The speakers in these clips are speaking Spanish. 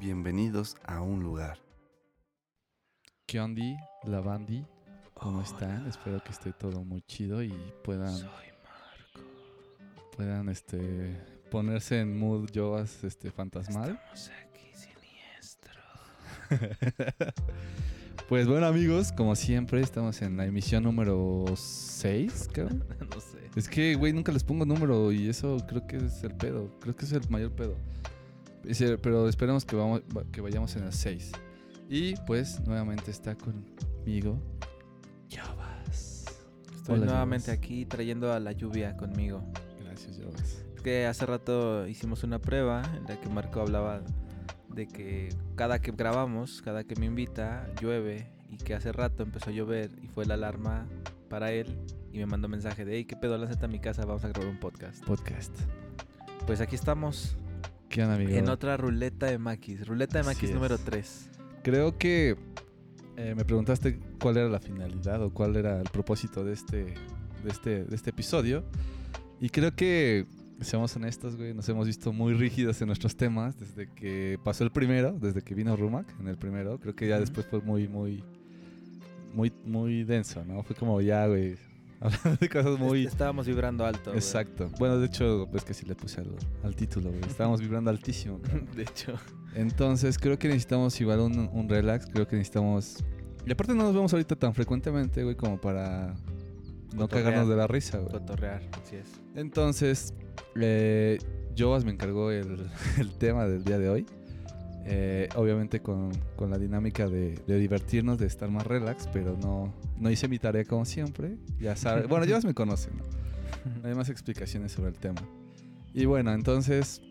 Bienvenidos a un lugar. ¿Qué onda, la bandi? ¿Cómo Hola. están? Espero que esté todo muy chido y puedan, Marco. puedan este, ponerse en mood yoas este, fantasmal. Estamos aquí siniestro. Pues bueno, amigos, como siempre, estamos en la emisión número 6, creo. no sé. Es que, güey, nunca les pongo número y eso creo que es el pedo. Creo que es el mayor pedo. Pero esperemos que, vamos, que vayamos en el 6. Y pues nuevamente está conmigo. Yovas. Estoy Hola, nuevamente Yovas. aquí trayendo a la lluvia conmigo. Gracias, Yovas. Es que hace rato hicimos una prueba en la que Marco hablaba de que cada que grabamos, cada que me invita, llueve y que hace rato empezó a llover y fue la alarma para él y me mandó mensaje de, hey, ¿qué pedo? Lánzate a mi casa, vamos a grabar un podcast. Podcast. Pues aquí estamos ¿Qué onda, amigo? en otra ruleta de maquis, ruleta de Así maquis es. número 3. Creo que eh, me preguntaste cuál era la finalidad o cuál era el propósito de este, de este, de este episodio. Y creo que, seamos honestos, güey, nos hemos visto muy rígidos en nuestros temas desde que pasó el primero, desde que vino Rumac en el primero. Creo que ya después fue muy, muy, muy, muy denso, ¿no? Fue como ya, güey, hablando de cosas muy... Estábamos vibrando alto. güey. Exacto. Bueno, de hecho, pues que sí le puse al, al título, güey. Estábamos vibrando altísimo. De hecho. Entonces creo que necesitamos igual un, un relax, creo que necesitamos... Y aparte no nos vemos ahorita tan frecuentemente, güey, como para no cagarnos de la risa, güey. Cotorrear, así es. Entonces, eh, Joas me encargó el, el tema del día de hoy. Eh, obviamente con, con la dinámica de, de divertirnos, de estar más relax, pero no, no hice mi tarea como siempre. Ya sabes, bueno, Joas me conoce, ¿no? No hay más explicaciones sobre el tema. Y bueno, entonces,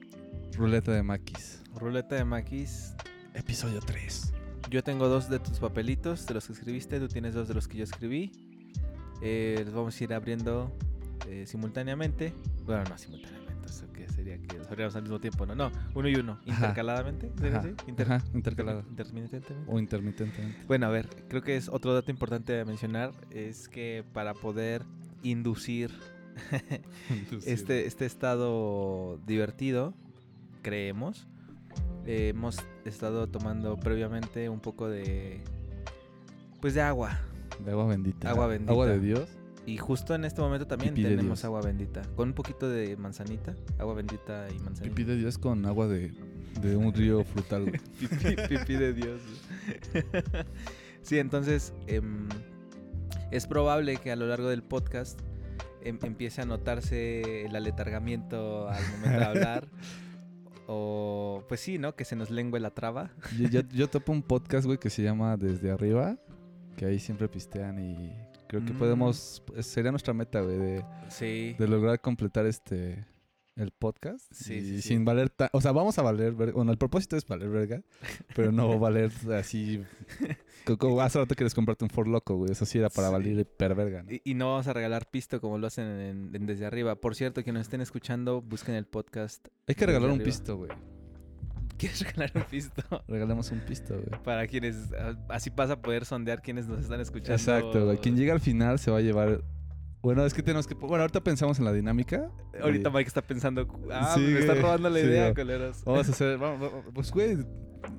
ruleta de maquis. Ruleta de maquis, Episodio 3. Yo tengo dos de tus papelitos, de los que escribiste, tú tienes dos de los que yo escribí. Eh, los vamos a ir abriendo eh, simultáneamente. Bueno, no simultáneamente, eso que sería que los abriéramos al mismo tiempo, no, no, uno y uno, intercaladamente, ¿sería Ajá, así? Inter- ajá, intercalado. intermitentemente. O intermitentemente. Bueno, a ver, creo que es otro dato importante a mencionar, es que para poder inducir este, este estado divertido, creemos. eh, hemos estado tomando previamente un poco de. Pues de agua. De agua bendita. Agua bendita. Agua de Dios. Y justo en este momento también Pipí tenemos agua bendita. Con un poquito de manzanita. Agua bendita y manzanita. Pipí de Dios con agua de, de un río frutal. pipí, pipí de Dios. sí, entonces em, es probable que a lo largo del podcast em- empiece a notarse el aletargamiento al momento de hablar. o pues sí, ¿no? Que se nos lengüe la traba. yo, yo, yo topo un podcast, güey, que se llama Desde Arriba. Que ahí siempre pistean y creo que Mm. podemos... Sería nuestra meta, güey, de, Sí. de lograr completar este... El podcast. Sí, y sí, sí. sin valer... ta- O sea, vamos a valer... verga. Bueno, el propósito es valer verga. Pero no valer así... co- Como hace rato quieres comprarte un Ford Loco, güey. Eso sí era para valer per verga, ¿no? Y, y no vamos a regalar pisto como lo hacen en- en desde arriba. Por cierto, que nos estén escuchando, busquen el podcast. Hay que regalar un arriba. pisto, güey. ¿Quieres regalar un pisto? Regalemos un pisto, güey. Para quienes, ah, así pasa a poder sondear quienes nos están escuchando. Exacto, güey. Quien llega al final se va a llevar. Bueno, es que tenemos que. Bueno, ahorita pensamos en la dinámica. Ahorita Mike está pensando, ah, Sí, me está robando la idea, coleros. Vamos a hacer. vamos- vamos- pues, güey.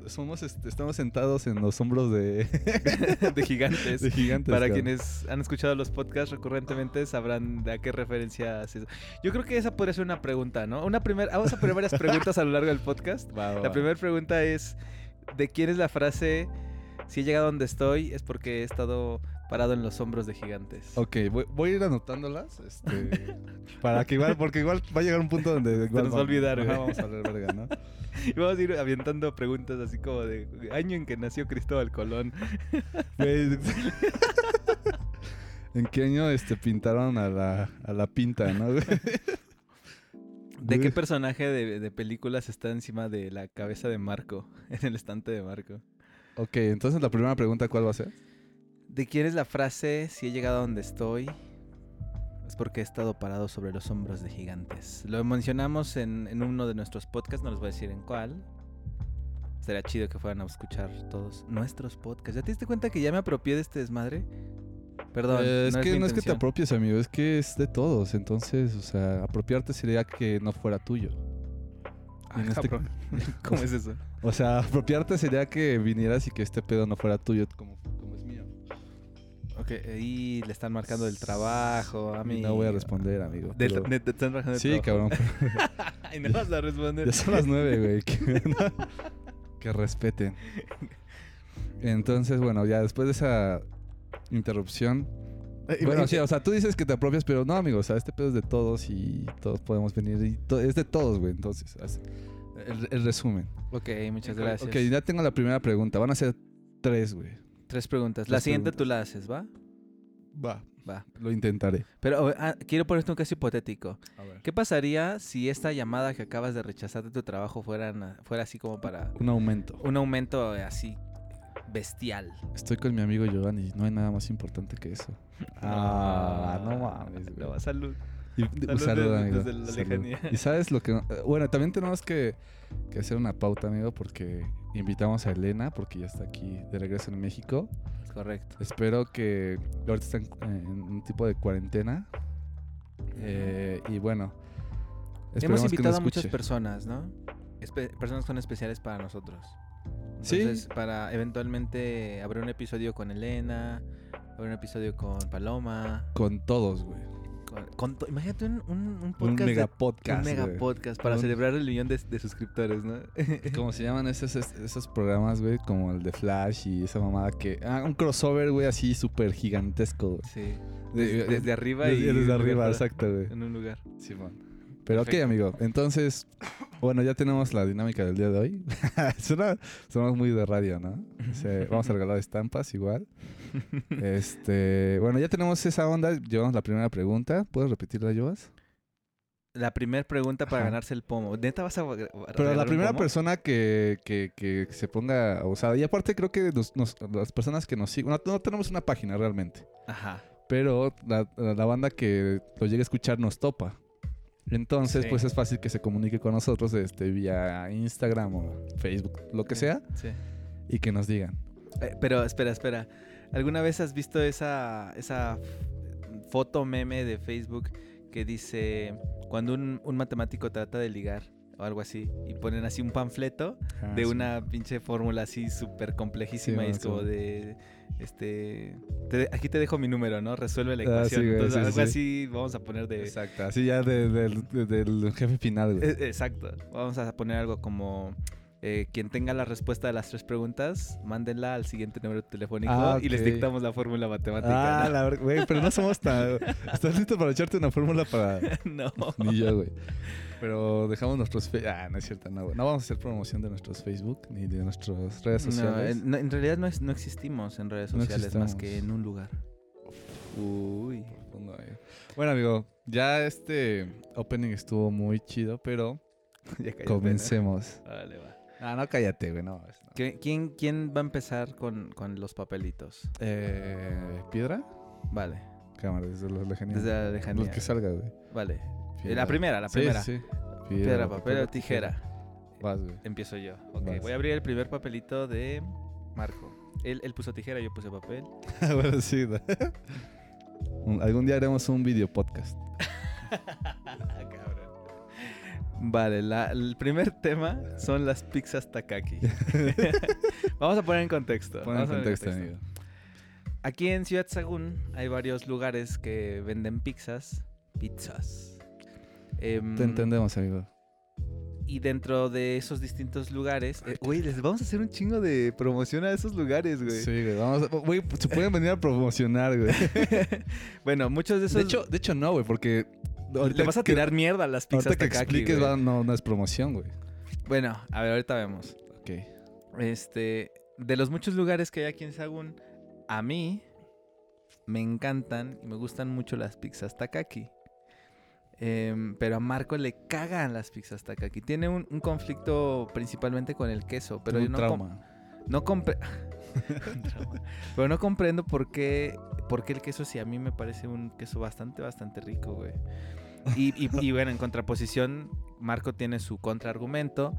Somos, este, estamos sentados en los hombros de, de gigantes. de gigantes. Para quienes han escuchado los podcasts recurrentemente sabrán de a qué referencia hace eso. Yo creo que esa podría ser una pregunta, ¿no? Una primera, vamos a poner varias preguntas a lo largo del podcast. Va, va, La primera pregunta es, ¿de quién es la frase, si he llegado donde estoy es porque he estado parado en los hombros de gigantes? Ok, voy, voy a ir anotándolas. Este, para que igual. Porque igual va a llegar un punto donde. igual nos va a olvidar, Ajá, vamos a hablar verga, ¿no? Y vamos a ir avientando preguntas así como de año en que nació Cristóbal Colón. ¿En qué año este, pintaron a la, a la pinta, no? ¿De qué personaje de, de películas está encima de la cabeza de Marco? En el estante de Marco. Ok, entonces la primera pregunta, ¿cuál va a ser? ¿De quién es la frase si he llegado a donde estoy? Es porque he estado parado sobre los hombros de gigantes. Lo mencionamos en, en uno de nuestros podcasts, no les voy a decir en cuál. Estaría chido que fueran a escuchar todos nuestros podcasts. ¿Ya te diste cuenta que ya me apropié de este desmadre? Perdón. Eh, es no que no es que te apropies, amigo, es que es de todos. Entonces, o sea, apropiarte sería que no fuera tuyo. Ah, este-. ¿Cómo es eso? O sea, apropiarte sería que vinieras y que este pedo no fuera tuyo como. Ok, ahí le están marcando el trabajo a Y mí. no voy a responder, amigo. Del- pero- ne- te están marcando el Sí, trabajo. cabrón. y no vas a responder. Ya son las nueve, güey. Que, que respeten. Entonces, bueno, ya después de esa interrupción. Bueno, sí, o sea, tú dices que te apropias, pero no, amigo. O sea, este pedo es de todos y todos podemos venir. Y to- es de todos, güey. Entonces, el, el resumen. Ok, muchas gracias. Ok, ya tengo la primera pregunta. Van a ser tres, güey. Tres preguntas. La siguiente preguntas. tú la haces, ¿va? Va. Va. Lo intentaré. Pero ah, quiero ponerte un caso hipotético. A ver. ¿Qué pasaría si esta llamada que acabas de rechazar de tu trabajo fueran, fuera así como para Un aumento. un aumento eh, así bestial? Estoy con mi amigo Giovanni y no hay nada más importante que eso. Ah, no mames, güey. No, salud. Y- Salud desde- amigo. desde la Salud. lejanía. Y sabes lo que... no- Bueno, también tenemos que, que hacer una pauta, amigo, porque invitamos a Elena, porque ya está aquí de regreso en México. Es correcto. Espero que ahorita está en, en un tipo de cuarentena. Eh, y bueno, Hemos invitado a muchas personas, ¿no? Espe- personas que son especiales para nosotros. Sí. Entonces, para eventualmente habrá un episodio con Elena, habrá un episodio con Paloma. Con todos, güey. Con- imagínate un, un, un Un podcast. de- mega podcast. un mega güey. podcast para Un- celebrar el millón de, de suscriptores, ¿no? ¿Cómo se llaman esos, es- esos programas, güey? Como el de Flash y esa mamada que... Ah, un crossover, güey, así súper gigantesco, güey. sí. De- Desde, arriba desde- y. desde un arriba, exacto, güey. En un lugar. Simón. Pero ok, Perfecto. amigo. Entonces, bueno, ya tenemos la dinámica del día de hoy. Suena, sonamos muy de radio, ¿no? O sea, vamos a regalar estampas igual. Este, bueno, ya tenemos esa onda. Llevamos la primera pregunta. ¿Puedes repetirla, Joas? La primera pregunta para Ajá. ganarse el pomo. ¿Neta vas a. Pero la un primera pomo? persona que, que, que se ponga abusada. Y aparte creo que nos- nos- las personas que nos siguen... No, no tenemos una página realmente. Ajá. Pero la, la banda que lo llegue a escuchar nos topa. Entonces, Sí. pues es fácil que se comunique con nosotros este, vía Instagram o Facebook, lo que sea, Sí. y que nos digan. Eh, pero espera, espera. ¿Alguna vez has visto esa, esa foto meme de Facebook que dice cuando un, un matemático trata de ligar o algo así y ponen así un panfleto Ah, de una pinche fórmula así súper complejísima y es como de este te aquí te dejo mi número, ¿no? Resuelve la Ah, ecuación. sí, Entonces, sí, algo sí. así vamos a poner de Exacto, así ya de- del- de- del jefe final. güey. Eh, Exacto. Vamos a poner algo como eh, quien tenga la respuesta de las tres preguntas, mándenla al siguiente número telefónico Ah, y les dictamos la fórmula matemática. Ah, ¿no? la verdad, güey, pero no somos tan... ¿Estás listo para echarte una fórmula para...? no. Ni yo, güey. Pero dejamos nuestros... Ah, no es cierto, no. No vamos a hacer promoción de nuestros Facebook ni de nuestras redes sociales. no, en realidad no, es- no existimos en redes sociales más que en un lugar. Uy. Bueno, amigo, ya este opening estuvo muy chido, pero Ya cállate, comencemos. Vale, va. Ah, no, cállate, güey, no. es- no. ¿Qui- ¿Quién, ¿Quién va a empezar con, con los papelitos? Eh, ¿Piedra? Vale. Cámara, desde la lejanía. Desde la lejanía. Lo que salga, güey. Vale. Piedra. La primera, la primera. sí, sí. Piedra, papel o tijera. Vas, güey. Empiezo yo. Ok, Vas. voy a abrir el primer papelito de Marco. Él, él puso tijera, yo puse papel. bueno, sí. Algún día haremos un video podcast. Vale, la- el primer tema son las pizzas Takaki. Vamos a poner en contexto. Pon en contexto, amigo. Aquí en Ciudad Sagún hay varios lugares que venden pizzas. Pizzas. Em, Te entendemos, amigo. y dentro de esos distintos lugares. eh, Güey, les vamos a hacer un chingo de promoción a esos lugares, güey. Sí, güey. Vamos a- Güey, se pueden venir a promocionar, güey. bueno, muchos de esos. De hecho, de hecho no, güey, porque... le vas a que- tirar mierda a las pizzas Ahorita que Takaki, expliques, güey. va- no, no es promoción, güey. Bueno, a ver, ahorita vemos. Ok. Este, de los muchos lugares que hay aquí en Sagún, a mí me encantan y me gustan mucho las pizzas Takaki. Em, pero a Marco le cagan las pizzas Takaki. Tiene un, un conflicto principalmente con el queso, pero yo no, com- trauma. no compre- pero no comprendo por qué, por qué el queso si a mí me parece un queso bastante, bastante rico, güey. Y, y- y bueno, en contraposición, Marco tiene su contraargumento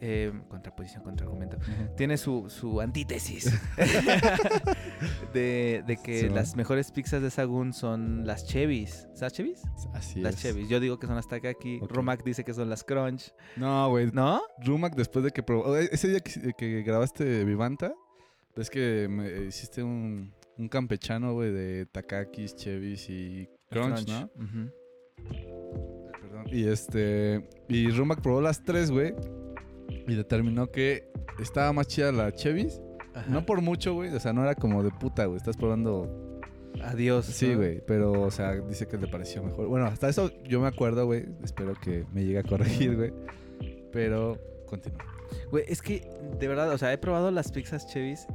eh, contraposición, contraargumento, tiene su, su antítesis de, de que Sí, las mejores pizzas de Sagún son las Chevys. ¿Sabes Chevys? Así Las es. Chevys. Yo digo que son las Takaki. Ok. Romac dice que son las Crunch. No, güey. ¿No? Rumac después de que probó... e- Ese día que, que grabaste Vivanta, ves que me hiciste un, un campechano, güey, de Takakis, Chevys y Crunch, ¿no? Ujú. Perdón. Y este. Y Rumac probó las tres, güey. Y determinó que estaba más chida la Chevys. Ajá. No por mucho, güey. O sea, no era como de puta, güey. Estás probando. Adiós. Sí, ¿no? güey. Pero, o sea, dice que le pareció mejor. Bueno, hasta eso yo me acuerdo, güey. Espero que me llegue a corregir, güey. Pero, continúa. Güey, es que, de verdad, o sea, he probado las pizzas Chevys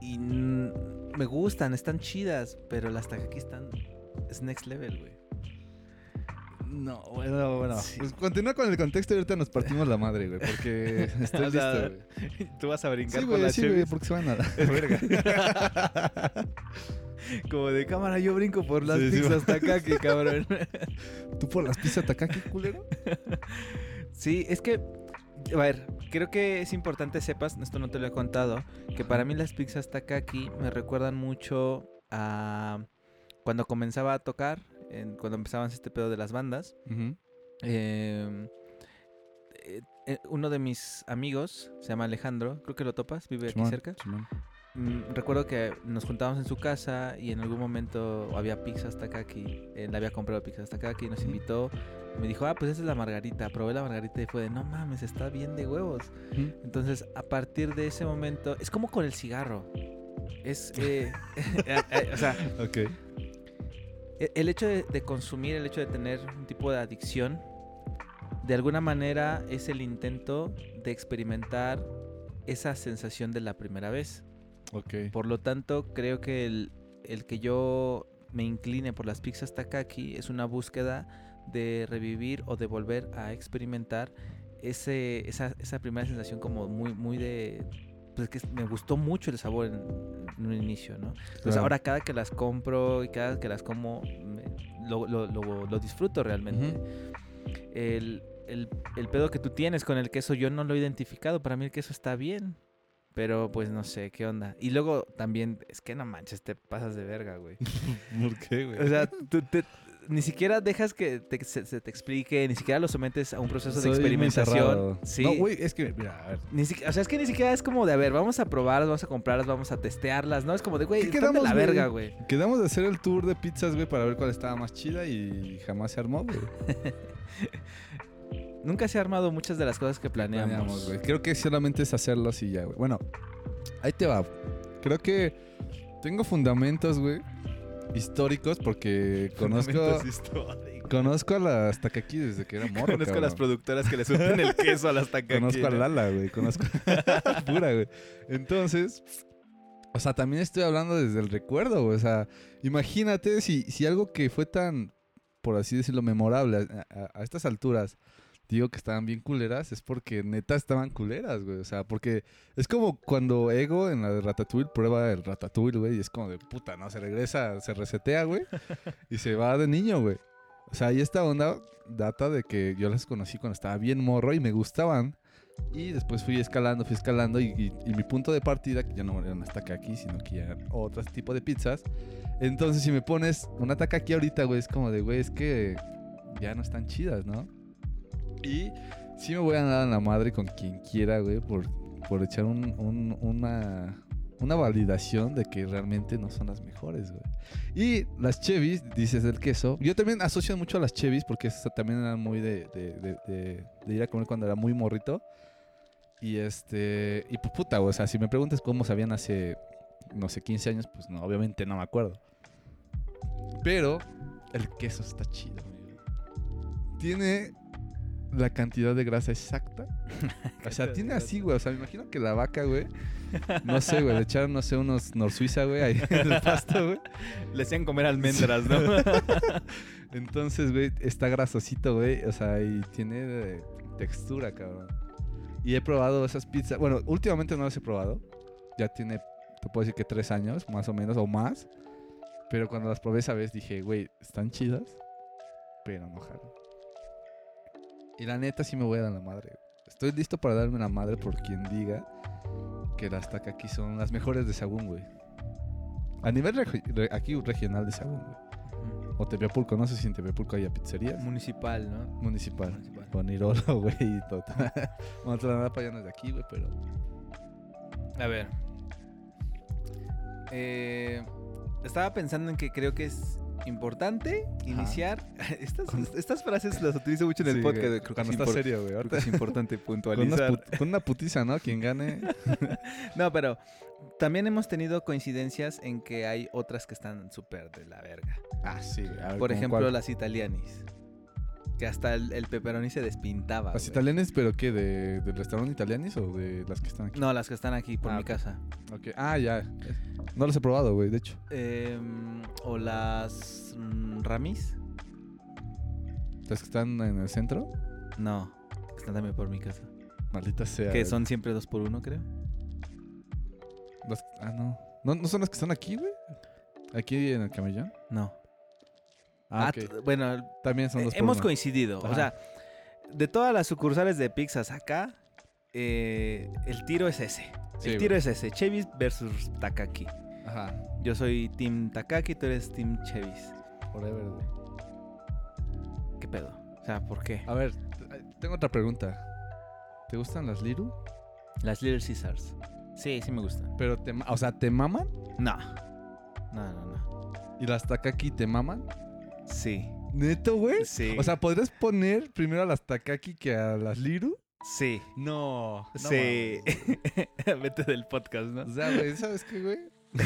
y me gustan, están chidas, pero las Takaki están... Es next level, güey. No, bueno, bueno. Sí. Pues continúa con el contexto y ahorita nos partimos la madre, güey. Porque estoy O sea, listo, güey. Tú vas a brincar Sí, por güey, las sí, güey, porque se van a la verga. Como de cámara, yo brinco por las Sí, pizzas Takaki, cabrón. ¿Tú por las pizzas Takaki, culero? Sí, es que, a ver, creo que es importante sepas, esto no te lo he contado, que para mí las pizzas Takaki me recuerdan mucho a cuando comenzaba a tocar, en- cuando empezaban este pedo de las bandas. Ujú. eh, eh, eh, uno de mis amigos se llama Alejandro, creo que lo topas, vive aquí cerca. Mm, recuerdo que nos juntábamos en su casa y en algún momento había pizzas Takaki. Él había comprado pizzas Takaki, nos Ujú. invitó. Me dijo, ah, pues esa es la margarita. Probé la margarita y fue de, no mames, está bien de huevos. Entonces, a partir de ese momento, es como con el cigarro. Es, eh, o sea, Ok. E- el hecho de, de consumir, el hecho de tener un tipo de adicción, de alguna manera es el intento de experimentar esa sensación de la primera vez. Ok. Por lo tanto, creo que el, el que yo me incline por las pizzas Takaki es una búsqueda de revivir o de volver a experimentar ese, esa, esa primera sensación como muy, muy de... Pues que me gustó mucho el sabor en, en un inicio, ¿no? Entonces Claro. ahora cada que las compro y cada que las como, me- lo, lo- lo- lo disfruto realmente. el, el, el pedo que tú tienes con el queso yo no lo he identificado. Para mí el queso está bien. Pero pues no sé, ¿qué onda? Y luego también, es que no manches, te pasas de verga, güey. ¿Por qué, güey? O sea, tú te- ni siquiera dejas que te- se, se te explique, ni siquiera lo sometes a un proceso de Soy experimentación. Sí. No, güey, es que, mira, a ver. Ni o sea, es que ni siquiera es como de, a ver, vamos a probarlas, vamos a comprarlas, vamos a testearlas, ¿no? Es como de, güey, ¿Qué están de quedamos, la güey? verga, güey. Quedamos de hacer el tour de pizzas, güey, para ver cuál estaba más chida y jamás se armó, güey. Nunca se ha armado muchas de las cosas que planeamos. Planeamos, güey. Creo que solamente es hacerlo así ya, güey. Bueno, ahí te va. Creo que tengo fundamentos, güey, históricos porque conozco conozco a las Takaki desde que era morro, Conozco a las productoras que le sueltan el queso a las Takaki. Conozco a. Lala, güey. Conozco. Pura, güey. Entonces, o sea, también estoy hablando desde el recuerdo, güey. O sea, imagínate si, si algo que fue tan, por así decirlo, memorable a, a- a estas alturas, digo que estaban bien culeras, es porque neta estaban culeras, güey. O sea, porque es como cuando Ego en la de Ratatouille prueba el Ratatouille, güey, y es como de puta, ¿no? Se regresa, se resetea, güey, y se va de niño, güey. O sea, y esta onda data de que yo las conocí cuando estaba bien morro y me gustaban. Y después fui escalando, fui escalando y, y- y mi punto de partida, que ya no eran las Takaki, sino que ya eran otro tipo de pizzas. Entonces si me pones una Takaki ahorita, güey, es como de, güey, es que ya no están chidas, ¿no? Y sí me voy a dar a la madre con quien quiera, güey, por, por echar un- un- una, una validación de que realmente no son las mejores, güey. Y las Chevys, dices del queso. Yo también asocio mucho a las Chevys porque también eran muy de, de- ir a comer cuando era muy morrito. Y este. Y pues puta, güey, O sea, si me preguntas cómo sabían hace, no sé, 15 años, pues no, obviamente no me acuerdo. Pero el queso está chido, amigo. Tiene la cantidad de grasa exacta. O sea, tiene así, güey. O sea, me imagino que la vaca, güey. No sé, güey. Le echaron, no sé, unos Norsuiza, güey, ahí en el pasto, güey. Le hacían comer almendras, ¿no? Entonces, güey, está grasosito, güey. O sea, y tiene textura, cabrón. Y he probado esas pizzas. Bueno, últimamente no las he probado. Ya tiene, te puedo decir que tres años, más o menos, o más. Pero cuando las probé esa vez dije, güey, están chidas, pero no jalo. Y la neta sí me voy a dar la madre. Estoy listo para darme la madre por quien diga que las Takaki son las mejores de Sagún, güey. A nivel re- aquí regional de Sagún, güey. O Tepeapulco, no sé si en Tepeapulco haya pizzerías. Municipal, ¿no? Municipal. Municipal. Con Irolo, güey, y todo. bueno, Tlanapa ya no es de aquí, güey, pero... A ver. Eh, estaba pensando en que creo que es importante iniciar. Estas, estas frases las utilizo mucho en el Sí, podcast. güey, Creo que, cuando es está serio, güey. creo que es importante con, puntualizar. put- con una putiza, ¿no? Quien gane... No, pero también hemos tenido coincidencias en que hay otras que están súper de la verga. Ah, sí, ver, Por ¿cómo ejemplo, cuál? las italianis. Que hasta el, el pepperoni se despintaba. ¿Las güey. italianas, pero qué? ¿De, ¿Del restaurante italianis o de las que están aquí? No, las que están aquí por Ah, mi ok. casa. Ok. Ah, ya. No los he probado, güey, de hecho. Em, o las mm, ramis. Las que están en el centro, No, que están también por mi casa. maldita sea. Que güey. son siempre dos por uno, creo. Las- ah, no. no. ¿No son las que están aquí, güey? Aquí en el camellón. No. Ah, Ah, bueno, También son eh, dos por hemos coincidido. O sea, de todas las sucursales de pizzas acá, eh, el tiro es ese. Sí, el tiro güey. es ese. Chevis versus Takaki. Ajá. Yo soy Team Takaki, tú eres Team Chevis. Forever, güey. ¿Qué pedo? O sea, ¿por qué? A ver, t- tengo otra pregunta. ¿Te gustan las Liru? Las Little Caesars. Sí, sí me gustan. Pero te, o sea, ¿te maman? No. No, no, no. ¿Y las Takaki te maman? Sí. ¿Neto, güey? Sí. O sea, ¿podrías poner primero a las Takaki que a las Liru? sí. No. sí. Vete del podcast, ¿no? O sea, güey, ¿sabes qué, güey?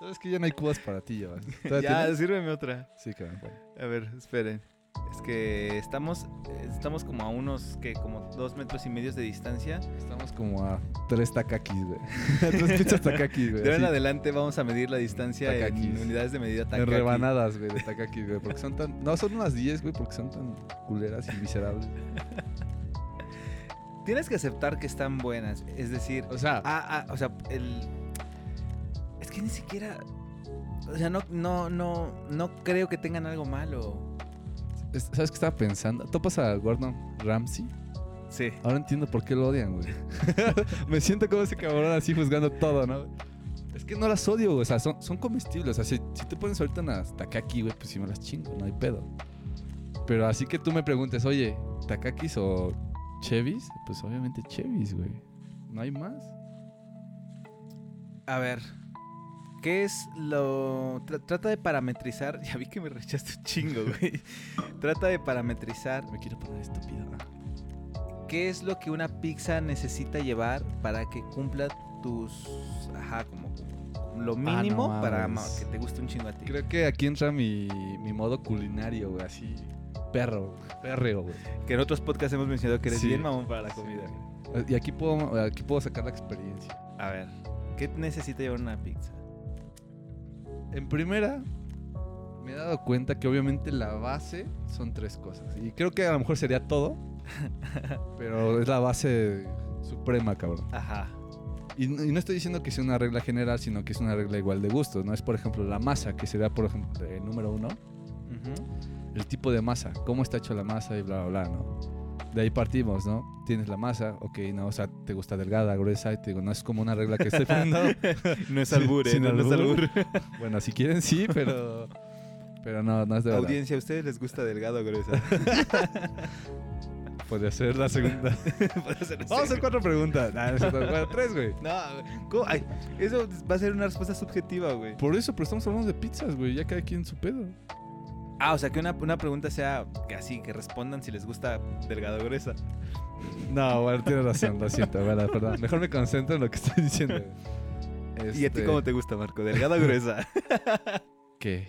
¿Sabes que ya no hay cubas para ti, ya? ¿Todavía Ya, tienes? sírveme otra. Sí, cabrón. A ver, esperen. Es que estamos, estamos como a unos, que como dos metros y medio de distancia. Estamos como a tres takakis, güey. tres pizzas takakis, güey. De ahora en adelante vamos a medir la distancia en Takakis. unidades de medida en takaki. rebanadas, güey, de takakis, güey. Porque son tan... No, son unas 10, güey, porque son tan culeras y miserables. Tienes que aceptar que están buenas. Es decir, O sea, ah, ah, o sea, el... Es que ni siquiera... O sea, no, no, no, no creo que tengan algo malo. Es- ¿sabes qué estaba pensando? ¿Topas a Gordon Ramsay? Sí. Ahora entiendo por qué lo odian, güey. Me siento como ese cabrón así juzgando todo, ¿no? Es que no las odio, güey. O sea, son, son comestibles. O sea, si, si tú pones ahorita unas takaki, güey, pues sí me las chingo, no hay pedo. Pero así que tú me preguntes, oye, ¿takakis o chevis? Pues obviamente chevis, güey. No hay más. A ver, ¿qué es lo... tra- trata de parametrizar... Ya vi que me rechaste un chingo, güey. trata de parametrizar Me quiero poner estúpido. qué es lo que una pizza necesita llevar para que cumpla tus... Ajá, como, lo mínimo no para que te guste un chingo a ti. Creo que aquí entra mi, mi modo culinario, güey, así. Perro, perreo, güey. Que en otros podcasts hemos mencionado que eres Sí. bien mamón para la comida. Y aquí puedo, aquí puedo sacar la experiencia. A ver, ¿qué necesita llevar una pizza? En primera, me he dado cuenta que obviamente la base son tres cosas. Y creo que a lo mejor sería todo, pero es la base suprema, cabrón. Ajá. Y, no- y no estoy diciendo que sea una regla general, sino que es una regla igual de gustos, ¿no? Es, por ejemplo, la masa, que sería, por ejemplo, el número uno. El tipo de masa, cómo está hecho la masa y bla, bla, bla, ¿no? De ahí partimos, ¿no? Tienes la masa, ok, no, o sea, te gusta delgada, gruesa, y te digo, no es como una regla que estoy poniendo. No es albur, ¿eh? No, no es albur. bueno, si quieren sí, pero... Pero no, no es de verdad. Audiencia, ¿a ustedes les gusta delgado o gruesa? Puede ser la segunda. Ser Vamos a hacer cuatro preguntas. Nah, bueno, tres, güey. No, ¿cómo? Ay, eso va a ser una respuesta subjetiva, güey. Por eso, pero estamos hablando de pizzas, güey. Ya cada quien su pedo. Ah, o sea, que una, una pregunta sea que así, que respondan si les gusta delgado o gruesa. No, bueno, tienes razón, lo siento, verdad, perdón. Mejor me concentro en lo que estoy diciendo. ¿Y a ti Este, cómo te gusta, Marco? ¿Delgado o gruesa? ¿Qué?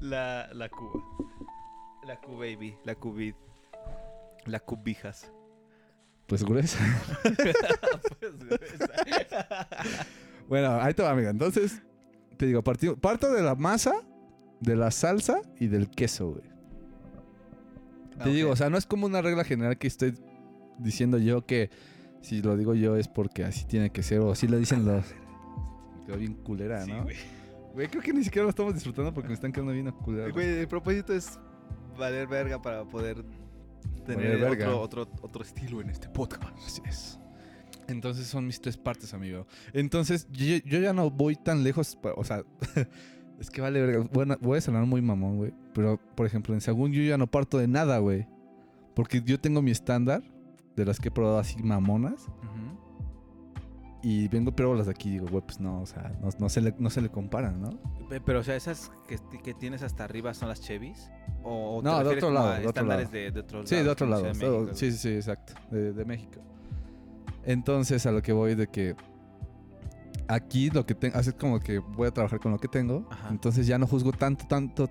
La, la Cuba. La Q-Baby. La Cubid. La Cubijas. Pues gruesa. Pues, gruesa. Bueno, ahí te va, amiga. Entonces, te digo, parto de la masa, de la salsa y del queso, güey. Te Ah, digo, o sea, no es como una regla general que estoy diciendo yo que si lo digo yo es porque así tiene que ser o así lo dicen los... Me quedó bien culera, Sí, ¿no? güey. Güey, creo que ni siquiera lo estamos disfrutando porque me están quedando bien culera. Güey, el propósito es valer verga para poder Tener otro, otro, otro estilo en este podcast. Así es. Entonces son mis tres partes, amigo. Entonces yo, yo ya no voy tan lejos. O sea, es que vale verga. Bueno, voy a sonar muy mamón, güey. Pero, por ejemplo, en Sagún yo ya no parto de nada, güey. Porque yo tengo mi estándar de las que he probado así mamonas. Y vengo, pero las de aquí digo, güey, pues no, o sea, no, no se, le, no se le comparan, ¿no? Pe- Pero, o sea, esas que, que tienes hasta arriba son las Chevys. ¿O, No, de otro lado, de otro lado. de, de Sí, de otro lado. Ciudad de México, sí, sí, sí, exacto. De México. Entonces, a lo que voy de que aquí lo que tengo, así es como que voy a trabajar con lo que tengo. Ajá. Entonces ya no juzgo tanto, tanto,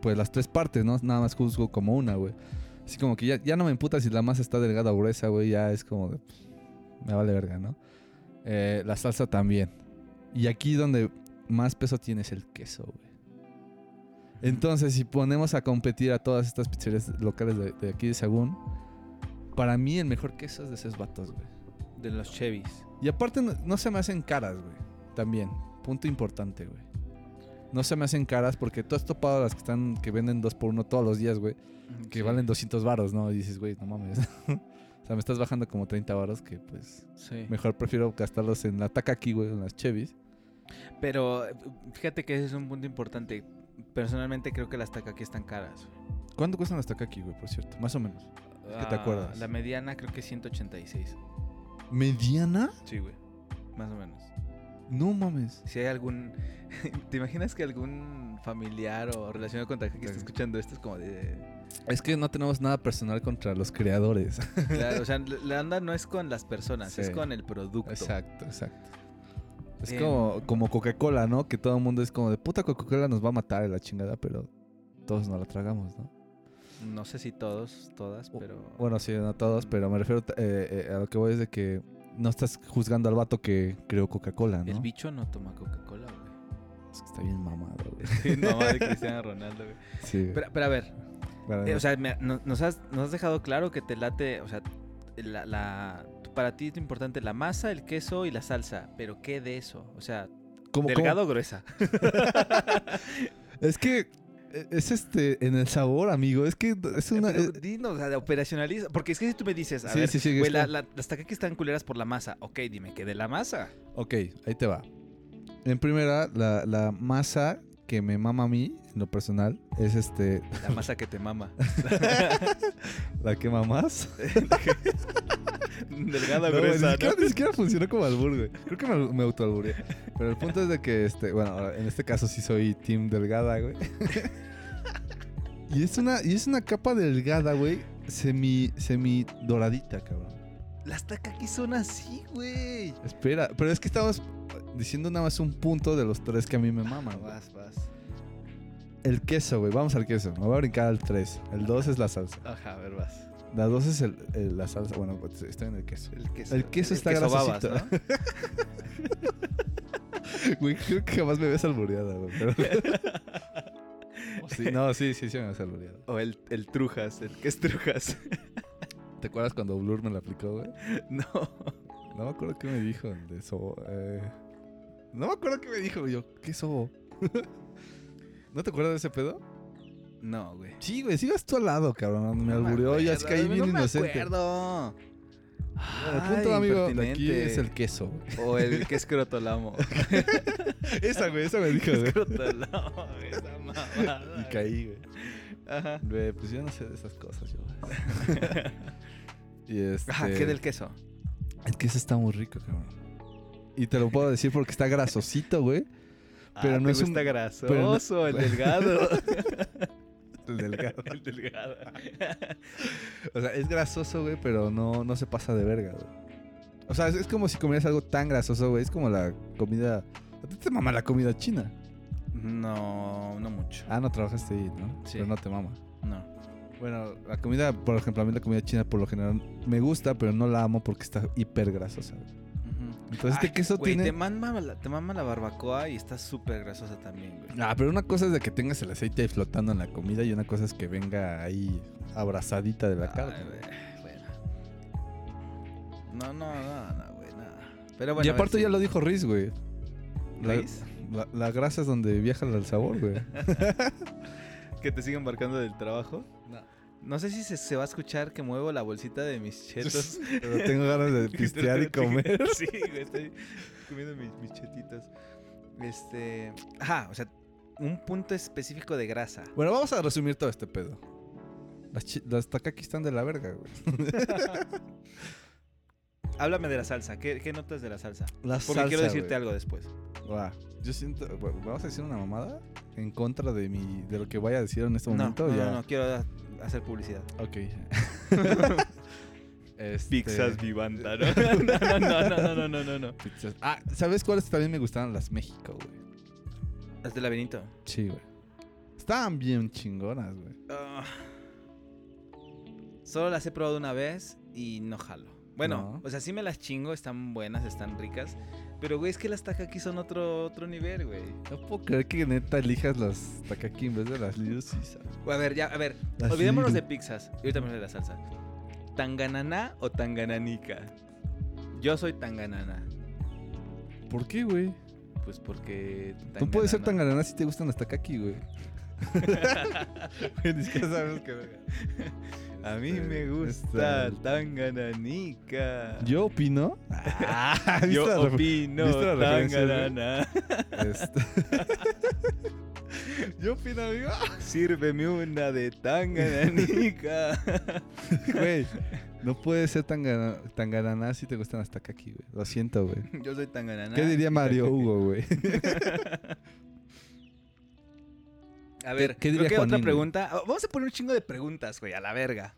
pues las tres partes, ¿no? Nada más juzgo como una, güey. Así como que ya, ya no me imputa si la masa está delgada o gruesa, güey. Ya es como de, me vale verga, ¿no? Eh, la salsa también. Y aquí donde más peso tiene es el queso, güey. Entonces, si ponemos a competir a todas estas pizzerías locales de, de aquí de Sagún, para mí el mejor queso es de esos vatos, güey. De los Chevys. Y aparte no, no se me hacen caras, güey. También. Punto importante, güey. No se me hacen caras porque tú has topado las que están que venden dos por uno todos los días, güey. Que valen 200 varos, ¿no? Y dices, güey, no mames. o sea, me estás bajando como 30 varos que pues Sí. mejor prefiero gastarlos en la taca aquí, güey, en las Chevys. Pero fíjate que ese es un punto importante. Personalmente creo que las aquí están caras. ¿Cuánto cuestan las aquí, güey, por cierto? Más o menos. ¿Qué te Ah, acuerdas? La mediana creo que es 186. ¿Mediana? Sí, güey. Más o menos. No mames. Si hay algún... ¿Te imaginas que algún familiar o relacionado con Takaki está escuchando esto? Es como de... Es que no tenemos nada personal contra los creadores. Claro, o sea, la onda no es con las personas, Sí. es con el producto. Exacto, exacto. Es Em. como, como Coca-Cola, ¿no? Que todo el mundo es como de puta Coca-Cola nos va a matar en la chingada, pero todos nos la tragamos, ¿no? No sé si todos, todas, pero... Bueno, sí, no todos, pero me refiero eh, eh, a lo que voy es de que no estás juzgando al vato que creó Coca-Cola, ¿no? El bicho no toma Coca-Cola, güey. Es que está bien mamado, güey. Sí, mamá de Cristiano Ronaldo, güey. Sí, güey. Pero, pero a ver, eh, o sea, me- no- nos, has, nos has dejado claro que te late, o sea, la, la- para ti es importante la masa, el queso y la salsa, pero ¿qué de eso? O sea, ¿Cómo- delgado o gruesa. Es que es este en el sabor, amigo. Es que es una. Pero eh, dinos, o sea, operacionaliza. Porque es que si tú me dices, a Sí, ver, sí, sí, güey, la- que- la- las taqueques están culeras por la masa. Ok, dime, ¿qué de la masa? ok, ahí te va. En primera, la, la masa que me mama a mí, en lo personal, es este. La masa que te mama. ¿La que mamas? Delgada No, güey, gruesa, ni, siquiera, ¿no? ni siquiera funcionó como albur, güey. Creo que me, me autoalburé. Pero el punto es de que, este, bueno, en este caso sí soy team delgada, güey. y es una, y es una capa delgada, güey, semi, semi doradita, cabrón. Las taqueques son así, güey. Espera, pero es que estamos diciendo nada más un punto de los tres que a mí me maman, güey. Vas, vas. El queso, güey, vamos al queso. Me voy a brincar al 3. El 2 es la salsa. Ajá, a ver, vas. La 2 es el, el- la salsa. Bueno, pues, estoy en el queso. El queso. El queso está babas, grasosito. ¿no? Güey, creo que jamás me ves albureada, güey. pero- Sí, no, sí, sí, sí me ves albureada. O el, el trujas, el que es trujas. ¿Te acuerdas cuando Blur me la aplicó, güey? no. No me acuerdo qué me dijo de eso. Eh... No me acuerdo qué me dijo yo. ¿Qué sobo? ¿No te acuerdas de ese pedo? No, güey. Sí, güey, sí vas tú al lado, cabrón. Me No albureó y así caí bien no inocente. Me acuerdo. El punto, amigo, de aquí es el queso, güey. O el que es crotolamo. Esa, güey, esa me dijo, güey. crotolamo, esa mamada. Y caí, güey. Ajá. Güey, pues yo no sé de esas cosas, yo. y este... Ajá, ¿qué del queso? El queso está muy rico, cabrón. Y te lo puedo decir porque está grasosito, güey. Pero Ah, no ¿te es un- gusta pero no- grasoso, el delgado. El delgado. el delgado. O sea, es grasoso, güey, pero no, no se pasa de verga, güey. O sea, es, es como si comieras algo tan grasoso, güey. Es como la comida... ¿A ti te mama la comida china? No, no mucho. Ah, no trabajaste ahí, ¿no? Sí. Pero no te mama. No. Bueno, la comida, por ejemplo, a mí la comida china por lo general me gusta, pero no la amo porque está hiper grasosa. güey. Entonces este Ay, queso güey, tiene... Te mama, la, te mama la barbacoa y está súper grasosa también, güey. Ah, pero una cosa es de que tengas el aceite ahí flotando en la comida y una cosa es que venga ahí abrazadita de la Ay, carne. bueno. No, no, no, no, güey, nada. Pero bueno. y aparte ya lo dijo Riz, güey. ¿Riz? la- la grasa es donde viaja el sabor, güey. Que te siguen marcando del trabajo. No sé si se, se va a escuchar que muevo la bolsita de mis chetos. Pero tengo ganas de pistear y comer. Sí, güey, estoy comiendo mis, mis chetitos. Este. Ajá, o sea, un punto específico de grasa. Bueno, vamos a resumir todo este pedo. Las, las takaki están de la verga, güey. Háblame de la salsa. ¿Qué, qué notas de la salsa? La Porque quiero decirte algo después. Va, Yo siento, bueno, ¿vamos a decir una mamada? En contra de mi, de lo que vaya a decir en este momento. no, ya. no, no, quiero hacer publicidad. Ok. Este, Pizzas Vivanta, ¿no? No, no, no, no, no, no, no. pizzas. Ah, ¿sabes cuáles también me gustaban? Las México, güey. Las de laberinto. Sí, güey. Estaban bien chingonas, güey. Ah. solo las he probado una vez y no jalo. Bueno, No. o sea, sí me las chingo, están buenas, están ricas. Pero, güey, es que las aquí son otro, otro nivel, güey. No puedo creer que neta elijas las Takaki en vez de las Caesar. A ver, ya, a ver, Las olvidémonos de pizzas. Y ahorita me de la salsa. ¿Tangananá o tangananica? Yo soy tanganana. ¿Por qué, güey? Pues porque. Tú puedes ser tan tanganana- ganana si te gustan las Takaki, güey. Güey, Ni siquiera sabemos qué verga. A mí me gusta tangananica. Yo opino. Ah, ¿viste Yo opino tanganana. Este- Yo opino, amigo. Sírveme una de tangananica. Güey, no puedes ser tan, gana- tan ganana si te gustan las Takaki, güey. Lo siento, güey. Yo soy tanganana. ¿Qué diría Mario. Hugo, güey? A ver, qué creo diría que otra pregunta. Ah, Vamos a poner un chingo de preguntas, güey, a la verga.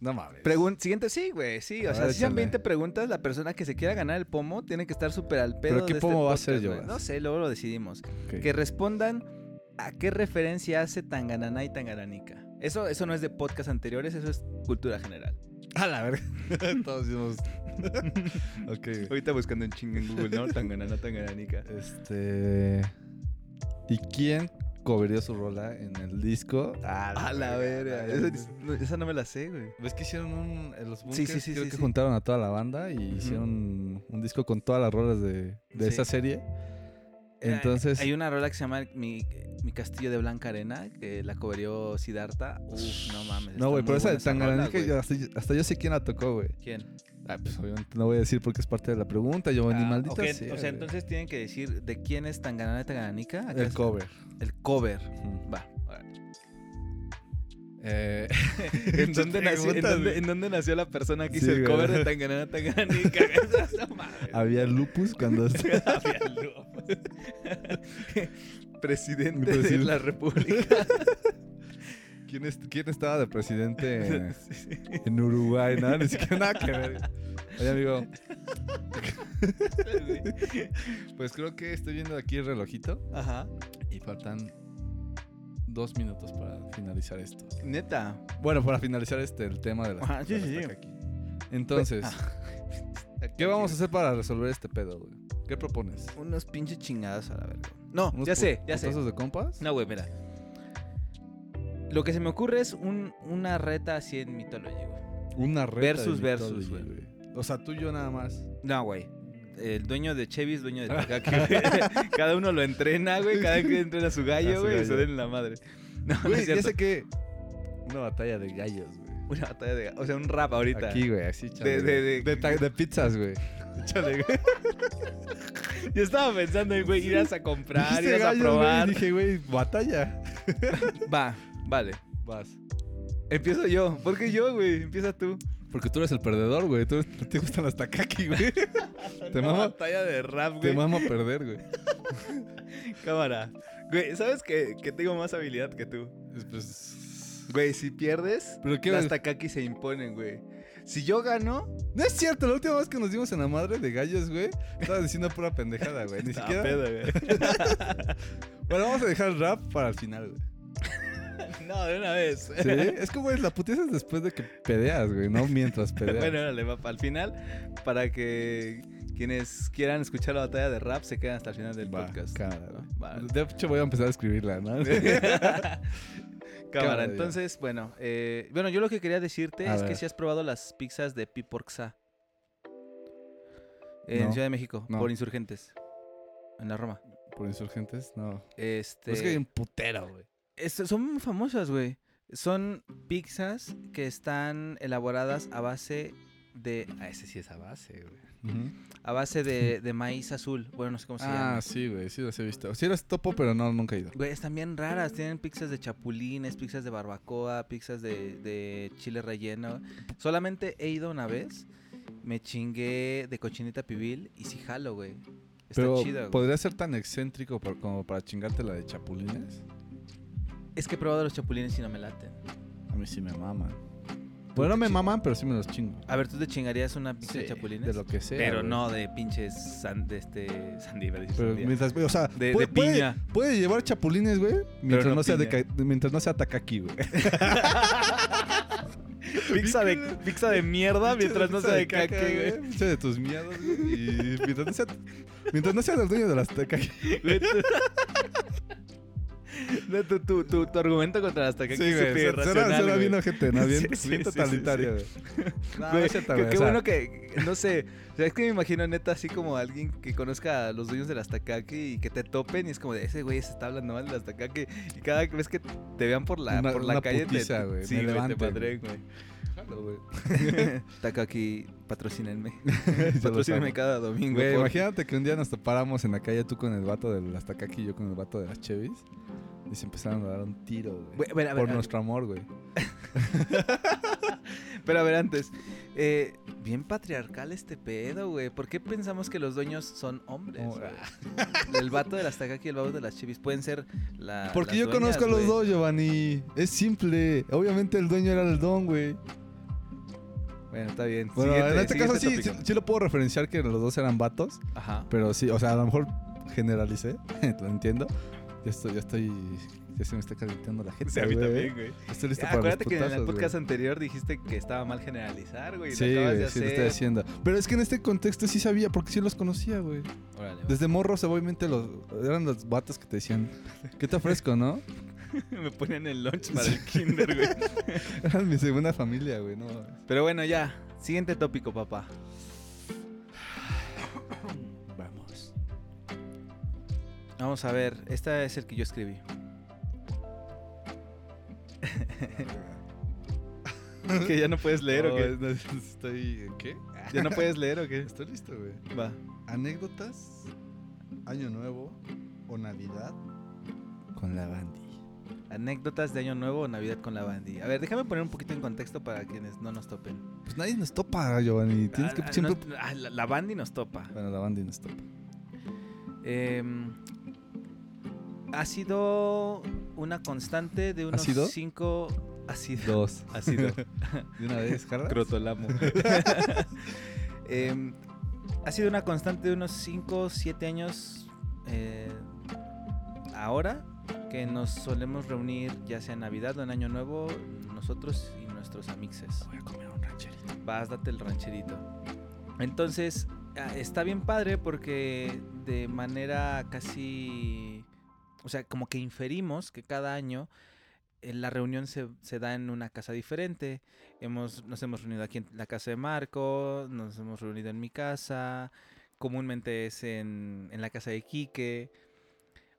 No mames. Pregun- siguiente, sí, güey, sí. O A sea, ver, si échale. 20 preguntas, la persona que se quiera ganar el pomo tiene que estar súper al pedo ¿Pero qué de este pomo va a podcast, ser, güey. No sé, luego lo decidimos. Ok. Que respondan a qué referencia hace Tanganana y Tangananica. Eso, eso no es de podcast anteriores, eso es cultura general. A la verga. Todos decimos. ok, güey. Ahorita buscando en chinga en Google, ¿no? Tanganana, Tangananica. Este. ¿Y quién coverió su rola en el disco? A la verga. Esa- Esa, no- esa no me la sé, güey. ¿Ves que hicieron un. En los Sí, bunkers, sí, sí, creo sí, que sí. juntaron a toda la banda y hicieron un disco con todas las rolas de, de Sí. esa serie. Entonces. Hay una rola que se llama Mi, Mi Castillo de Blanca Arena, que la coverió Siddhartha. Uf, no mames. No, güey, pero esa de yo hasta, hasta yo sé quién la tocó, güey. ¿Quién? Ah, pues obviamente no voy a decir porque es parte de la pregunta. Yo ni Ah, maldita sea, O sea, entonces tienen que decir de quién es Tanganana y Tangananica. ¿A qué El cover. El cover. Va. Eh, ¿En dónde, nació, en, dónde, güey. en dónde nació la persona que Sí, hizo el cover de Tanganana Tanganica? Había lupus cuando. Había luz. Presidente de la República. ¿Quién, es- quién estaba de presidente en Uruguay? Nada, ni siquiera nada que ver. Oye, amigo. Pues creo que estoy viendo aquí el relojito Ajá. y faltan dos minutos para finalizar esto. Neta. Bueno, para finalizar este el tema de las, Ajá, sí, las sí, sí. Entonces, ¿qué vamos a hacer para resolver este pedo, güey? ¿Qué propones? Unos pinches chingados a la verga. No, ¿Unos ya sé, ya sé. putazos de compas? No, güey, mira. Lo que se me ocurre es un, una reta así en Mythology, güey. Una reta Versus, de versus, güey. O sea, tú y yo nada más. No, güey. El dueño de Chevy es dueño de Takaki, güey. Cada uno lo entrena, güey. Cada quien entrena a su gallo, güey. Y se den en la madre. No, no Güey, es ya sé que... Una batalla de gallos, güey. Una batalla de... O sea, un rap ahorita. Aquí, güey, así, chale. De- de- de- de pizzas, güey. Échale, güey. Yo estaba pensando en, güey, irás a comprar, irás a gallos, güey, probar. y dije, güey, batalla. Va, vale. Vas. Empiezo yo. ¿Por qué yo, güey? Empieza tú. Porque tú eres el perdedor, güey. Tú te gustan las takaki, güey. Te Una mama, batalla de rap, te güey. mama perder, güey. Cámara. Güey, ¿sabes que, que tengo más habilidad que tú? Pues... Güey, si pierdes, ¿Pero qué? las Takaki se imponen, güey. Si yo gano, No es cierto, la última vez que nos dimos en la madre de gallos, güey, estaba diciendo pura pendejada, güey. Ni siquiera... pedo, güey. Bueno, vamos a dejar el rap para el final, güey. No, de una vez. ¿Sí? Es como, güey, la putiza es después de que pedeas, güey, no mientras pedeas. bueno, órale, va para el final. Para que quienes quieran escuchar la batalla de rap se queden hasta el final del Va, podcast. cámara. Va. De hecho, voy a empezar a escribirla, ¿no? Cámara, entonces, bueno, eh, bueno, yo lo que quería decirte A es que si has probado las pizzas de Piporxa en No, Ciudad de México, no. por insurgentes, en la Roma. Por insurgentes, no. Este, Es que hay un putero, güey. Es- son muy famosas, güey. Son pizzas que están elaboradas a base de... Ah, ese sí es a base, güey. A base de, de maíz azul. Bueno, no sé cómo se llama. Ah, sí, güey, sí las he visto. Sí las topo, pero no, nunca he ido. Güey, están bien raras. Tienen pizzas de chapulines, pizzas de barbacoa, pizzas de, de chile relleno. Solamente he ido una vez. Me chingué de cochinita pibil y sí jalo, güey. Está Pero, güey. ¿podría ser tan excéntrico por- como para chingarte la de chapulines? Es que he probado los chapulines y no me laten. A mí sí me maman. Bueno, no me maman, pero sí me los chingo. A ver, ¿tú te chingarías una pizza de chapulines? De lo que sea. Pero güey. no de pinches san, de este sandía, Pero sandía. mientras, o sea, De- puede, de puede- piña. Puede, llevar chapulines, güey, mientras no no, sea de piña. ca- mientras no sea takaki, güey. pizza de pizza de mierda mientras no sea de caca, güey. Pizza de tus miedos, güey. Y mientras no sea, mientras no sea el dueño de las takaki. Güey, tú- No, tu, tu, tu, tu argumento contra las tacacas Sí, güey. güey. bien ojete, ¿no? Bien, Sí, sí, bien sí, sí, totalitario, güey. No, Güey, qué, güey, qué o sea, bueno que, no sé, o sea, es que me imagino neta así como alguien que conozca a los dueños de las y que te topen y es como de ese güey se está hablando mal de las y cada vez que te vean por la, Una- por la una calle putiza, te, güey, sí, me güey, te madren, güey. Takaki, patrocínenme. Patrocínenme cada domingo. Güey, por- imagínate que un día nos topáramos en la calle tú con el vato de las Takaki y yo con el vato de las Chevis. Y se empezaron a dar un tiro, güey. Por ver. nuestro amor, güey. Pero a ver, antes, eh, bien patriarcal este pedo, güey. ¿Por qué pensamos que los dueños son hombres? Oh, güey? El vato de las Takaki y el vato de las Chivis pueden ser la. Porque las yo dueñas, conozco a los dos, Giovanni. Es simple. Obviamente el dueño era el don, güey. Bueno, está bien. Bueno, Siguiente- en este caso sí, sí, sí lo puedo referenciar que los dos eran vatos. Ajá. Pero sí, o sea, a lo mejor generalicé. lo entiendo. Ya estoy, ya estoy. Ya se me está calentando la gente. Sí, a mí también, güey. Estoy listo Ah, para Acuérdate que en el putazos, podcast anterior dijiste que estaba mal generalizar, güey. Sí, güey, sí lo estoy haciendo. Pero es que en este contexto sí sabía, porque sí los conocía, güey. Desde morros, obviamente, los, eran los vatos que te decían, ¿qué te ofrezco, no? Me ponen el lunch para el kinder, güey. Eran mi segunda familia, güey, no. Pero bueno, ya. Siguiente tópico, papá. Vamos. A ver. Este es el que yo escribí. que ya no puedes leer o qué. Estoy, ¿qué? ¿Ya no puedes leer o qué? Estoy listo, güey. Va. Anécdotas, Año Nuevo o Navidad con la bandi. Anécdotas de Año Nuevo o Navidad con la bandi. A ver, déjame poner un poquito en contexto para quienes no nos topen. Pues nadie nos topa, Giovanni. Tienes que Ah, ah, siempre... ah, la, la bandi nos topa. Bueno, la bandi nos topa. Em, ha sido una constante de unos sido? cinco... Ha sido. Dos. Ha sido. ¿De una vez, Jarra? Crotolamo. Ha sido una constante de unos 5 7 años eh, ahora que nos solemos reunir ya sea en Navidad o en Año Nuevo, nosotros y nuestros amixes. Voy a comer un rancherito. Vas, date el rancherito. Entonces, ah, está bien padre porque de manera casi... O sea, como que inferimos que cada año eh, la reunión se, se da en una casa diferente. Hemos, nos hemos reunido aquí en la casa de Marco, nos hemos reunido en mi casa, comúnmente es en, en la casa de Quique.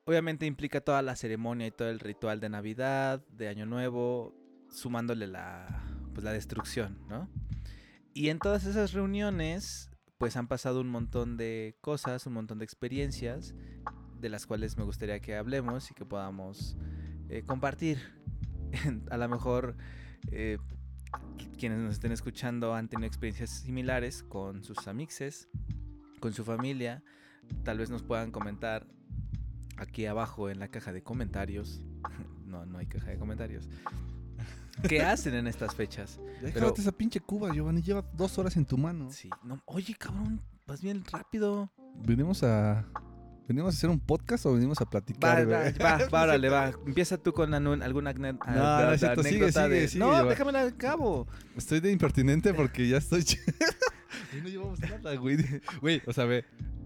Obviamente implica toda la ceremonia y todo el ritual de Navidad, de Año Nuevo, sumándole la, pues, la destrucción, ¿no? Y en todas esas reuniones, pues han pasado un montón de cosas, un montón de experiencias, de las cuales me gustaría que hablemos y que podamos eh, compartir. A lo mejor eh, quienes nos estén escuchando han tenido experiencias similares con sus amixes, con su familia. Tal vez nos puedan comentar aquí abajo en la caja de comentarios. No, no hay caja de comentarios. ¿Qué hacen en estas fechas? Ya Pero- déjate esa pinche cuba, Giovanni. Lleva dos horas en tu mano. Sí, no, oye, cabrón, vas bien rápido. ¿Venimos a... ¿Venimos a hacer un podcast o venimos a platicar, va, va, va, órale, va. Empieza tú con alguna agne- No, no cierto, sigue, anécdota sigue, de- sigue, No, déjamela al cabo. Estoy de impertinente porque ya estoy... No llevamos nada, güey. Güey, o sea, ve...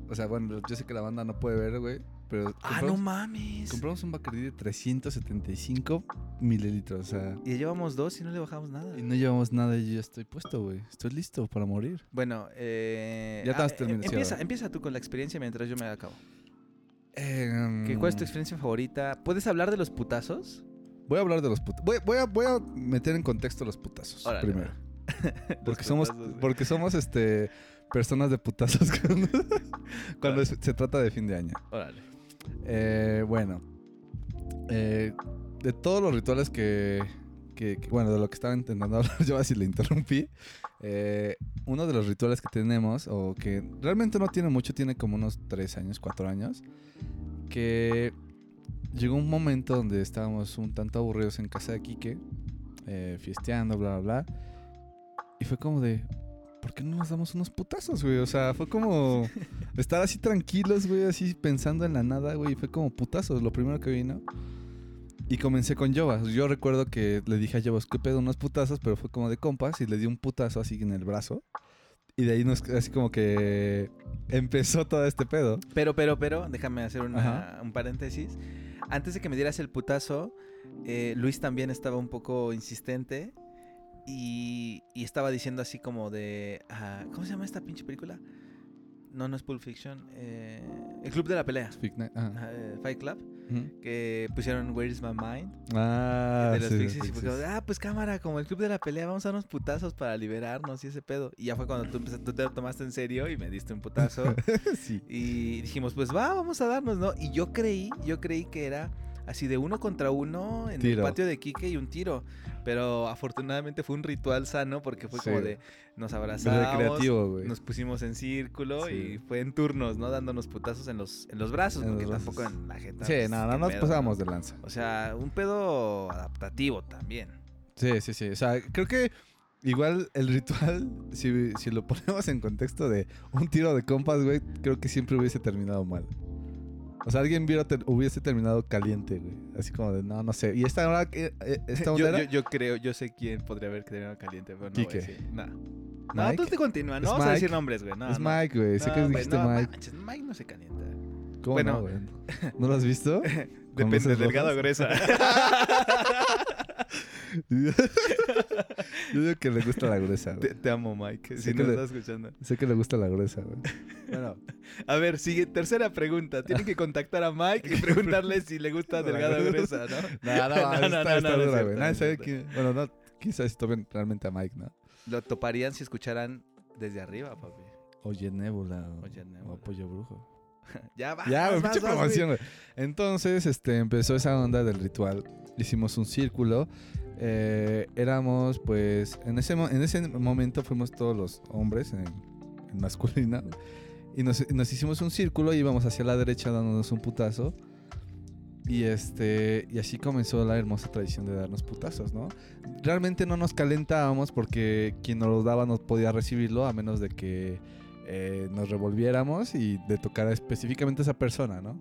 O sea, bueno, yo sé que la banda no puede ver, güey. Pero Ah, no mames. compramos un Bacardí de 375 mililitros, o sea... Y ya llevamos dos y no le bajamos nada. Y no llevamos nada y yo ya estoy puesto, güey. Estoy listo para morir. Bueno, eh... Ya ah, estás terminando, empieza, empieza tú con la experiencia mientras yo me acabo. ¿Qué, ¿Cuál es tu experiencia favorita? ¿Puedes hablar de los putazos? Voy a hablar de los putazos. Voy, voy a, voy a meter en contexto los putazos Órale, primero. Porque somos, güey. porque somos este personas de putazos cuando, cuando es- se trata de fin de año. Órale. Eh, bueno, eh, de todos los rituales que, que- que- bueno, de lo que estaba intentando hablar yo, así le interrumpí. eh, uno de los rituales que tenemos, o que realmente no tiene mucho, tiene como unos 3 años, 4 años, que llegó un momento donde estábamos un tanto aburridos en casa de Quique, eh, fiesteando, bla, bla, bla. Y fue como de, ¿por qué no nos damos unos putazos, güey? O sea, fue como estar así tranquilos, güey, así pensando en la nada, güey. y Fue como putazos, lo primero que vino. Y comencé con Jovas. Yo recuerdo que le dije a Jovas, ¿qué pedo? Unos putazos, pero fue como de compas y le di un putazo así en el brazo. Y de ahí nos, así como que empezó todo este pedo. Pero, pero, pero, déjame hacer una- un paréntesis. Antes de que me dieras el putazo, eh, Luis también estaba un poco insistente y, y estaba diciendo así como de... ah, ¿Cómo se llama esta pinche película? No, no es Pulp Fiction. eh, el Club de la Pelea. Night, Fight Club. Que pusieron Where is my mind? Ah, de los sí, Pixies, y sí. ah, pues cámara, como el club de la pelea, vamos a unos putazos para liberarnos y ese pedo. Y ya fue cuando tú, empezaste, tú te lo tomaste en serio y me diste un putazo. sí. y dijimos, pues va, vamos a darnos, ¿no? Y yo creí, yo creí que era así de uno contra uno en Tiro. el patio de Quique y un tiro. Pero afortunadamente fue un ritual sano porque fue como de nos abrazamos, Recreativo, güey. nos pusimos en círculo Sí. y fue en turnos, ¿no? Dándonos putazos en los, en los brazos, En los porque brazos. tampoco en la jeta. Sí, pues, no, no nos ¿no? de lanza. O sea, un pedo adaptativo también. Sí, sí, sí. O sea, creo que igual el ritual, si, si lo ponemos en contexto de un tiro de compas, güey, creo que siempre hubiese terminado mal. O sea, alguien ter- hubiese terminado caliente, güey. Así como de, no, no sé. Y esta hora, eh, esta Yo, onda yo, yo creo, yo sé quién podría haber terminado caliente, pero no Quique. decir. No. Tú te continúa, Es no vamos a decir nombres, güey. No, es no. Mike, güey. Sé que güey, dijiste no, Mike. manches, Mike no se calienta. ¿Cómo bueno. no, güey? ¿No lo has visto? Depende, luces delgada o gruesa. Yo digo que le gusta la gruesa, te, güey. te amo, Mike. Sé Si que le- estás escuchando. Sé que le gusta la gruesa, güey. Bueno, A ver, sigue, tercera pregunta. Tienen que contactar a Mike y preguntarle si le gusta delgada o gruesa, ¿no? no, no, No, no, no, no, no dura, güey. no Nadie sabe quién. Bueno, no, quizás si tomen realmente a Mike, ¿no? Lo toparían si escucharan desde arriba, papi. Oye, Nébula. O, Oye, Nébula. o Pollo Brujo. Ya va. ya, vas, vas, promoción, güey. Entonces, este, empezó esa onda del ritual. Hicimos un círculo. Eh, éramos, pues, en ese, en ese momento fuimos todos los hombres en, masculina. Y nos, nos hicimos un círculo y íbamos hacia la derecha dándonos un putazo. Y este y así comenzó la hermosa tradición de darnos putazos, ¿no? Realmente no nos calentábamos porque quien nos lo daba no podía recibirlo a menos de que eh, nos revolviéramos y de tocar específicamente a esa persona, ¿no?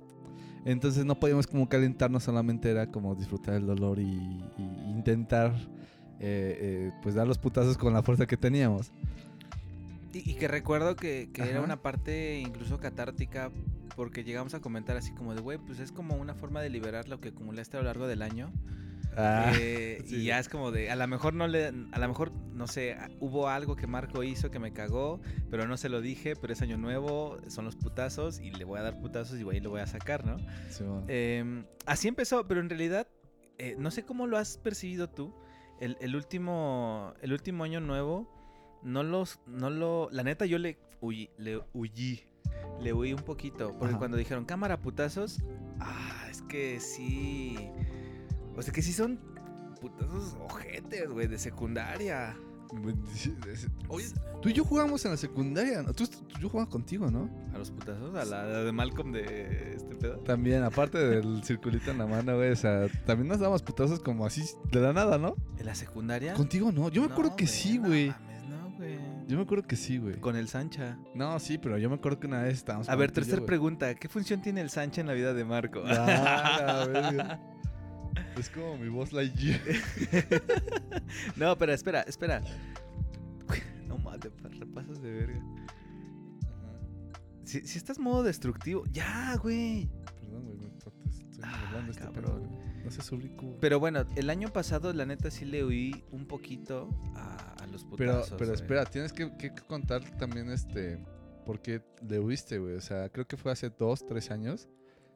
Entonces no podíamos como calentarnos, solamente era como disfrutar el dolor y, y intentar eh, eh, pues dar los putazos con la fuerza que teníamos. Y, y que recuerdo que, que era una parte incluso catártica porque llegamos a comentar así como de, güey, pues es como una forma de liberar lo que acumulaste a lo largo del año. Ah, Eh, sí. Y ya es como de, a lo mejor no le, a lo mejor, no sé, hubo algo que Marco hizo que me cagó, pero no se lo dije, pero es año nuevo, son los putazos y le voy a dar putazos y güey, lo voy a sacar, ¿no? Eh, así empezó, pero en realidad, eh, no sé cómo lo has percibido tú. El, el último, el último año nuevo, no los, no lo, la neta yo le huí, le huyí, le huí un poquito, porque Ajá. cuando dijeron cámara putazos, ah, es que sí, o sea que sí son putazos ojetes, güey, de secundaria. Oye, tú y yo jugamos en la secundaria. ¿no? Tú, tú- yo jugaba contigo, ¿no? A los putazos, a la, la de Malcolm de este pedo. También, aparte del circulito en la mano, güey. O sea, también nos dábamos putazos como así de la nada, ¿no? ¿En la secundaria? Contigo no. Yo me No, acuerdo que sí, güey. No, güey. Yo me acuerdo que sí, güey. Con el Sancha. No, sí, pero yo me acuerdo que una vez estábamos. A ver, yo, tercera pregunta. ¿Qué función tiene el Sancha en la vida de Marco? Ah, la. Es como mi voz Lightyear. no, pero espera, espera. No mames, repasas de verga. Si, si estás modo destructivo, ya, güey. Perdón, güey, me. Estoy Ah, hablando este cabrón. pedo, güey. No sé su rico. Pero bueno, el año pasado, la neta, sí le oí un poquito a, a los putazos. pero güey. espera, tienes que, que contar también este. ¿Por qué le huiste, güey? O sea, creo que fue hace dos, tres años.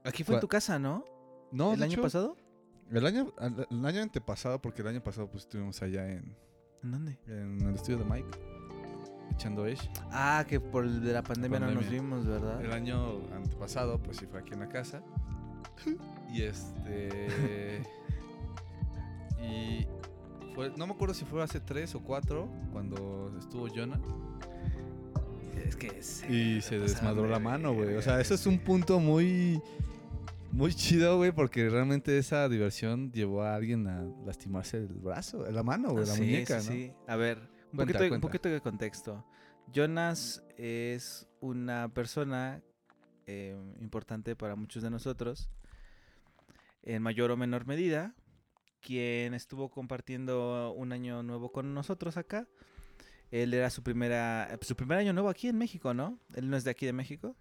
Aquí fue en tu casa, ¿no? No, ¿El año hecho, pasado? El año, el año antepasado, porque el año pasado pues estuvimos allá en, ¿En dónde? en el estudio de Mike, echando Edge. Ah, que por el de la pandemia, no nos Pandemia. vimos, ¿verdad? El año antepasado, pues sí fue aquí en la casa. Y este. y fue, no me acuerdo si fue hace tres o cuatro, cuando estuvo Jonah. Es que se Y se desmadró la mano, güey. O sea, eso es un punto muy. Muy chido, güey, porque realmente esa diversión llevó a alguien a lastimarse el brazo, la mano, güey, la Sí, muñeca, sí, ¿no? sí. A ver, un, Cuenta, poquito, un poquito de contexto. Jonas es una persona eh, importante para muchos de nosotros, en mayor o menor medida, quien estuvo compartiendo un año nuevo con nosotros acá. Él era su primera su primer año nuevo aquí en México, ¿no? Él no es de aquí de México.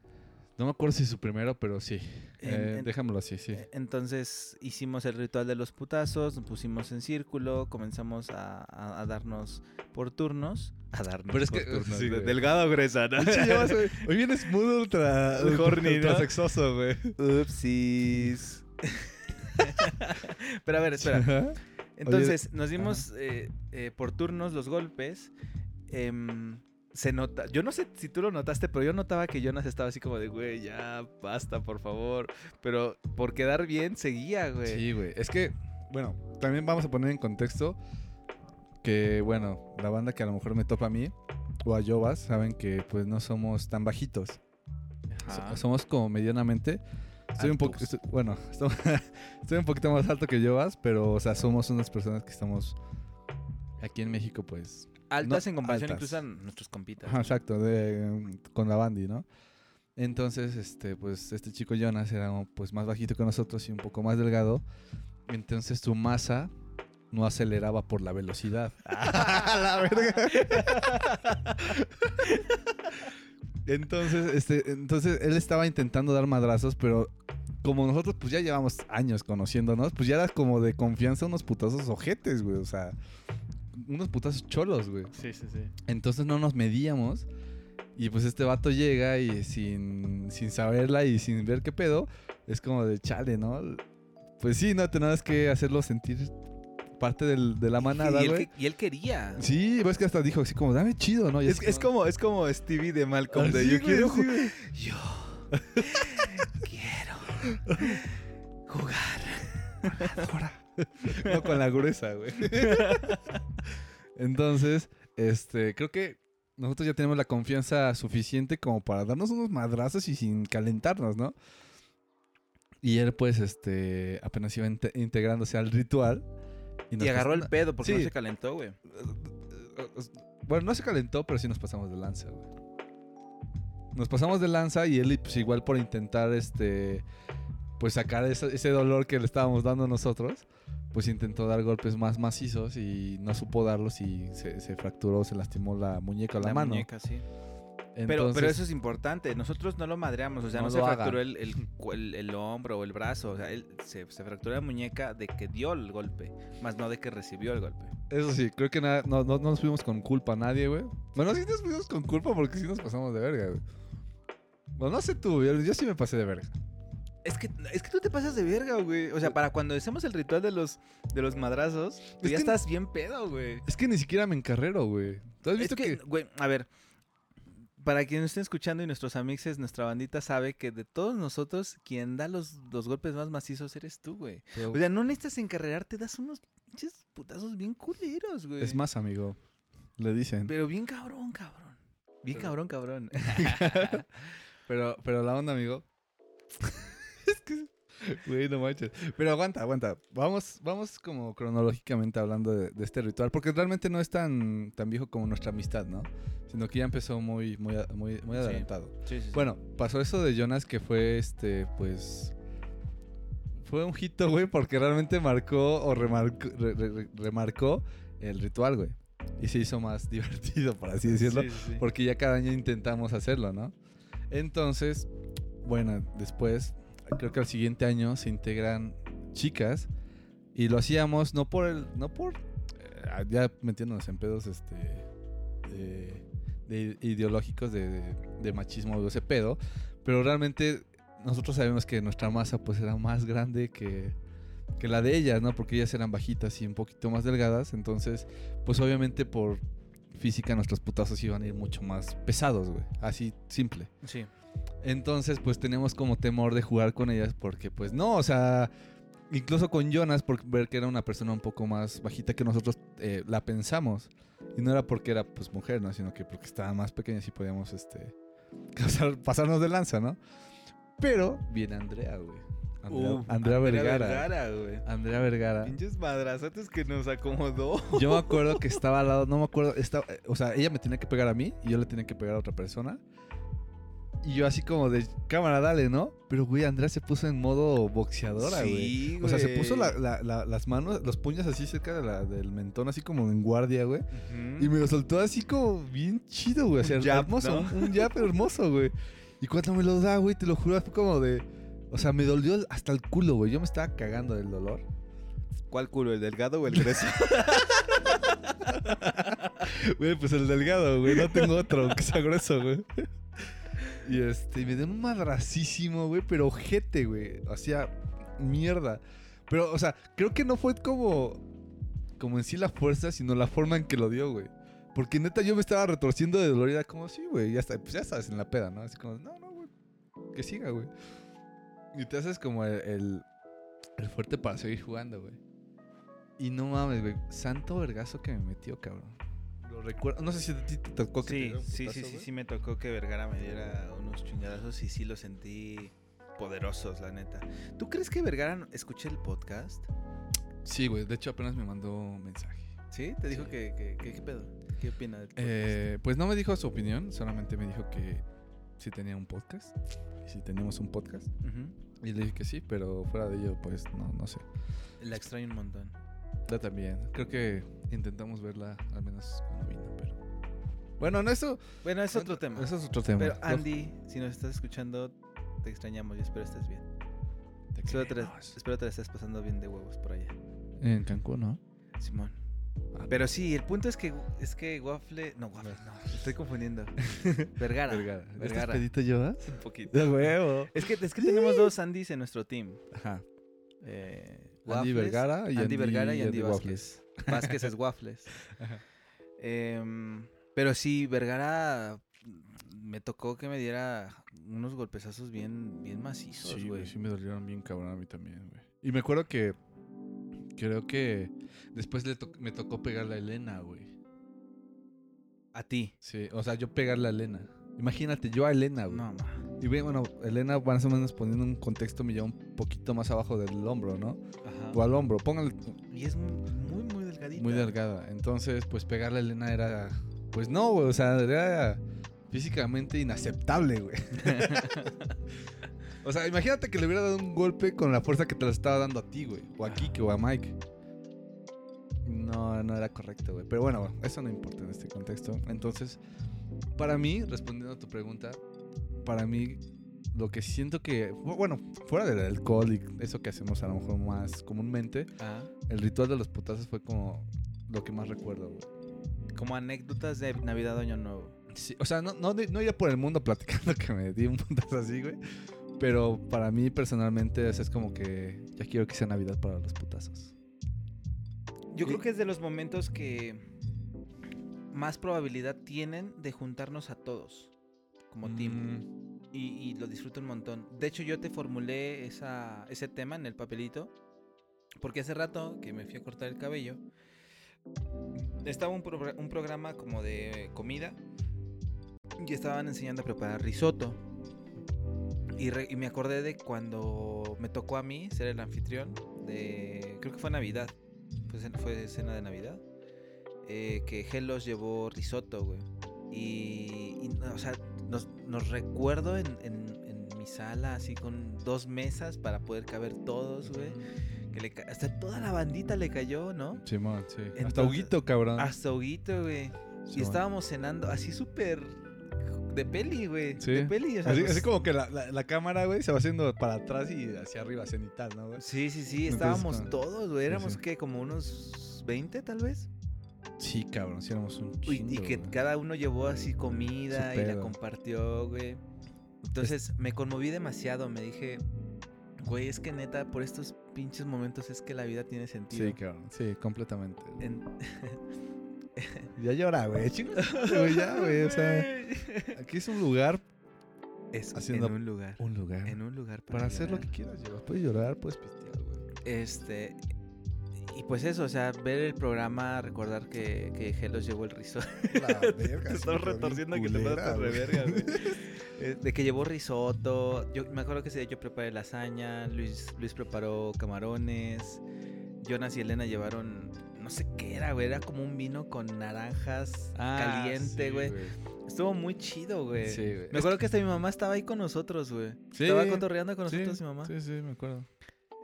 No me acuerdo si su primero, pero sí. En- Eh, en- déjamelo así, sí. Eh, Entonces hicimos el ritual de los putazos, nos pusimos en círculo, comenzamos a, a- a darnos por turnos. A darnos Pero es por que- turnos. sí, de- delgado gruesa, ¿no? Hoy vienes mood ultra, Horny, ultra ¿no? sexoso, güey. Upsis. Pero a ver, espera. Entonces, nos dimos eh, eh, por turnos los golpes. Em, se nota, yo no sé si tú lo notaste, pero yo notaba que Jonas estaba así como de, güey, ya basta, por favor. Pero por quedar bien, seguía, güey. Sí, güey. Es que, bueno, también vamos a poner en contexto que, bueno, la banda que a lo mejor me topa a mí o a Jovas saben que pues no somos tan bajitos. Ajá. somos como medianamente. Estoy un poco, bueno, estoy, estoy un poquito más alto que Jovas, pero, o sea, somos unas personas que estamos aquí en México, pues. Altas No, en comparación altas. incluso a nuestros compitas. Ajá, exacto, de, con la bandi, ¿no? Entonces, este, pues, este chico Jonas era pues más bajito que nosotros y un poco más delgado. Entonces su masa no aceleraba por la velocidad. la verga. entonces, este, entonces él estaba intentando dar madrazos, pero como nosotros pues ya llevamos años conociéndonos, pues ya era como de confianza unos putazos ojetes, güey. O sea, unos putazos cholos, güey. Sí, sí, sí. Entonces no nos medíamos. Y pues este vato llega y sin, sin saberla y sin ver qué pedo, es como de chale, ¿no? Pues sí, no tenés que hacerlo sentir parte del- de la manada, y, él, güey. y él quería. Sí, ves que hasta dijo así como, dame chido, ¿no? Y Es, es como, es como Stevie de Malcolm. Ah, de, sí, yo quiero sí. Yo quiero jugar. No, con la gruesa, güey. Entonces, este, creo que nosotros ya tenemos la confianza suficiente como para darnos unos madrazos y sin calentarnos, ¿no? Y él, pues, este, apenas iba inte- integrándose al ritual. Nos Y agarró el pedo porque no se calentó, güey. Bueno, no se calentó, pero sí nos pasamos de lanza, güey. Nos pasamos de lanza y él, pues, igual por intentar, este, pues, sacar ese, ese dolor que le estábamos dando nosotros, pues intentó dar golpes más macizos y no supo darlos y se, se fracturó, se lastimó la muñeca o la, mano. muñeca, sí. Pero, Entonces, pero eso es importante. Nosotros no lo madreamos. O sea, no, No se fracturó el, el, el- el hombro o el brazo. O sea, él se, se fracturó la muñeca de que dio el golpe, más no de que recibió el golpe. Eso sí, creo que nada, no, no, no nos fuimos con culpa a nadie, güey. Bueno, sí nos fuimos con culpa porque sí nos pasamos de verga, güey. Bueno, no sé tú, yo, yo sí me pasé de verga. Es que, es que tú te pasas de verga, güey. O sea, para cuando hacemos el ritual de los, de los madrazos, tú Es ya estás bien pedo, güey. Es que ni siquiera me encarrero, güey. ¿Tú has Es visto que, que... güey, a ver. Para quienes estén escuchando y nuestros amixes, nuestra bandita sabe que de todos nosotros, quien da los, los golpes más macizos eres tú, güey. O sea, no necesitas encarrerarte, das unos pinches putazos bien culeros, güey. Es más, amigo. Le dicen. Pero bien cabrón, cabrón. Bien cabrón, cabrón. Pero, pero la onda, amigo. es que. Güey, no manches. Pero aguanta, aguanta. Vamos, vamos como cronológicamente hablando de, de este ritual. Porque realmente no es tan, tan viejo como nuestra amistad, ¿no? Sino que ya empezó muy, muy, muy, muy adelantado. Sí, sí, sí. Bueno, pasó eso de Jonas que fue este, pues. Fue un hito, güey, porque realmente marcó o remarcó, re- re- re- remarcó el ritual, güey. Y se hizo más divertido, por así decirlo. Porque ya cada año intentamos hacerlo, ¿no? Entonces, bueno, después, creo que al siguiente año se integran chicas y lo hacíamos no por el, no por, eh, ya metiéndonos en pedos, este, de, de ideológicos de, de- de machismo de ese pedo, pero realmente nosotros sabemos que nuestra masa pues era más grande que, que la de ellas, ¿no? Porque ellas eran bajitas y un poquito más delgadas. Entonces, pues obviamente por física nuestros putazos iban a ir mucho más pesados, güey. Así, simple. Sí. Entonces, pues tenemos como temor de jugar con ellas porque, pues no, o sea, incluso con Jonas, por ver que era una persona un poco más bajita que nosotros, eh, la pensamos. Y no era porque era, pues, mujer, ¿no? Sino que porque estaban más pequeñas y podíamos, este, causar- pasarnos de lanza, ¿no? Pero viene Andrea, güey. Andrea, Uh, Andrea Vergara. Vergara, güey. Andrea Vergara. Pinches madrazotes que nos acomodó. Yo me acuerdo que estaba al lado, no me acuerdo, estaba, eh, o sea, ella me tenía que pegar a mí y yo le tenía que pegar a otra persona. Y yo así como de, cámara, dale, ¿no? Pero, güey, Andrea se puso en modo boxeadora, güey. Sí, O sea, se puso la- la- la- las manos, los puños así cerca de la- del mentón, así como en guardia, güey. Y me lo soltó así como bien chido, güey. O sea, Un jab, hermoso, un jab hermoso, güey. Y cuando me lo da, güey, te lo juro, fue como de... O sea, me dolió hasta el culo, güey. Yo me estaba cagando del dolor. ¿Cuál culo? ¿El delgado o el grueso? Güey, pues el delgado, güey. No tengo otro que sea grueso, güey. Y este, me dio un madracísimo, güey, pero ojete, güey. Hacía mierda. Pero, o sea, creo que no fue como. Como en sí la fuerza, sino la forma en que lo dio, güey. Porque neta yo me estaba retorciendo de dolor y era como, sí, güey, ya pues ya estás en la peda, ¿no? Así como, no, no, güey. Que siga, güey. Y te haces como el, el, el fuerte para seguir jugando, güey. Y no mames, güey. Santo vergazo que me metió, cabrón. Lo recuerdo. No sé si a ti te tocó que te Sí, un sí, putazo, sí, sí, güey. sí me tocó que Vergara me diera unos chingadazos y sí los sentí poderosos, la neta. ¿Tú crees que Vergara escuché el podcast? Sí, güey. De hecho, apenas me mandó mensaje. ¿Sí? ¿Te dijo Sí. que, que- que- qué pedo? ¿Qué opina del podcast? Eh, pues no me dijo su opinión, solamente me dijo que sí tenía un podcast. Y si teníamos un podcast. Y le dije que sí, pero fuera de ello, pues no, no sé. La extraño un montón. También. Creo que intentamos verla al menos cuando vino, pero. Bueno, no, eso. Bueno, es otro tema. Eso es otro tema. Pero Andy, si nos estás escuchando, te extrañamos y espero estés bien. te Espero te, espero te la estés pasando bien de huevos por allá. En Cancún, ¿no? Simón. Ah, Pero sí, el punto es que es que Waffle. No, Waffle, no, estoy confundiendo. Vergara. Vergara. Vergara. ¿Estás pedito yo? Un poquito. De huevo. Es que, es que tenemos dos Andys en nuestro team. Ajá. Eh, Andy Vergara y Andy, Andy- Vergara y Andy Andy Vázquez. Vázquez es Waffles. Em, pero sí, Vergara me tocó que me diera unos golpezazos bien, bien macizos, Sí, güey. güey, sí me dolieron bien cabrón a mí también, güey. Y me acuerdo que creo que después le to- me tocó pegarle a Elena, güey. A ti. Sí, o sea, yo pegarle a Elena. Imagínate, yo a Elena, güey. No, ma. Y bueno, Elena más o menos poniendo un contexto me lleva un poquito más abajo del hombro, ¿no? Ajá. O al hombro, póngale Y es muy, muy delgadita. muy delgada. Entonces, pues pegarle a Elena era, pues no, güey, o sea, era físicamente inaceptable, güey. o sea, imagínate que le hubiera dado un golpe con la fuerza que te la estaba dando a ti, güey. O a Kike o a Mike. No, no era correcto, güey. Pero bueno, eso no importa en este contexto. Entonces, para mí, respondiendo a tu pregunta, para mí, lo que siento que, bueno, fuera del alcohol y eso que hacemos a lo mejor más comúnmente, Ah, el ritual de los putazos fue como lo que más recuerdo, güey. como anécdotas de Navidad Año Nuevo. Sí, o sea, no, no, no iría por el mundo platicando que me di un putazo así, güey. Pero para mí personalmente es como que ya quiero que sea Navidad para los putazos. Yo creo que es de los momentos que más probabilidad tienen de juntarnos a todos como team. Mm, Y, y lo disfruto un montón. De hecho, yo te formulé esa, ese tema en el papelito. Porque hace rato que me fui a cortar el cabello. Estaba un, un programa como de comida. Y estaban enseñando a preparar risotto. Y, re- y me acordé de cuando me tocó a mí ser el anfitrión de... Creo que fue Navidad. Cen- fue cena de Navidad. Eh, que Helos llevó risotto, güey. Y, o sea, nos, nos recuerdo en, en- en mi sala así con dos mesas para poder caber todos, güey. Que le hasta toda la bandita le cayó, ¿no? Simón, sí. Hasta Huguito, cabrón. Hasta Huguito, güey. Y estábamos cenando así súper de peli, güey. Sí. De peli, o sea, Así, nos- así como que la, la- la cámara, güey, se va haciendo para atrás y hacia arriba, cenital, ¿no, güey? Sí, sí, sí, estábamos con- todos, güey. Éramos sí. que como unos 20 tal vez. Sí, cabrón, sí éramos un chingo, y que güey. cada uno llevó así comida Su y la compartió, güey. Entonces me conmoví demasiado, me dije, Güey, es que neta, por estos pinches momentos es que la vida tiene sentido. Sí, cabrón. Sí, completamente. güey. En- Ya llora, güey. Güey, ya, güey. O sea, aquí es un lugar, es haciendo en un lugar. un lugar. En un lugar para hacer lo que quieras, llevar. Puedes llorar, puedes pistear, güey. Este. Y pues eso, o sea, ver el programa, recordar que, que Gelos llevó el risotto. La verga. Te quedó retorciendo que te pasas de verga, güey. Eh, De que llevó risotto. Yo me acuerdo que ese día yo preparé lasaña. Luis, Luis preparó camarones. Jonas y Elena llevaron. No sé qué era, güey. Era como un vino con naranjas Ah, caliente, sí, güey. Estuvo muy chido, güey. Sí, güey. Me acuerdo que hasta mi mamá estaba ahí con nosotros, güey. Sí. Estaba cotorreando con nosotros mi mamá. Sí, sí, me acuerdo.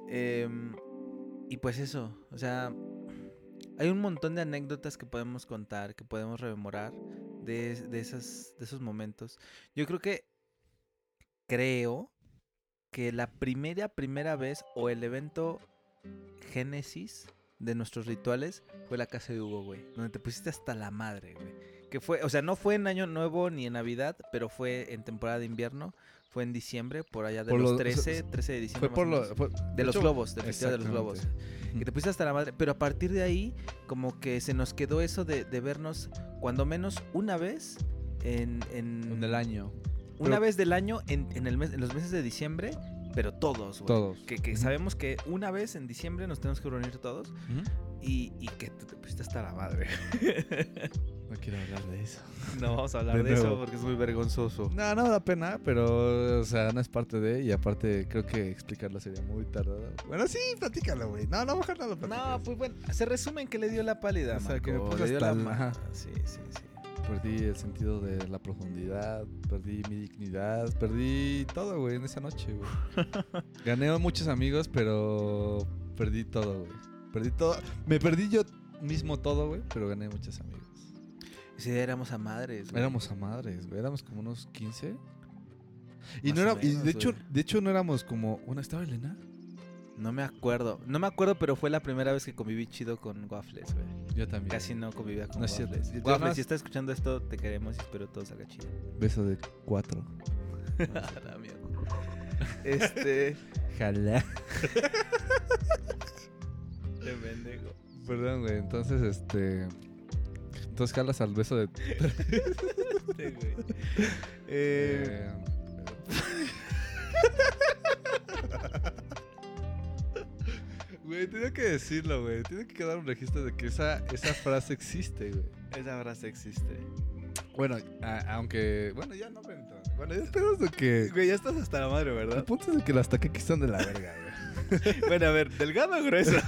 Em, y pues eso, o sea, hay un montón de anécdotas que podemos contar, que podemos rememorar de, de, esas, de esos momentos. Yo creo que, creo que la primera, primera vez o el evento génesis de nuestros rituales fue la casa de Hugo, güey. Donde te pusiste hasta la madre, güey. Que fue, o sea, no fue en Año Nuevo ni en Navidad, pero fue en temporada de invierno. Fue en diciembre, por allá de Por los lo- 13, 13 de diciembre. Fue por lo. fue- De los hecho- globos, del festival de los globos. Que te pusiste hasta la madre. Pero a partir de ahí, como que se nos quedó eso de, de vernos, cuando menos una vez en. en En el año. Una pero- vez del año en, en el mes, en los meses de diciembre, pero todos, güey. Todos. Que, que sabemos que una vez en diciembre nos tenemos que reunir todos y, y que te, te pusiste hasta la madre. No quiero hablar de eso. No vamos a hablar De de, eso porque es muy vergonzoso. No, no da pena, pero, o sea, no es parte de. Y aparte, creo que explicarlo sería muy tardado. Bueno, sí, platícalo, güey. No, no, mejor no lo No, platicas. pues bueno, se resumen que le dio la pálida. O sea, que me le dio hasta la. Sí, sí, sí. Perdí el sentido de la profundidad, perdí mi dignidad, perdí todo, güey, en esa noche, güey. Gané muchos amigos, pero perdí todo, güey. Perdí todo. Me perdí yo mismo todo, güey, pero gané muchos amigos. Sí, éramos a madres. güey. Éramos a madres, güey. Éramos como unos 15. Y Más no era, y de hecho, de hecho no éramos como, ¿una estaba Elena? No me acuerdo. No me acuerdo, pero fue la primera vez que conviví chido con Waffles, güey. Yo también. Casi no convivía con No es cierto. Waffles. Waffles, si estás escuchando esto, te queremos y espero todo salga chido. Beso de cuatro. Este. Jala. De pendejo. Perdón, güey. Entonces, este. Entonces jalas al beso de. Este, güey. Eh, Eh, Güey, tenía que decirlo, güey. Tiene que quedar un registro de que esa, esa frase existe, güey. esa frase existe. Bueno, a- aunque. Bueno, ya no me. Bueno, ya esperas de que. Güey, ya estás hasta la madre, El ¿verdad? punto es de que las taquequis son de la verga, güey. bueno, a ver, delgado o grueso.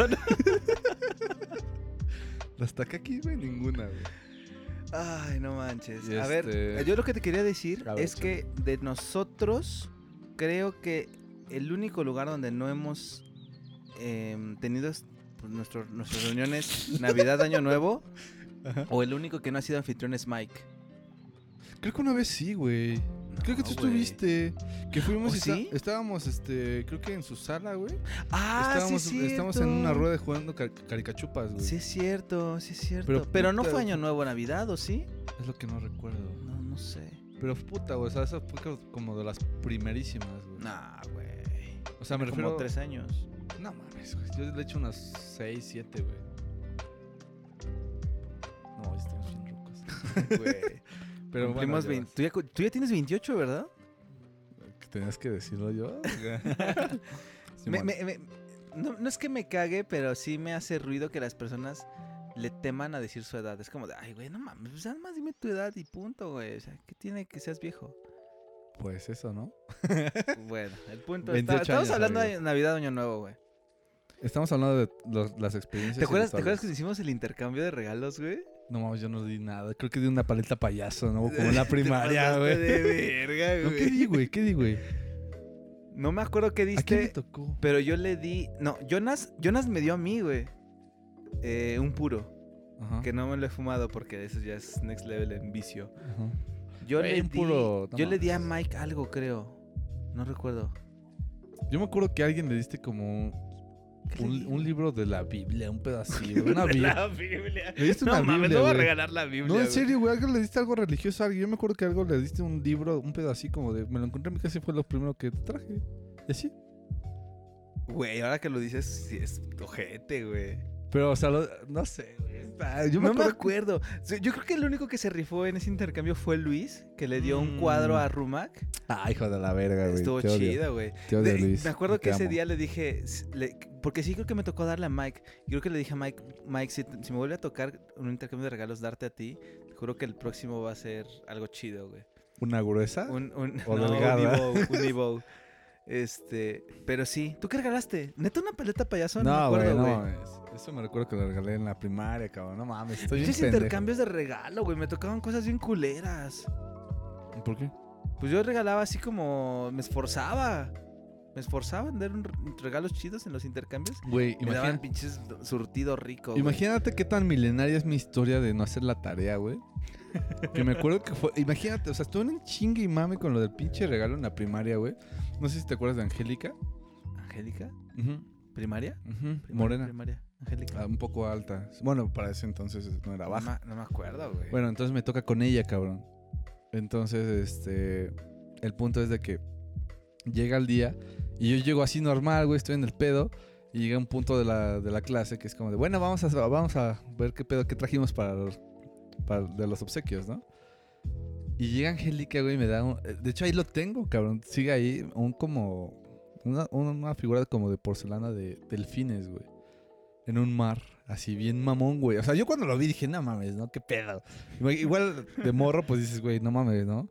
Las taquequis, güey, ninguna, güey. Ay, no manches. Y A ver, este- yo lo que te quería decir A ver, es que de nosotros, creo que el único lugar donde no hemos em, tenido es, pues, nuestro- nuestras reuniones Navidad, Año Nuevo, Ajá. o el único que no ha sido anfitrión es Mike. Creo que una vez sí, güey. Creo que tú güey. estuviste. Que fuimos ¿Oh, y sí? estábamos, este, creo que en su sala, güey. Ah, estábamos, sí es estábamos en una rueda jugando car- caricachupas, güey. Sí es cierto, sí es cierto. Pero Pero, no fue Año Nuevo, Navidad, ¿o sí? Es lo que no recuerdo. No, no sé. Pero puta, güey. O sea, eso fue co- como de las primerísimas, güey. Nah, güey. o sea, me Como refiero. tres años. No mames, güey. Yo le he hecho unas 6, 7, güey. No, estamos bien rucos. Güey. Pero Cumplimos bueno, 20 ¿Tú, ya, cu- tú ya tienes 28, ¿verdad? Tenías que decirlo yo. Me- Simón. me- me- no, no es que me cague, pero sí me hace ruido que las personas le teman a decir su edad. Es como de, ay, güey, no mames, pues nada más dime tu edad y punto, güey. O sea, ¿qué tiene que seas viejo? Pues eso, ¿no? Bueno, el punto 28 está, Estamos años, hablando amigo. de Navidad, Año Nuevo, güey. Estamos hablando de los- las experiencias. ¿Te acuerdas, ¿Te acuerdas que hicimos el intercambio de regalos, güey? No mames, yo no di nada. Creo que di una paleta payaso, ¿no? Como en la primaria, güey. de verga, No, güey. ¿Qué di, güey? ¿Qué di, güey? No me acuerdo qué ¿A quién le diste, tocó? pero yo le di... No, Jonas, Jonas me dio a mí, güey. Eh, un puro, Ajá. que no me lo he fumado porque eso ya es next level en vicio. Ajá. Yo le di, puro, yo le di a. Mike algo, creo. No recuerdo. Yo me acuerdo que a alguien le diste como ¿Qué le un, libro de la Biblia, un pedacito, una Biblia. La Biblia. Le diste No una mames, Biblia, no voy a regalar la Biblia. No, en serio, güey, algo le diste algo religioso a alguien. Yo me acuerdo que algo le diste un libro, un pedacito como de. Me lo encontré en mi casa y fue lo primero que te traje. Y así. Güey, ahora que lo dices, sí es ojete, güey. Pero, o sea, lo- no sé, güey. Yo me no me acuerdo. acuerdo. Sí, Yo creo que el único que se rifó en ese intercambio fue Luis, que le dio un cuadro Mm. a Rumac. Ah, hijo de la verga, güey. Estuvo chido, güey. Me acuerdo que ese día le dije, le- porque sí creo que me tocó darle a Mike. Creo que le dije a Mike, Mike, si, si me vuelve a tocar un intercambio de regalos, darte a ti, te juro que el próximo va a ser algo chido, güey. ¿Una gruesa? Un, un, ¿O no, delgada? un un Evo. Este, pero sí. ¿Tú qué regalaste? ¿Neta una paleta payaso? No, güey, no. Eso me recuerdo que lo regalé en la primaria, cabrón. No mames, estoy pendejo. intercambios de regalo, güey. Me tocaban cosas bien culeras. ¿Por qué? Pues yo regalaba así como. Me esforzaba. Me esforzaba en dar un- regalos chidos en los intercambios. Güey, me daban pinches surtido rico. imagínate qué tan milenaria es mi historia de no hacer la tarea, güey. Que me acuerdo que fue. Imagínate, o sea, estuve en chingue y mame con lo del pinche regalo en la primaria, güey. No sé si te acuerdas de Angélica. ¿Angélica? ¿Primaria? Morena. Primaria. Angélica. Ah, un poco alta. Bueno, para ese entonces no era baja. no me acuerdo, güey. Bueno, entonces me toca con ella, cabrón. Entonces, este. El punto es de que llega el día y yo llego así normal, güey, estoy en el pedo. Y llega un punto de la, de la clase que es como de, bueno, vamos a, vamos a ver qué pedo, qué trajimos para, para de los obsequios, ¿no? Y llega Angélica, güey, y me da un... De hecho, ahí lo tengo, cabrón. Sigue ahí un como... Una, una figura como de porcelana de delfines, güey. En un mar, así bien mamón, güey. O sea, yo cuando lo vi dije, no mames, ¿no? ¿Qué pedo? Igual de morro, pues dices, güey, no mames, ¿no?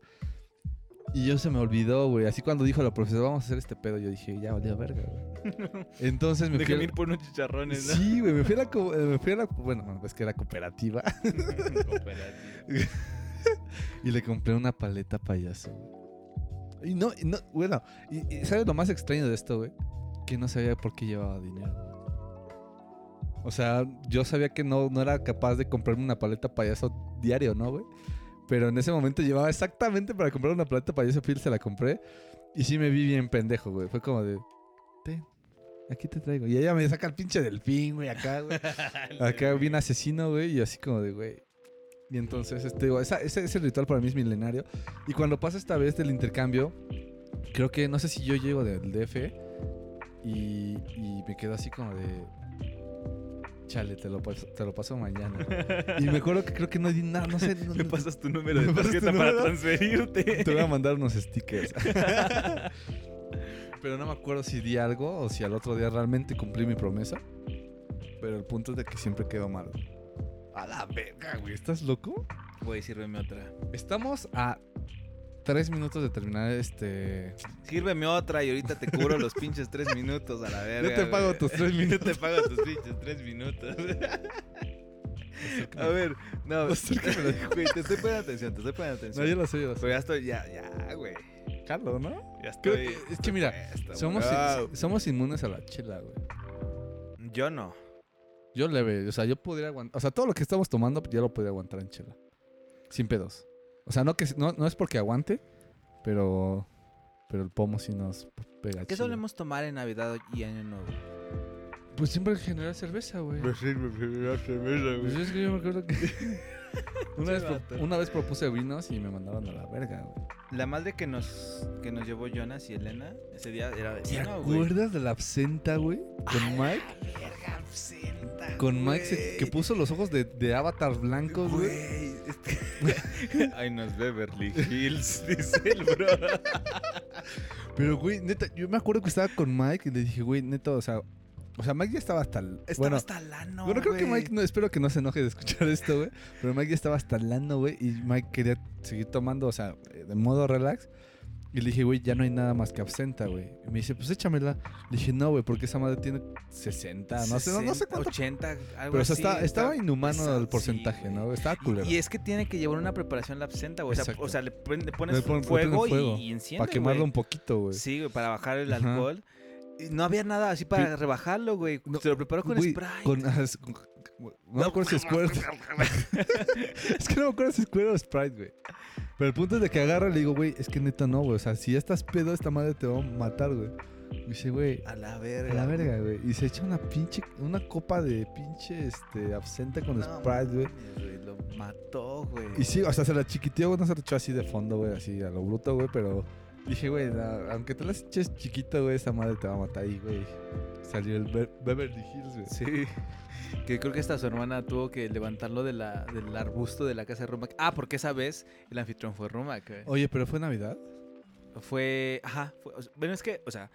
Y yo se me olvidó, güey. Así cuando dijo la profesora, vamos a hacer este pedo, yo dije, ya valió verga, güey. Entonces me fui. Déjame a- ir por unos chicharrones, ¿no? Sí, güey, me fui a la. co- eh, Me fui a la bueno, es que era cooperativa. y le compré una paleta payaso. güey. Y no, y no bueno, y, y ¿sabes lo más extraño de esto, güey? Que no sabía por qué llevaba dinero. O sea, yo sabía que no, no era capaz de comprarme una paleta payaso diario, ¿no, güey? Pero en ese momento llevaba exactamente para comprar una paleta payaso, Phil se la compré. Y sí me vi bien pendejo, güey. Fue como de, ten, aquí te traigo. Y ella me saca el pinche delfín, güey, acá, güey. Acá bien asesino, güey, y así como de, güey. Y entonces, este, digo, esa- ese, ese ritual para mí es milenario. Y cuando pasa esta vez del intercambio, creo que, no sé si yo llego del DF y, y me quedo así como de, chale, te lo, paso- te lo paso mañana. güey". Y me acuerdo que creo que no di nada, no sé. no- Me pasas tu número de ¿Me pasas tu tarjeta para número? transferirte. te voy a mandar unos stickers. Pero no me acuerdo si di algo o si al otro día realmente cumplí mi promesa. Pero el punto es de que siempre quedó mal. A la verga, güey. ¿Estás loco? Güey, sírveme otra. Estamos a tres minutos de terminar este. Sírveme otra y ahorita te cubro los pinches tres minutos a la verga. Yo te pago güey. tus tres Yo minutos. te pago tus pinches tres minutos. A ver, no. Güey, te estoy poniendo atención, te estoy poniendo atención. No, yo lo sé, yo lo Pero sé. ya estoy, ya, ya, güey. Carlos, ¿no? Ya estoy. que- es que mira, Somos, somos inmunes a la chela, güey. Yo no. Yo leve, o sea, yo podría aguantar. O sea, todo lo que estamos tomando, yo lo podría aguantar en chela. Sin pedos. O sea, no que no, no es porque aguante, pero. Pero el pomo sí nos pega. ¿Qué chido. solemos tomar en Navidad y Año Nuevo? Pues siempre en general cerveza, güey. Pues sí, me primera cerveza, Pues es que yo me acuerdo que. una, vez, pro- vato. una vez propuse vinos y me mandaron a la verga, güey. La mal de que nos, que nos llevó Jonas y Elena, ese día era de ¿Te vino, güey. acuerdas de la absenta, güey? Con Mike. Verga, absenta, Con Mike se- que puso los ojos de, de avatar blancos, güey. Güey, este- Ay, nos Beverly Hills, dice el bro. Pero, güey, neta, yo me acuerdo que estaba con Mike y le dije, güey, neta, o sea. O sea, Mike ya estaba hasta. Estaba bueno, hasta lano, Bueno, creo que. Mike, no, espero que no se enoje de escuchar esto, güey. Pero Mike ya estaba hasta el lano, güey. Y Mike quería seguir tomando, o sea, eh, de modo relax. Y le dije, güey, ya no hay nada más que absenta, güey. Y me dice, pues échamela. Le dije, no, güey, porque esa madre tiene 60, no sé, no, no sé 60, cuánto. 80, algo Pero o sea, así, está- estaba está inhumano el porcentaje, sí, ¿no? Estaba culero. Y es que tiene que llevar una preparación la absenta, güey. O sea, Exacto. o sea, le, pon- le pones Le pon- fuego, y, y enciende, Para quemarlo un poquito, güey. Sí, güey, para bajar el Ajá. alcohol. No había nada así para rebajarlo, güey. No, Se lo preparó con Güey, Sprite. con- con- no me acuerdo si es es que no me acuerdo si es o Sprite, güey. Pero el punto es de que agarra y le digo, güey, es que neta no, güey. O sea, si ya estás pedo, esta madre te va a matar, güey. Y dice, güey, A la verga. a la verga, güey. Y se echa una pinche, una copa de pinche, este, absenta con Sprite, güey. Lo mató, güey. Y sí, o sea, se la chiquiteó, güey, no se la echó así de fondo, güey, así a lo bruto, güey, pero Dije, güey, aunque te las eches chiquito, güey, esa madre te va a matar ahí, güey. Salió el Be- Beverly Hills, güey. Sí. Que creo que hasta su hermana tuvo que levantarlo de la, del arbusto de la casa de Rumac. Ah, porque esa vez el anfitrión fue Rumac. güey. Oye, pero fue Navidad. Fue. Ajá. fue- o sea, bueno, es que, o sea,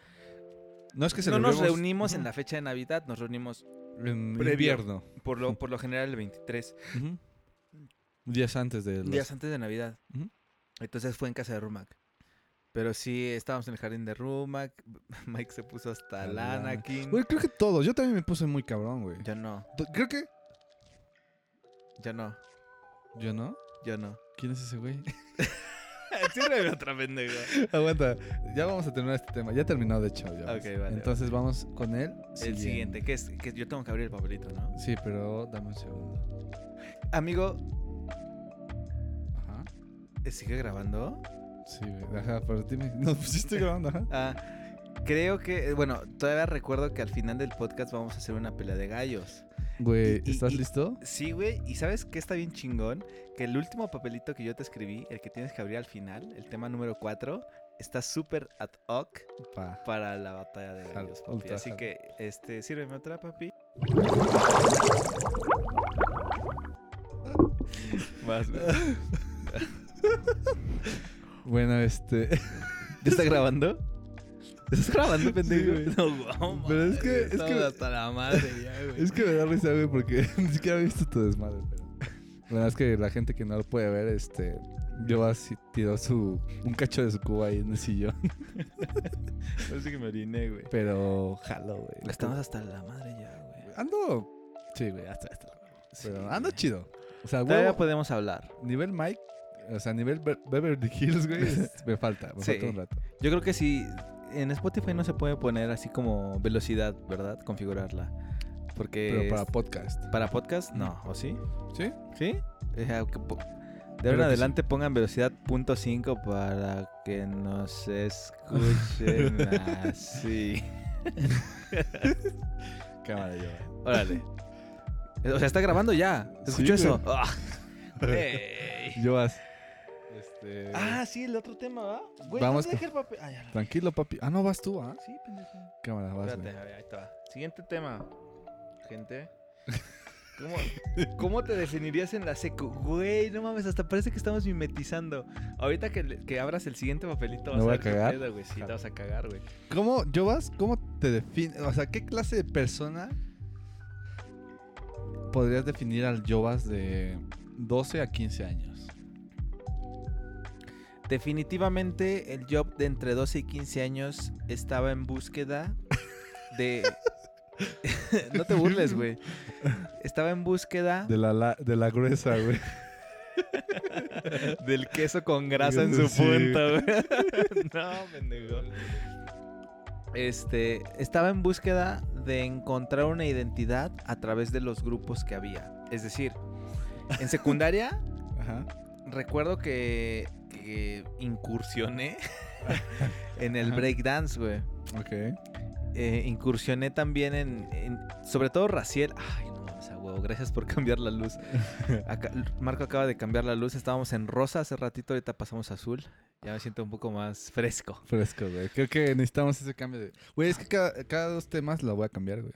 No es que no nos reunimos en la fecha de Navidad, nos reunimos En invierno. por lo, por lo general el 23, Ujú. Días antes de los... días antes de Navidad. Entonces fue en casa de Rumac. Pero sí, estábamos en el jardín de Rumac. Mike se puso hasta la- Anakin. Güey, creo que todos. Yo también me puse muy cabrón, güey. Yo no, Creo que... yo no, ¿Yo no? yo no. ¿Quién es ese güey? Sírveme otra pendeja. Aguanta, ya vamos a terminar este tema. Ya terminó, de hecho. ya vale, Entonces vamos con él. El siguiente, que es que yo tengo que abrir el papelito, ¿no? Sí, pero dame un segundo. Amigo, Ajá. ¿sigue grabando? Sí, güey. Ajá, pero dime. No, pues sí estoy grabando, ajá. Ah, creo que, bueno, todavía recuerdo que al final del podcast vamos a hacer una pelea de gallos. Güey, y- ¿estás y- listo? Sí, güey, y ¿sabes qué está bien chingón? Que el último papelito que yo te escribí, el que tienes que abrir al final, el tema número 4, está súper ad hoc Pa. para la batalla de Jalo, gallos, papi. ultra Así jalo. que, este, sírveme otra, papi. Más, güey. Bueno, este. ¿Ya está grabando? ¿Estás grabando, pendejo? güey. no, wow, Pero es que- madre, es que- hasta la madre ya, güey. Es que me da risa, güey, porque ni siquiera he visto tu desmadre, pero. Bueno, es que la gente que no lo puede ver, este. Yo así tiró su. un cacho de su cuba ahí en el sillón. Parece que me oriné, güey. Pero jalo, güey. Estamos hasta la madre ya, güey. Ando. Sí, güey, hasta hasta. Pero Sí, ando güey. chido. O sea, Todavía huevo, podemos hablar. nivel Mike. O sea, nivel Be- Beverly Hills, güey. me falta, me Sí. falta un rato. Yo creo que sí. En Spotify no se puede poner así como velocidad, ¿verdad? Configurarla. Porque. Pero para podcast. para podcast, no. ¿O sí? ¿Sí? ¿Sí? Que po- de ahora en adelante pongan velocidad punto .5 para que nos escuchen así. Cámara, yo. Órale. O sea, está grabando ya. Sí, ¿Escuchó eso? Ah. Yo vas. Este. Ah, sí, el otro tema, ¿va? Güey, Vamos ¿dónde con- dejé el papel? Ah, ya Tranquilo, papi. Ah, no, vas tú, ¿ah? Sí, pendejo. Cámara, vas, Espérate, a ver, ahí está. Siguiente tema. Gente. ¿Cómo, cómo te definirías en la seco? Güey, no mames, hasta parece que estamos mimetizando. Ahorita que, que abras el siguiente papelito vas ¿Me voy a ver qué cagar? pedo, güey. Sí, te vas a cagar, güey. ¿Cómo, yo vas? ¿Cómo te defines? O sea, ¿qué clase de persona podrías definir al Jovas de 12 a 15 años? Definitivamente el job de entre 12 y 15 años estaba en búsqueda de... no te burles, güey. Estaba en búsqueda De la, la- de la gruesa, güey. del queso con grasa en su Sí. punta, güey. no, pendejo. Este, estaba en búsqueda de encontrar una identidad a través de los grupos que había. Es decir, en secundaria Ajá. recuerdo que, que incursioné en el breakdance, güey. Ok. Eh, incursioné también en, en- sobre todo Raciel. Ay, no mames, a huevo. Gracias por cambiar la luz. Acá- Marco acaba de cambiar la luz. Estábamos en rosa hace ratito, ahorita pasamos a azul. Ya me siento un poco más fresco. Fresco, güey. Creo que necesitamos ese cambio de. Güey, es que cada, cada dos temas lo voy a cambiar, güey.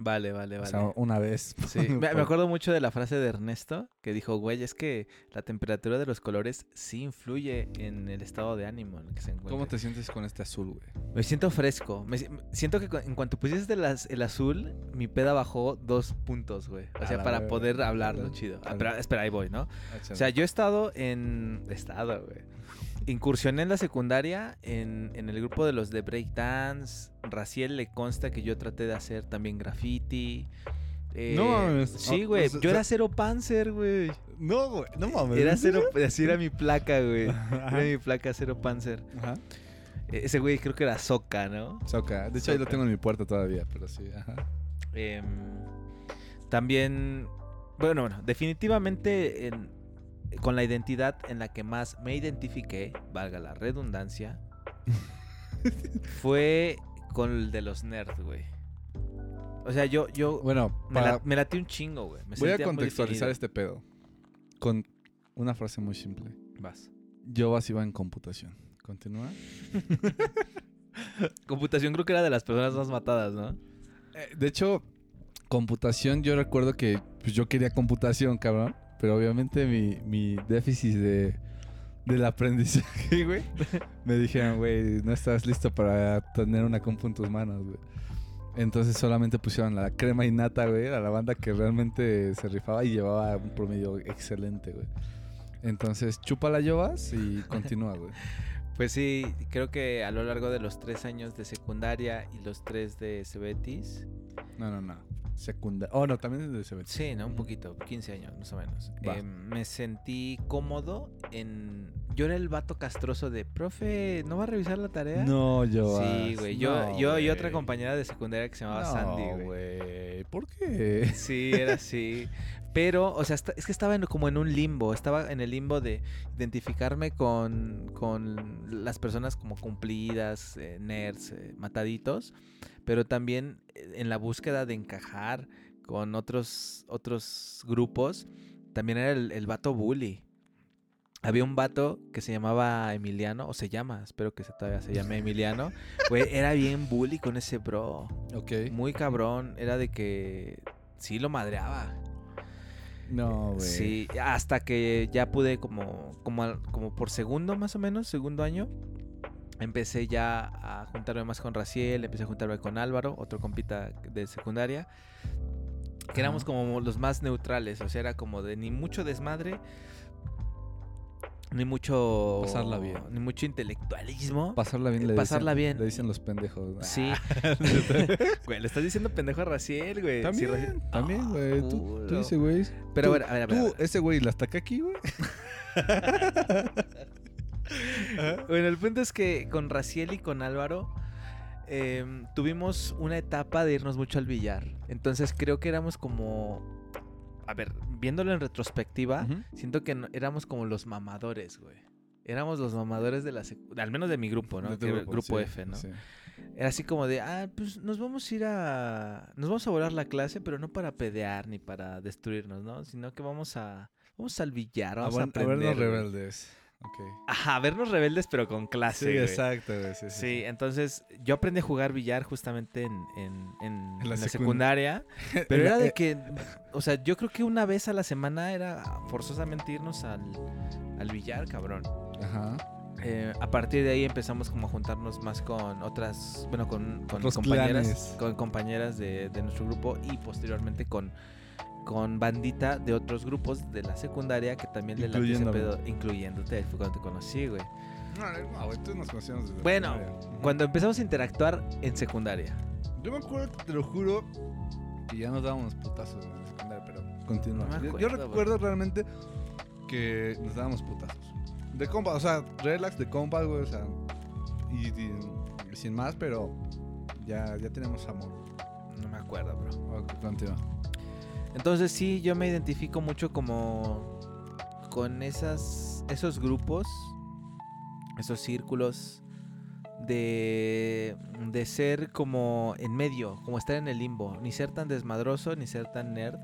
Vale, vale, O vale. sea, una vez. Sí, me, me acuerdo mucho de la frase de Ernesto que dijo, güey, es que la temperatura de los colores sí influye en el estado de ánimo en el que se encuentra. ¿Cómo te sientes con este azul, güey? Me siento fresco. Me si- siento que en cuanto pusiste el, az- el azul, mi peda bajó dos puntos, güey. O sea, para poder hablarlo Dale. chido. Ah, pero, espera, ahí voy, ¿no? O sea, yo he estado en... Estado, güey. Incursioné en la secundaria en, en el grupo de los de breakdance. Raciel le consta que yo traté de hacer también graffiti. Eh, No mames. Sí, Ah, güey. o sea, Yo era cero panzer, güey. No, güey. No mames. Era ¿en cero... Así era mi placa, güey. Era mi placa cero panzer. Ajá. Eh, Ese güey creo que era Soca, ¿no? Soca. De hecho, ahí lo tengo en mi puerta todavía, pero sí. Ajá. Em, también, bueno, bueno, definitivamente en- con la identidad en la que más me identifiqué, valga la redundancia, fue con el de los nerds, güey. O sea, yo, yo Bueno, me, para, la- me latí un chingo, güey. Me voy a contextualizar este pedo con una frase muy simple. Vas. Yo vas iba en computación. Continúa. Computación creo que era de las personas más matadas, ¿no? Eh, de hecho, computación, yo recuerdo que pues, yo quería computación, cabrón. Pero obviamente mi, mi déficit de, del aprendizaje, güey, me dijeron, güey, no estás listo para tener una compu en tus manos, güey. Entonces solamente pusieron la crema y nata, güey, a la banda que realmente se rifaba y llevaba un promedio excelente, güey. Entonces, chupa la llevas y continúa, güey. Pues sí, creo que a lo largo de los tres años de secundaria y los tres de Cebetis, No, no, no. Secundaria. Oh, no, también es de CBT. sí, ¿no? Un poquito, 15 años más o menos. Eh, me sentí cómodo en... Yo era el vato castroso de, profe, ¿no va a revisar la tarea? No, yo. Sí, güey. Yo, yo y otra compañera de secundaria que se llamaba Sandy, güey. güey. ¿Por qué? Sí, era así. Pero, o sea, es que estaba en- como en un limbo. Estaba en el limbo de identificarme con, con las personas como cumplidas, eh, nerds, eh, mataditos. Pero también eh, en la búsqueda de encajar con otros, otros grupos. También era el, el vato bully. Había un vato que se llamaba Emiliano, o se llama, espero que se, todavía se llame Emiliano. Era bien bully con ese bro. Ok. Muy cabrón. Era de que sí lo madreaba. No, güey. Sí, hasta que ya pude como, como, como por segundo más o menos, segundo año, empecé ya a juntarme más con Raciel, empecé a juntarme con Álvaro, otro compita de secundaria, que éramos como los más neutrales, o sea, era como de ni mucho desmadre, ni mucho... Pasarla bien. Ni mucho intelectualismo. Pasarla bien le Pasarla dicen, bien. Le dicen los pendejos. Sí. güey, le estás diciendo pendejo a Raciel, güey. Sí, También, Raciel- también, Ah, güey. tú, tú dices, güey. Pero Tú- a ver, a ver, a ver, a Tú, ese güey, ¿la ataca aquí, güey? Bueno, el punto es que con Raciel y con Álvaro em, tuvimos una etapa de irnos mucho al billar. Entonces creo que éramos como. A ver, viéndolo en retrospectiva, siento que no- éramos como los mamadores, güey. Éramos los mamadores de la al menos de mi grupo, ¿no? Que grupo sí, F, ¿no? sí. Era así como de, ah, pues nos vamos a ir a. Nos vamos a volar la clase, pero no para pedear ni para destruirnos, ¿no? Sino que vamos a. Vamos al billar, A, vamos a, a aprender. vernos güey. rebeldes. Ok. Ajá, vernos rebeldes, pero con clase. Sí, güey. exacto, güey. Sí, sí, Sí, entonces yo aprendí a jugar billar justamente en, en- en- En la secundaria. Pero era de eh, que, o sea, yo creo que una vez a la semana era forzosamente irnos al, al billar, cabrón. Ajá. Eh, a partir de ahí empezamos como a juntarnos más con otras, bueno, con, con compañeras, con compañeras de, de nuestro grupo y posteriormente con, con bandita de otros grupos de la secundaria que también le late ese pedo, incluyéndote, fue cuando te conocí, güey. No, no, güey, tú nos conocíamos desde la Bueno, primaria. Ujú. Cuando empezamos a interactuar en secundaria. Yo me acuerdo, te lo juro, que ya nos dábamos putazos en la secundaria, pero continúa. No me Yo- yo, acuerdo, recuerdo realmente que nos dábamos putazos. De compa, o sea, relax de compa, güey, o sea, y, y- sin más, pero ya, ya tenemos amor. No me acuerdo, bro. Ok, continúa. Entonces sí, yo me identifico mucho como con esas, esos grupos, esos círculos de, de ser como en medio, como estar en el limbo, ni ser tan desmadroso, ni ser tan nerd,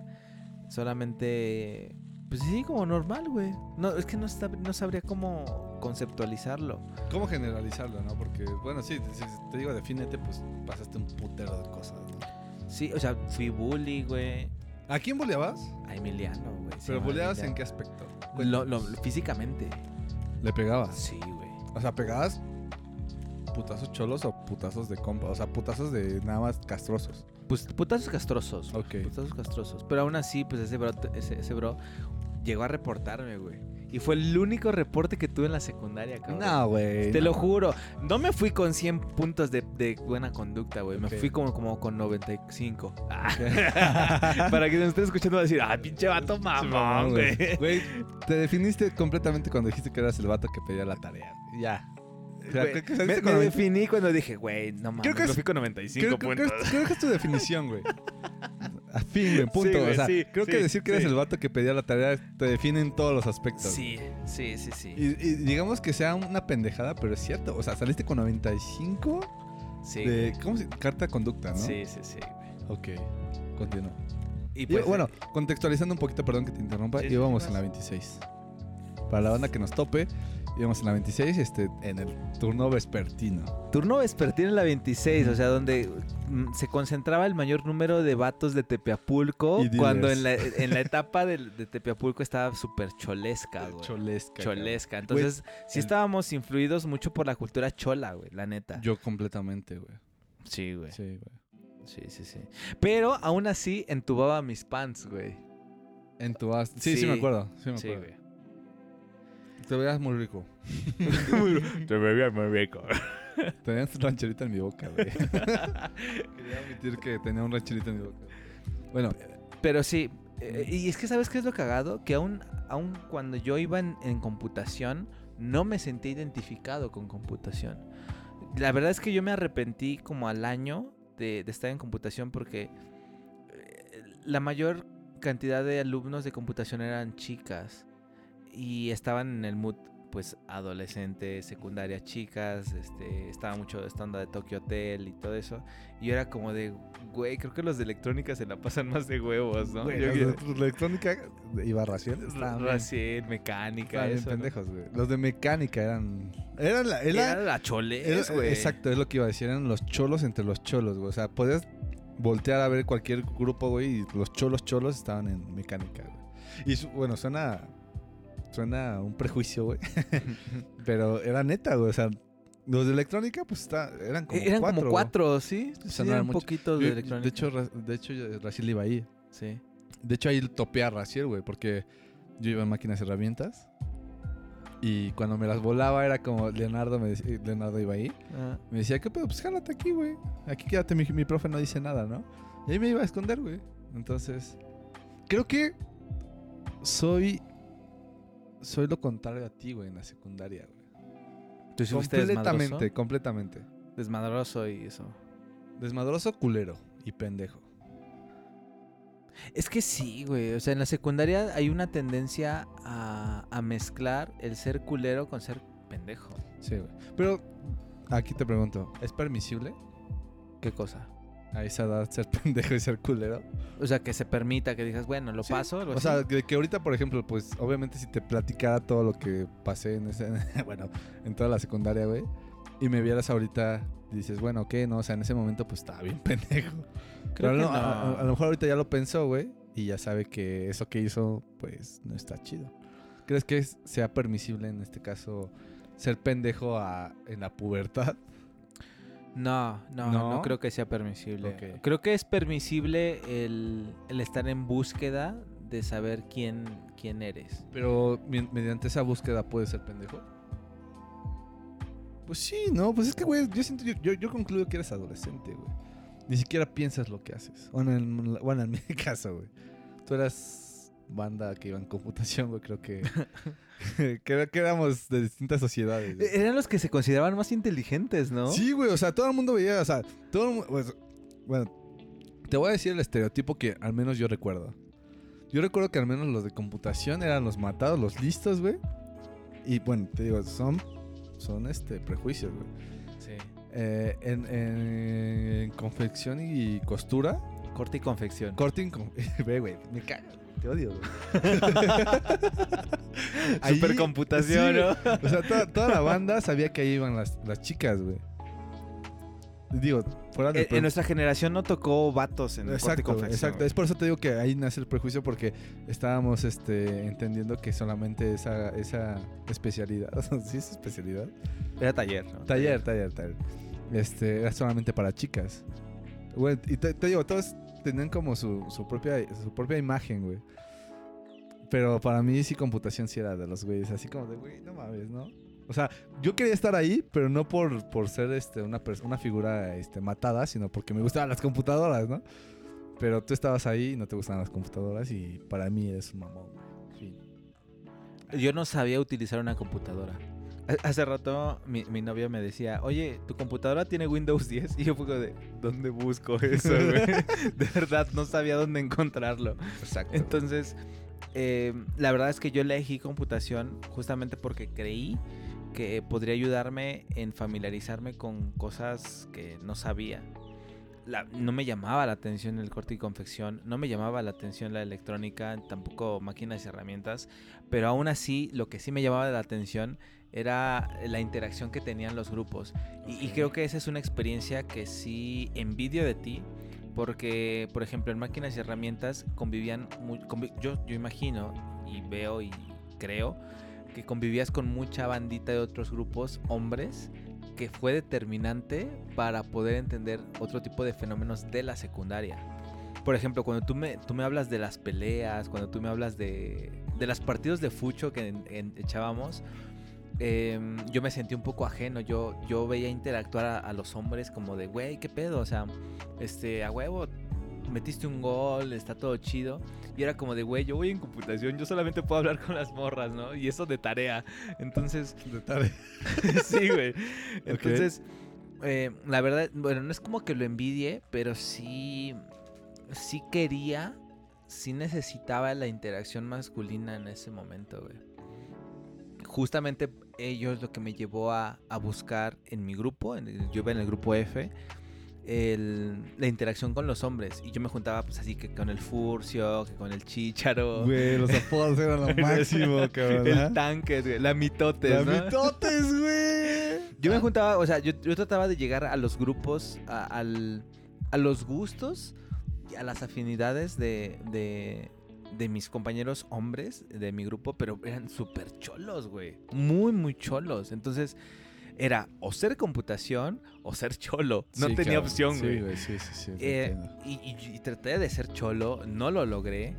solamente, pues sí, como normal, güey. No, es que no, sab- no sabría cómo conceptualizarlo. ¿Cómo generalizarlo, no? Porque, bueno, sí, si te digo defínete, pues pasaste un putero de cosas, ¿no? Sí, o sea, fui bully, güey. ¿A quién boleabas? A Emiliano, güey. ¿Pero boleabas en qué aspecto? Lo- lo- físicamente. ¿Le pegabas? Sí, güey. O sea, pegabas putazos cholos o putazos de compa. O sea, putazos de nada más castrosos. Pues putazos castrosos. Ok. Putazos castrosos. Pero aún así, pues ese bro, ese, ese bro llegó a reportarme, güey. Y fue el único reporte que tuve en la secundaria, cabrón. No, güey. Te no. lo juro. No me fui con 100 puntos de, de buena conducta, güey. Me fui como, como con 95. Para que nos estén escuchando va a decir, ah, pinche vato mamón, güey. Güey, te definiste completamente cuando dijiste que eras el vato que pedía la tarea. Ya. O sea, Güey, creo que me, me definí cuando dije, güey, no mames, Creo que es- fui con 95 Creo, creo- puntos. creo- creo que es tu definición, güey. A fin, güey, punto. Sí, güey, o sea, sí, creo sí, que decir que eres el vato que pedía la tarea te define en todos los aspectos. Sí, sí, sí, sí. Y, y digamos que sea una pendejada, pero es cierto. O sea, saliste con 95 sí, de. güey. ¿Cómo se Carta de conducta, ¿no? sí, sí, sí, güey. Ok. Continúa. Y Y, pues, bueno, eh, contextualizando un poquito, perdón que te interrumpa, íbamos sí, en la vas. 26. para la banda que nos tope, íbamos en la 26, este, en el turno vespertino. Turno vespertino en la 26, o sea, donde mm, se concentraba el mayor número de vatos de Tepeapulco, cuando en la, en la etapa del- de, Tepeapulco estaba súper cholesca, güey. Cholesca. Cholesca. Entonces, sí el- estábamos influidos mucho por la cultura chola, güey, la neta. Yo completamente, güey. sí, güey. Sí, güey. Sí, sí, sí. Pero aún así entubaba mis pants, güey. En tu as- Sí, sí, Sí. me acuerdo. Sí, me Sí, acuerdo. güey. Te veías muy rico. Te bebía muy rico. Tenías un rancherito en mi boca, güey. Quería admitir que tenía un rancherito en mi boca. Bueno, Pero sí, eh, y es que ¿sabes qué es lo cagado? Que aún, aún cuando yo iba en, en computación, no me sentí identificado con computación. La verdad es que yo me arrepentí como al año de, de estar en computación porque eh, la mayor cantidad de alumnos de computación eran chicas y estaban en el mood pues adolescente, secundaria, chicas, este, estaba mucho esta onda de Tokyo Hotel y todo eso. Y yo era como de, güey, creo que los de electrónica se la pasan más de huevos, ¿no? güey, Yo los de electrónica iba bien- Racing, mecánica, eso. ¿no? pendejos, güey. Los de mecánica eran. Eran la. Era, Era, la choles, era- güey. exacto, es lo que iba a decir. Eran los cholos entre los cholos, güey. O sea, podías voltear a ver cualquier grupo, güey, y los cholos cholos estaban en mecánica, güey. Y bueno, suena. Suena un prejuicio, güey. Pero era neta, güey. O sea, los de electrónica, pues está, eran como Eran cuatro. como cuatro, ¿sí? Sí, eran poquitos de electrónica. de hecho, de hecho, Raciel iba ahí. sí. De hecho, ahí topé a Raciel, güey, porque yo iba en máquinas y herramientas. Y cuando me las volaba era como Leonardo, me decía- Leonardo iba ahí. Ah, Me decía, ¿qué pedo? Pues jálate aquí, güey. Aquí quédate, mi, mi profe no dice nada, ¿no? Y ahí me iba a esconder, güey. Entonces, creo que soy. Soy lo contrario a ti, güey, en la secundaria, güey. ¿Tú sí fuiste Completamente, desmadroso? completamente. Desmadroso y eso. Desmadroso, culero y pendejo. Es que sí, güey. O sea, en la secundaria hay una tendencia a, a mezclar el ser culero con ser pendejo. Sí, güey. Pero aquí te pregunto, ¿es permisible ¿Qué cosa? A esa edad ser pendejo y ser culero? O sea, que se permita que digas, bueno, lo Sí. paso. O así. sea, que, que ahorita, por ejemplo, pues obviamente si te platicara todo lo que pasé en ese, bueno, en toda la secundaria, güey, y me vieras ahorita, dices, bueno, ok, no, o sea, en ese momento pues estaba bien pendejo. Creo Pero que no, a- A, no. a lo mejor ahorita ya lo pensó, güey, y ya sabe que eso que hizo, pues no está chido. ¿Crees que es- sea permisible en este caso ser pendejo a- en la pubertad? No, no, no, ¿No? creo que sea permisible. Creo que es permisible el, el estar en búsqueda de saber quién, quién eres. Pero mi- mediante esa búsqueda puede ser pendejo. Pues sí, no, pues es que, güey, yo siento, yo, yo, yo concluyo que eres adolescente, güey. Ni siquiera piensas lo que haces. Bueno, en, bueno, en mi caso, güey. Tú eras banda que iba en computación, güey, creo que... que, que éramos de distintas sociedades. güey. Eran los que se consideraban más inteligentes, ¿no? Sí, güey, o sea, todo el mundo veía, o sea, todo el mu- pues, bueno, te voy a decir el estereotipo que al menos yo recuerdo. Yo recuerdo que al menos los de computación eran los matados, los listos, güey. Y bueno, te digo, son, son este, prejuicios, güey. Sí. Eh, en, en confección y costura, Corte y confección. corting, con... ve, güey, me güey, te odio, güey. Ahí- Supercomputación, sí, ¿no? O sea, toda, toda la banda sabía que ahí iban las, las chicas, güey. Digo, fuera de... En, en nuestra generación no tocó vatos en corte y Exacto, güey. Es por eso te digo que ahí nace el prejuicio porque estábamos este, entendiendo que solamente esa, esa especialidad, ¿sí es especialidad? Era taller, ¿no? Taller, taller, taller. Este, era solamente para chicas. Güey, y te, te digo, todos tenían como su, su propia, su propia imagen, güey. Pero para mí sí computación sí era de los güeyes, así como de, güey, no mames, ¿no? O sea, yo quería estar ahí, pero no por, por ser este, una, una figura este, matada, sino porque me gustaban las computadoras, ¿no? Pero tú estabas ahí y no te gustaban las computadoras y para mí eres un mamón, güey. Yo no sabía utilizar una computadora. Ha- Hace rato mi, mi novia me decía, oye, ¿tu computadora tiene Windows 10? Y yo fue de, ¿dónde busco eso, güey? De verdad, no sabía dónde encontrarlo. Exacto. Entonces, eh, la verdad es que yo elegí computación justamente porque creí que podría ayudarme en familiarizarme con cosas que no sabía. la- no me llamaba la atención el corte y confección, no me llamaba la atención la electrónica, tampoco máquinas y herramientas, pero aún así lo que sí me llamaba la atención era la interacción que tenían los grupos. Y, y creo que esa es una experiencia que sí envidio de ti, porque, por ejemplo, en máquinas y herramientas convivían, mu- convi- yo, yo imagino y veo y creo que convivías con mucha bandita de otros grupos, hombres, que fue determinante para poder entender otro tipo de fenómenos de la secundaria. Por ejemplo, cuando tú me, tú me hablas de las peleas, cuando tú me hablas de, de los partidos de fucho que en- en- echábamos, em, yo me sentí un poco ajeno. Yo, yo veía interactuar a, a los hombres como de, güey, ¿qué pedo? O sea, este, a huevo, metiste un gol, está todo chido. Y era como de, güey, yo voy en computación, yo solamente puedo hablar con las morras, ¿no? Y eso de tarea. Entonces, De tarde. sí, güey. Entonces, eh, la verdad, bueno, no es como que lo envidie, pero sí, sí quería, sí necesitaba la interacción masculina en ese momento, güey. Justamente ello es lo que me llevó a, a buscar en mi grupo, en el- yo iba en el grupo F, el- la interacción con los hombres. Y yo me juntaba pues así que con el Furcio, que con el Chícharo. Güey, los apodos eran lo máximo, cabrón. El ¿ah? tanque, güey, la mitotes, La ¿no? mitotes, güey. Yo me juntaba, o sea, yo, yo trataba de llegar a los grupos, a, al- a los gustos y a las afinidades de, de, de mis compañeros hombres de mi grupo, pero eran súper cholos, güey. Muy, muy cholos. Entonces, era o ser computación o ser cholo. No Sí, tenía opción, Sí, güey. güey, sí, sí, sí. Eh, y, y- y traté de ser cholo, no lo logré.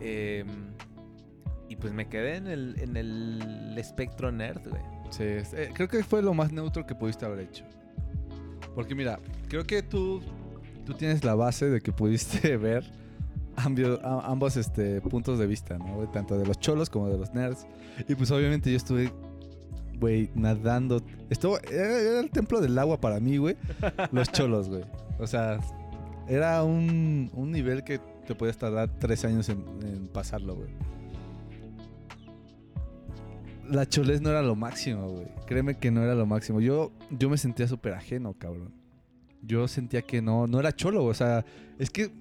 em, y pues me quedé en el, en el espectro nerd, güey. Sí, eh, creo que fue lo más neutro que pudiste haber hecho. Porque mira, creo que tú, tú tienes la base de que pudiste ver ambos este, puntos de vista, ¿no? Tanto de los cholos como de los nerds. Y pues obviamente yo estuve, güey, nadando. Estuvo, era, el templo del agua para mí, güey. Los cholos, güey. O sea, era un, un nivel que te podías tardar tres años en, en pasarlo, güey. La cholez no era lo máximo, güey. Créeme que no era lo máximo. Yo, yo me sentía súper ajeno, cabrón. Yo sentía que no, no era cholo, o sea, es que,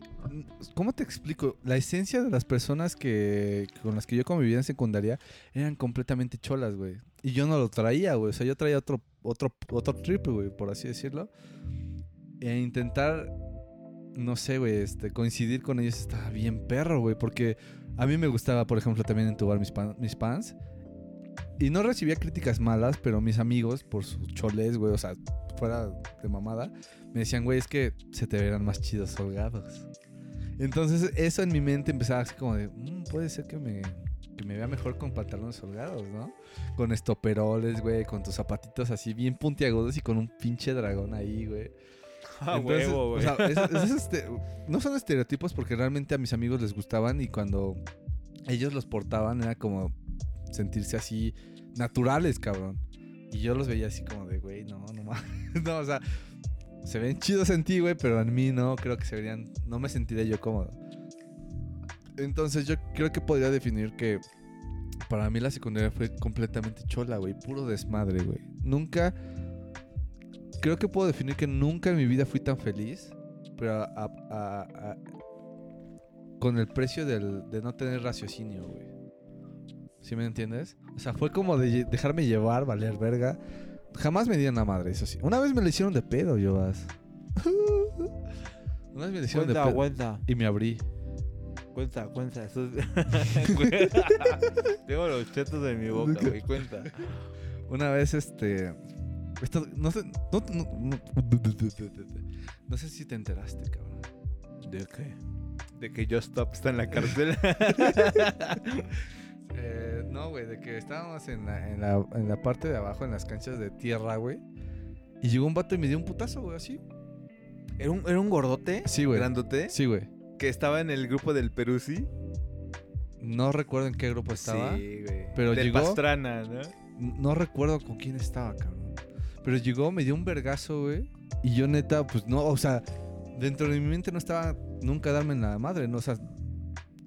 ¿cómo te explico? La esencia de las personas que con las que yo convivía en secundaria eran completamente cholas, güey. Y yo no lo traía, güey. O sea, yo traía otro, otro, otro trip, güey, por así decirlo. E intentar, no sé, güey, este, coincidir con ellos estaba bien perro, güey. Porque a mí me gustaba, por ejemplo, también entubar mis, pan- mis pants. Y no recibía críticas malas, pero mis amigos, por sus choles, güey, o sea, fuera de mamada, me decían, güey, es que se te verán más chidos holgados. Entonces, eso en mi mente empezaba así como de, "Mm, puede ser que me, que me vea mejor con pantalones holgados, ¿no? Con estoperoles, güey, con tus zapatitos así bien puntiagudos y con un pinche dragón ahí, güey. Ah, Entonces, huevo, güey. O sea, es- es este- no son estereotipos porque realmente a mis amigos les gustaban y cuando ellos los portaban era como sentirse así naturales, cabrón. Y yo los veía así como de, güey, no, no mames. No, o sea, se ven chidos en ti, güey, pero en mí no, creo que se verían, no me sentiría yo cómodo. Entonces yo creo que podría definir que para mí la secundaria fue completamente chola, güey, puro desmadre, güey. Nunca, creo que puedo definir que nunca en mi vida fui tan feliz, pero a- con el precio del- de no tener raciocinio, güey. ¿Sí me entiendes? O sea, fue como de dejarme llevar, valer verga. Jamás me dieron la madre, eso sí. Una vez me lo hicieron de pedo, yo vas. Una vez me lo hicieron de pedo. cuenta, Y me abrí. cuenta, cuenta. Eso es- Tengo los chetos en mi boca, güey, cuenta. Una vez, este. Esto, no sé. No, no, no- no sé si te enteraste, cabrón. ¿De qué? De que Just Stop está en la cárcel. Eh, no, güey, de que estábamos en la, en, la, en la parte de abajo, en las canchas de tierra, güey. Y llegó un vato y me dio un putazo, güey, así. ¿Era un, era un gordote? Sí, güey. ¿Grandote? Sí, güey. Que estaba en el grupo del ¿sí? No recuerdo en qué grupo estaba. Sí, güey. pero Del llegó- Pastrana, ¿no? No recuerdo con quién estaba, cabrón. Pero llegó, me dio un vergazo, güey. Y yo neta, pues no, o sea, dentro de mi mente no estaba nunca darme en la madre, no, o sea,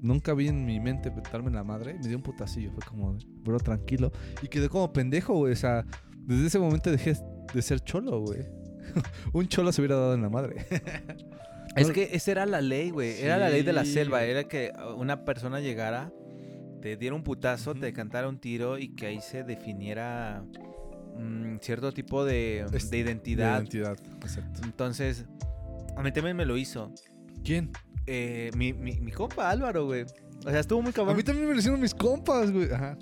nunca vi en mi mente darme en la madre. Me dio un putacillo, fue como, bro, tranquilo. Y quedé como pendejo, güey. O sea, desde ese momento dejé de ser cholo, güey. un cholo se hubiera dado en la madre. Es que esa era la ley, güey. Era la ley de la selva. Era que una persona llegara, te diera un putazo, te cantara un tiro y que ahí se definiera mm, cierto tipo de, Es- de identidad. De identidad, exacto. Entonces, a mí también me lo hizo. ¿Quién? Eh, mi, mi, mi compa Álvaro, güey. O sea, estuvo muy A cabrón. mí también me lo hicieron mis compas, güey. Ajá.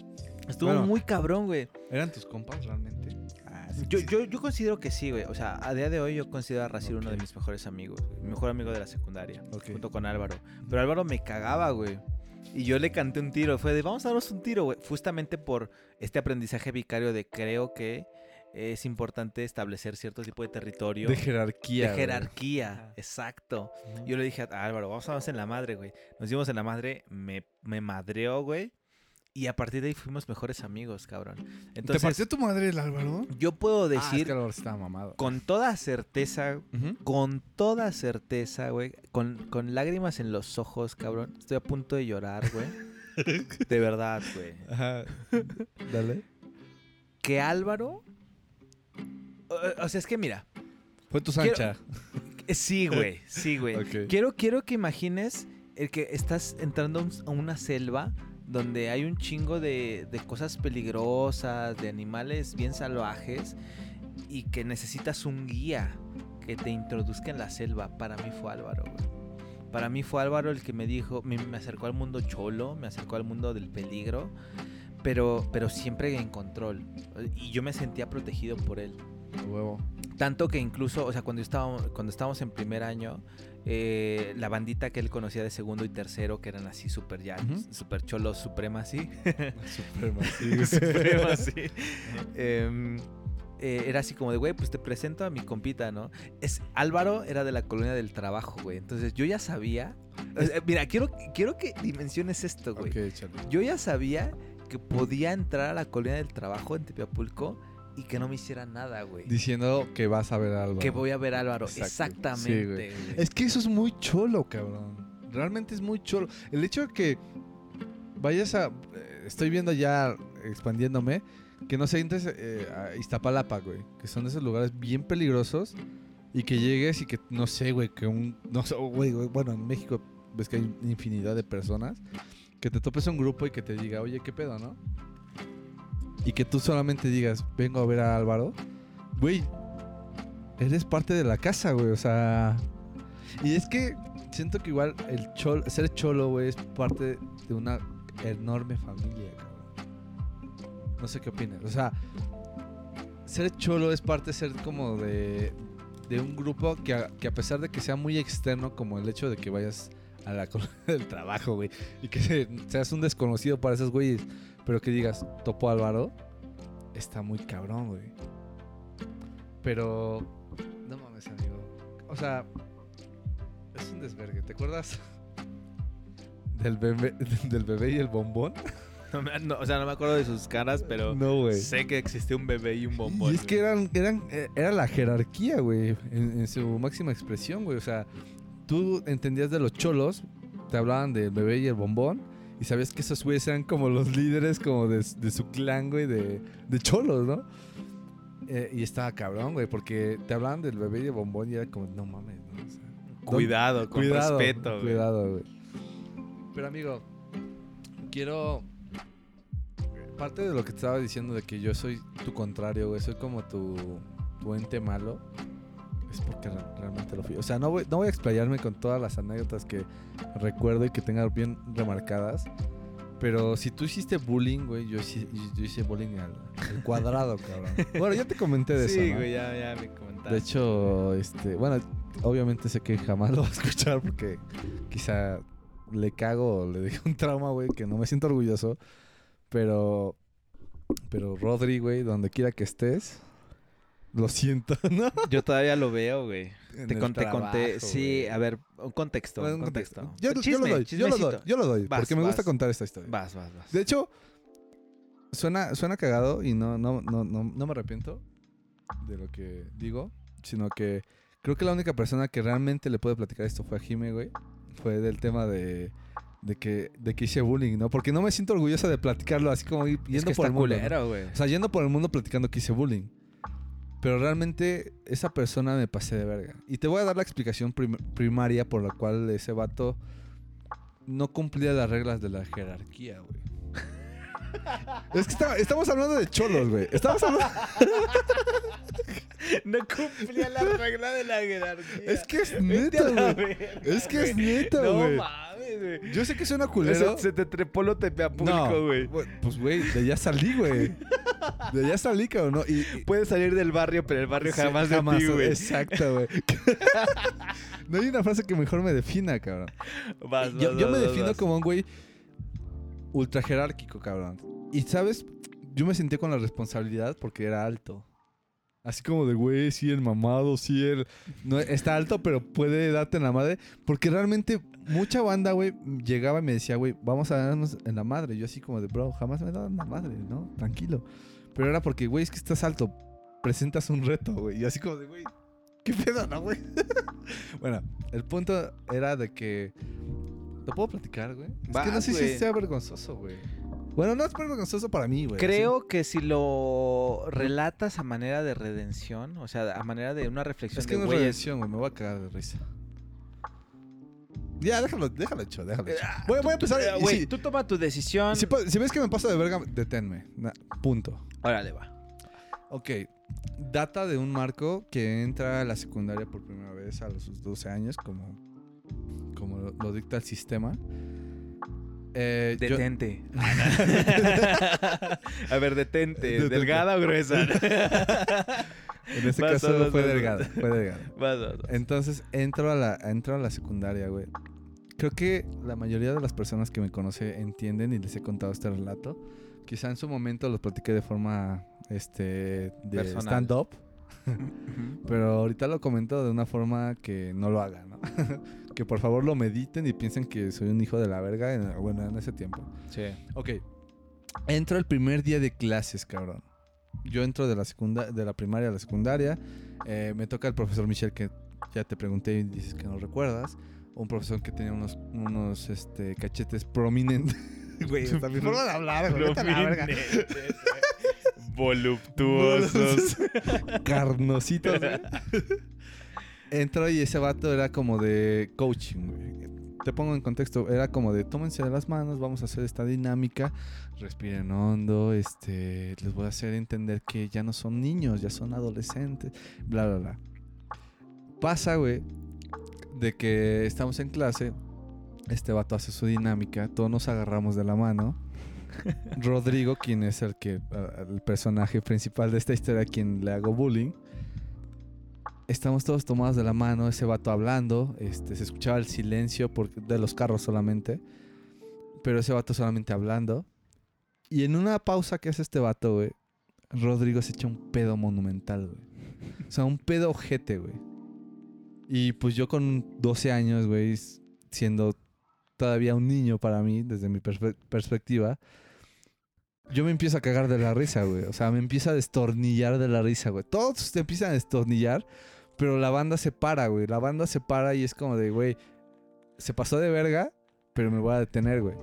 Estuvo Bueno. muy cabrón, güey. ¿Eran tus compas realmente? Ah, sí, Yo, sí. yo, yo considero que sí, güey. O sea, a día de hoy yo considero a Racir uno de mis mejores amigos. güey. Mi mejor amigo de la secundaria. Ok. Junto con Álvaro. Pero Álvaro me cagaba, güey. Y yo le canté un tiro. Fue de, vamos a darnos un tiro, güey. Justamente por este aprendizaje vicario de creo que es importante establecer cierto tipo de territorio. De jerarquía. de jerarquía, exacto. Yo le dije a Álvaro, vamos a darnos en la madre, güey. Nos dimos en la madre, me, me madreó, güey. Y a partir de ahí fuimos mejores amigos, cabrón. ¿Te Entonces, partió tu madre el Álvaro? yo puedo Ah, es decir que estaba mamado. con toda certeza, con toda certeza, güey, con, con lágrimas en los ojos, cabrón. Estoy a punto de llorar, güey. De verdad, güey. Ajá. Dale. Que Álvaro... O, o sea, es que mira, Fue tu Quiero- Sancha. eh, sí, güey, sí, güey. Quiero, quiero que imagines el que estás entrando a una selva donde hay un chingo de, de cosas peligrosas, de animales bien salvajes y que necesitas un guía que te introduzca en la selva. Para mí fue Álvaro, güey. Para mí fue Álvaro el que me dijo, me, me acercó al mundo cholo, me acercó al mundo del peligro, pero, pero siempre en control. Y yo me sentía protegido por él. Huevo. Tanto que incluso, o sea, cuando estábamos, cuando estábamos en primer año, eh, la bandita que él conocía de segundo y tercero, que eran así súper ya, Ujú. súper cholos, supremacy. Suprema. supremacy. Em, eh, era así como de, güey, pues te presento a mi compita, ¿no? Es, Álvaro era de la colonia del trabajo, güey. Entonces yo ya sabía. o sea, mira, quiero, quiero que dimensiones esto, güey. Yo ya sabía que podía entrar a la colonia del trabajo en Tepiapulco y que no me hiciera nada, güey. Diciendo que vas a ver a Álvaro. Que voy a ver a Álvaro. Exacto. Exactamente. Sí, güey. Es que eso es muy cholo, cabrón. Realmente es muy cholo. El hecho de que vayas a. eh, Estoy viendo ya, expandiéndome, que no se entres eh, a Iztapalapa, güey. Que son esos lugares bien peligrosos. Y que llegues y que, no sé, güey, que un. No sé, güey, güey, bueno, en México ves que hay infinidad de personas. Que te topes un grupo y que te diga, oye, ¿qué pedo, no? Y que tú solamente digas, vengo a ver a Álvaro. Güey, eres parte de la casa, güey. O sea. Y es que siento que igual el chol, ser cholo, güey, es parte de una enorme familia, cabrón. No sé qué opinas. O sea, ser cholo es parte de ser como de, de un grupo que a, que a pesar de que sea muy externo, como el hecho de que vayas a la del trabajo, güey, y que se- seas un desconocido para esos güeyes, pero que digas, topo Álvaro, está muy cabrón, güey. Pero, no mames, amigo. O sea, es un desvergue. ¿Te acuerdas del bebé, del bebé y el bombón? No no, o sea, no me acuerdo de sus caras, pero No, sé que existía un bebé y un bombón. Y es que eran, eran, eh, era la jerarquía, güey, en, en su máxima expresión, güey. O sea, tú entendías de los cholos, te hablaban del bebé y el bombón, y sabías que esos güeyes eran como los líderes como de, de su clan, güey, de, de cholos, ¿no? Eh, y estaba cabrón, güey, porque te hablaban del bebé el bombón y era como, no mames, ¿no? O sea, Cuidado, con cuidado, respeto. güey. Cuidado, güey. Pero amigo, quiero. Parte de lo que te estaba diciendo de que yo soy tu contrario, güey. Soy como tu, tu ente malo. Es porque re- realmente lo fui. O sea, no voy, no voy a explayarme con todas las anécdotas que recuerdo y que tenga bien remarcadas. Pero si tú hiciste bullying, güey, yo, hice- yo hice bullying al, al cuadrado, cabrón. Bueno, ya te comenté de Sí, eso. ¿no? güey, ya, ya me comentaste. De hecho, este, bueno, obviamente sé que jamás lo va a escuchar porque quizá le cago o le dejo un trauma, güey, que no me siento orgulloso. Pero, pero Rodri, güey, donde quiera que estés, lo siento, ¿no? yo todavía lo veo, güey. Te conté, conté. Sí, güey. a ver, un contexto. Bueno, un un contexto. contexto. Yo, yo Chisme, lo doy, yo lo doy, yo lo doy, Vas, porque me gusta contar esta historia. Vas, vas, vas. De hecho, suena, suena cagado y no, no, no, no, no me arrepiento de lo que digo, sino que creo que la única persona que realmente le puede platicar esto fue a Jime, güey. Fue del tema de, de, que, de que hice bullying, ¿no? Porque no me siento orgullosa de platicarlo así como yendo es que por está el mundo. O sea, yendo por el mundo platicando que hice bullying. Pero realmente esa persona me pasé de verga. Y te voy a dar la explicación prim- primaria por la cual ese vato no cumplía las reglas de la jerarquía, güey. Es que está- estamos hablando de cholos, güey. Estamos hablando... No cumplía la regla de la jerarquía. Es que es neta, güey. Es que es güey. neta, No güey. Mames, güey. Yo sé que suena culero. Se, se te trepó lo tepea público, No, güey. Pues, güey, de allá salí, güey. De allá salí, cabrón. ¿no? Y, y- Puedes salir del barrio, pero el barrio Sí, jamás de ti, güey. Exacto, güey. no hay una frase que mejor me defina, cabrón. Vas, yo vas, yo me vas, defino como un güey ultra jerárquico, cabrón. Y, ¿sabes? Yo me sentí con la responsabilidad porque era alto. Así como de, güey, sí, el mamado, sí, el... No, está alto, pero puede darte en la madre. Porque realmente mucha banda, güey, llegaba y me decía, güey, vamos a darnos en la madre. Yo así como de, bro, jamás me he dado en la madre, ¿no? Tranquilo. Pero era porque, güey, es que estás alto. Presentas un reto, güey. Y así como de, güey, ¿qué pedo, no, güey? bueno, el punto era de que... ¿Lo puedo platicar, güey? Es que no sé si sea vergonzoso, güey. Bueno, no es vergonzoso para mí, güey. Creo que si lo relatas a manera de redención, o sea, a manera de una reflexión Es que de no es redención, güey. Me voy a cagar de risa. Ya, déjalo, déjalo hecho, déjalo hecho. Ah, Voy, voy a empezar. Y Güey, si, tú toma tu decisión. si pa- si ves que me paso de verga, deténme. Na- punto. Órale, va. Ok. Data de un marco que entra a la secundaria por primera vez a los 12 años, como, como lo, lo dicta el sistema. Eh, yo- Detente. a ver, detente. Detente. ¿Delgada o gruesa? en este Vas, caso vas, fue vas, delgado, vas. fue delgado. Vas, vas, vas. Entonces entro a la, entro a la secundaria, güey. Creo que la mayoría de las personas que me conoce entienden y les he contado este relato. Quizá en su momento los platiqué de forma este, de stand-up, pero ahorita lo comento de una forma que no lo hagan, ¿no? que por favor lo mediten y piensen que soy un hijo de la verga, en, bueno, en ese tiempo. Sí. Ok. Entro el primer día de clases, cabrón. Yo entro de la, secunda de la primaria a la secundaria. eh, me toca el profesor Michel, que ya te pregunté y dices que no recuerdas. Un profesor que tenía unos, unos este, cachetes prominentes. Güey, hasta mi forma de hablar, güey. verga. Voluptuosos. Carnositos, güey. Entro y ese vato era como de coaching, güey. Te pongo en contexto, era como de tómense de las manos, vamos a hacer esta dinámica, respiren hondo, este, les voy a hacer entender que ya no son niños, ya son adolescentes, bla, bla, bla. Pasa, güey, de que estamos en clase, este vato hace su dinámica, todos nos agarramos de la mano. Rodrigo, quien es el que el personaje principal de esta historia, a quien le hago bullying. Estamos todos tomados de la mano, ese vato hablando, este, se escuchaba el silencio porque, de los carros solamente, pero ese vato solamente hablando. Y en una pausa que hace este vato, güey, Rodrigo se echa un pedo monumental, güey. O sea, un pedo ojete, güey. Y pues yo con 12 años, güey, siendo todavía un niño para mí, desde mi perspe- perspectiva, yo me empiezo a cagar de la risa, güey. O sea, me empieza a destornillar de la risa, güey. Todos te empiezan a destornillar, pero la banda se para, güey. La banda se para y es como de, güey, se pasó de verga, pero me voy a detener, güey.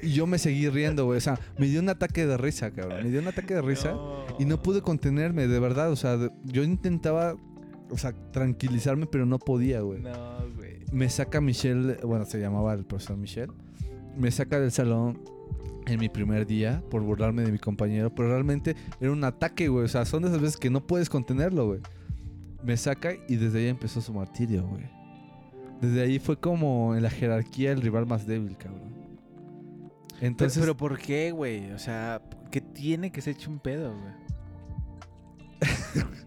Y yo me seguí riendo, güey. O sea, me dio un ataque de risa, cabrón. Me dio un ataque de risa. Y no pude contenerme, de verdad. O sea, yo intentaba, o sea, tranquilizarme, pero no podía, güey. No, güey. Me saca Michelle, bueno, se llamaba el profesor Michelle. Me saca del salón en mi primer día por burlarme de mi compañero, pero realmente era un ataque, güey. O sea, son de esas veces que no puedes contenerlo, güey. Me saca y desde ahí empezó su martirio, güey. Desde ahí fue como en la jerarquía el rival más débil, cabrón. Entonces, pero, pero ¿por qué, güey? O sea, ¿qué tiene que se eche un pedo, güey?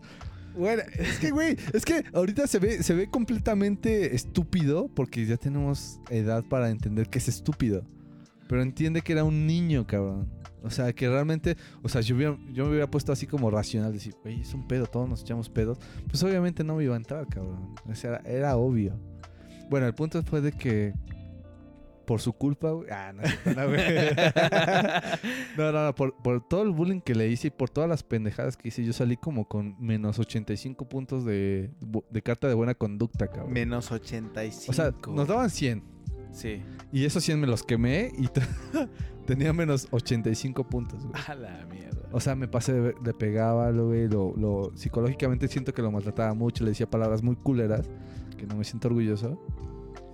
Bueno, es que, güey, es que ahorita se ve, se ve completamente estúpido porque ya tenemos edad para entender que es estúpido. Pero entiende que era un niño, cabrón. O sea, que realmente, o sea, yo, yo me hubiera puesto así como racional, decir, güey, es un pedo, todos nos echamos pedos. Pues obviamente no me iba a entrar, cabrón. O sea, era, era obvio. Bueno, el punto fue de que por su culpa, güey. Ah, no, no, güey. No, no, no, por, por todo el bullying que le hice y por todas las pendejadas que hice, yo salí como con menos 85 puntos de, carta de buena conducta, cabrón. Menos 85. o sea, nos daban 100 Sí. y esos 100 me los quemé y Tenía menos 85 puntos, güey. A la mierda. O sea, me pasé, de- le pegaba, güey, lo, lo- psicológicamente siento que lo maltrataba mucho, le decía palabras muy culeras, que no me siento orgulloso.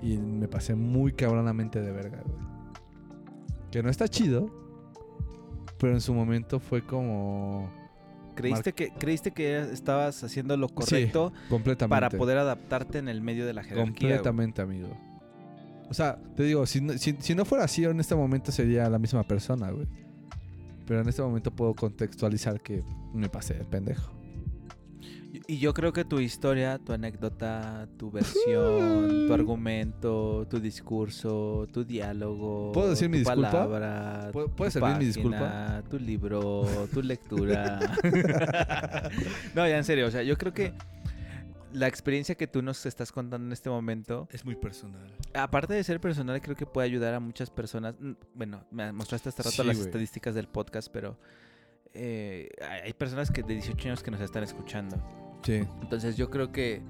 Y me pasé muy cabronamente de verga, güey. Que no está chido, pero en su momento fue como ¿Creíste que, ¿Creíste que estabas haciendo lo correcto completamente. para poder adaptarte en el medio de la jerarquía? güey? Completamente, amigo. O sea, te digo, si no, si, si no fuera así, en este momento sería la misma persona, güey. Pero en este momento puedo contextualizar que me pasé de pendejo. Y- yo creo que tu historia, tu anécdota, tu versión, tu argumento, tu discurso, tu diálogo, ¿Puedo decir mi tu disculpa? palabra, ¿Puede- tu servir mi página, Tu libro, tu lectura. no, ya en serio, o sea, yo creo que la experiencia que tú nos estás contando en este momento, Es muy personal. aparte de ser personal, creo que puede ayudar a muchas personas. Mm, Bueno, me mostraste hace rato Sí, las estadísticas del podcast, pero eh, hay hay personas que de 18 años que nos están escuchando. Sí. Entonces yo creo que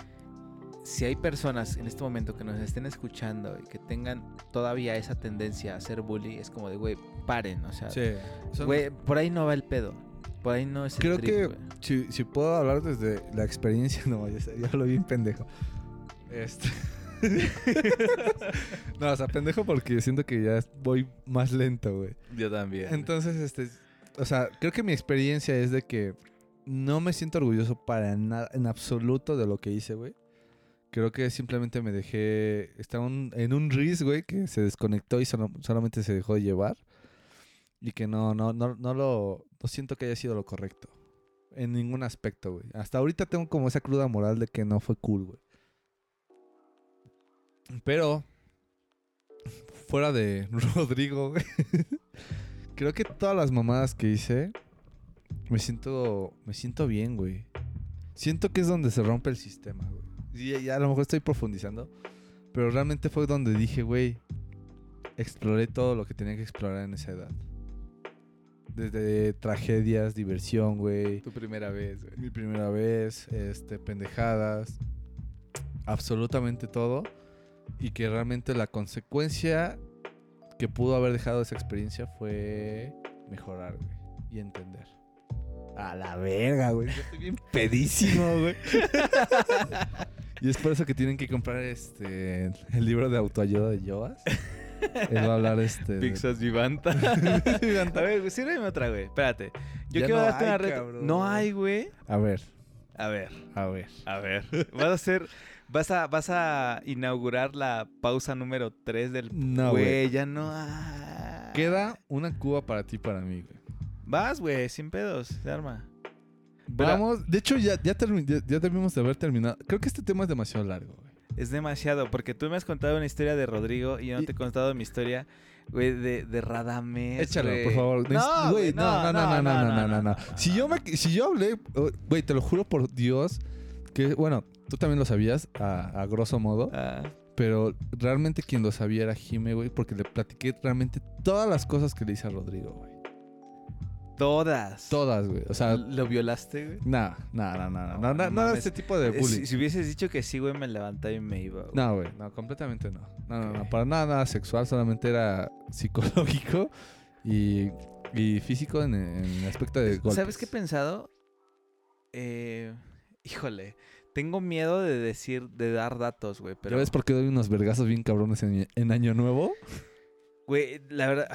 si hay personas en este momento que nos estén escuchando y que tengan todavía esa tendencia a hacer bully, es como de, güey, paren, o sea, Sí. Son- güey, por ahí no va el pedo. Por ahí no es el Creo trip, que güey. si, si puedo hablar desde la experiencia, no, ya, ya lo vi pendejo. Este. no, o sea, pendejo porque siento que ya voy más lento, güey. Yo también. Entonces, este, o sea, creo que mi experiencia es de que no me siento orgulloso para nada, en absoluto de lo que hice, güey. Creo que simplemente me dejé, estaba un- en un RIS, güey, que se desconectó y solo- solamente se dejó de llevar. Y que no, no, no, no lo, no siento que haya sido lo correcto. En ningún aspecto, güey. Hasta ahorita tengo como esa cruda moral de que no fue cool, güey. Pero, fuera de Rodrigo, güey. Creo que todas las mamadas que hice, me siento, me siento bien, güey. Siento que es donde se rompe el sistema, güey. Y ya a lo mejor estoy profundizando, pero realmente fue donde dije, güey, exploré todo lo que tenía que explorar en esa edad. Desde tragedias, diversión, güey. Tu primera vez, güey. Mi primera vez, este, pendejadas, absolutamente todo. Y que realmente la consecuencia que pudo haber dejado esa experiencia fue mejorar, güey. Y entender. A la verga, güey. Yo estoy bien pedísimo, güey. y es por eso que tienen que comprar este el libro de autoayuda de Joas. Él va a hablar este. de- Pixas Vivanta. a ver, güey, sírveme otra, güey. Espérate. Yo Ya quiero no darte hay, una red. cabrón. No hay, güey. A ver, A ver, a ver. a ver. Vas a hacer. Vas a, vas a inaugurar la pausa número 3 del. No, güey. Güey, ya no hay. Queda una cuba para ti y para mí, güey. Vas, güey, sin pedos. Se arma. Pero- Vamos, de hecho ya, ya, ya, ya debimos de haber terminado. Creo que este tema es demasiado largo, güey. Es demasiado, porque tú me has contado una historia de Rodrigo y yo no Y- te he contado mi historia, güey, de, de Radamés. Échalo, por favor. No, güey, güey, no, no, no, no, no, no, no, no. Si yo me... si yo hablé, oh, güey, te lo juro por Dios que, bueno, tú también lo sabías a, a grosso modo, Ah, pero realmente quien lo sabía era Jime, güey, porque le platiqué realmente todas las cosas que le hice a Rodrigo, güey. Todas. Todas, güey. O sea, ¿Lo violaste, güey? nada, nada, nada, No, nada, no nada, nada de mames. ese tipo de Eh, bullying. Si, si hubieses dicho que sí, güey, me levantaba y me iba. güey. No, güey, no, completamente no. No, no, no, para nada, nada sexual, solamente era psicológico y, y físico en, el aspecto de golpes. ¿Sabes qué he pensado? Eh, híjole, tengo miedo de decir, de dar datos, güey, pero... ¿Ya ves por qué doy unos vergazos bien cabrones en, en Año Nuevo? Güey, la verdad,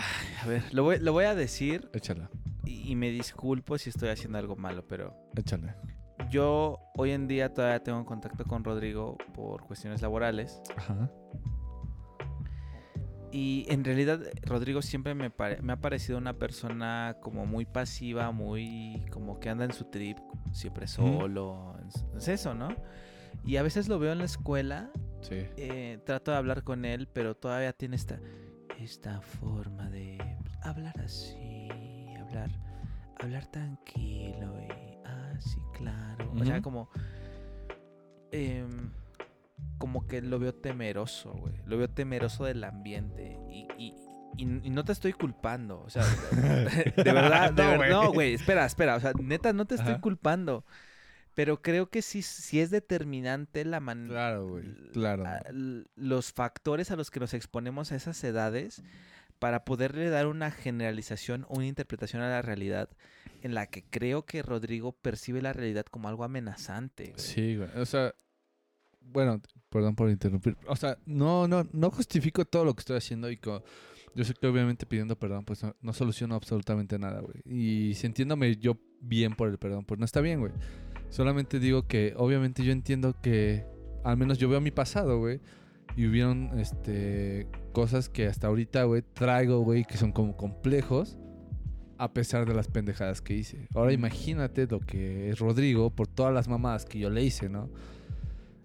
a ver, lo voy, lo voy a decir Échala, y, y me disculpo si estoy haciendo algo malo, pero échala. yo hoy en día todavía tengo contacto con Rodrigo por cuestiones laborales Ajá. y en realidad Rodrigo siempre me, me ha parecido una persona como muy pasiva, muy como que anda en su trip, siempre solo, es- es eso, ¿no? Y a veces lo veo en la escuela Sí. eh, trato de hablar con él, pero todavía tiene esta, esta forma de hablar así, hablar, hablar tranquilo y, ah, sí, claro. O sea, como, em, como que lo veo temeroso, güey. Lo veo temeroso del ambiente y... y y, y no te estoy culpando, o sea, de verdad, de No, ver- güey. no, güey, espera, espera, o sea, neta, no te estoy Ajá. culpando, pero creo que sí, sí es determinante la manera, Claro, güey. Claro. los factores a los que nos exponemos a esas edades para poderle dar una generalización una interpretación a la realidad en la que creo que Rodrigo percibe la realidad como algo amenazante. güey. Sí, güey. O sea, bueno, perdón por interrumpir. O sea, no, no, no justifico todo lo que estoy haciendo y co- yo sé que obviamente pidiendo perdón, pues no, no soluciono absolutamente nada, güey. Y sintiéndome yo bien por el perdón, pues no está bien, güey. Solamente digo que obviamente yo entiendo que al menos yo veo mi pasado, güey. Y hubieron este cosas que hasta ahorita, güey, traigo, güey, que son como complejos a pesar de las pendejadas que hice. Ahora imagínate lo que es Rodrigo por todas las mamadas que yo le hice, ¿no?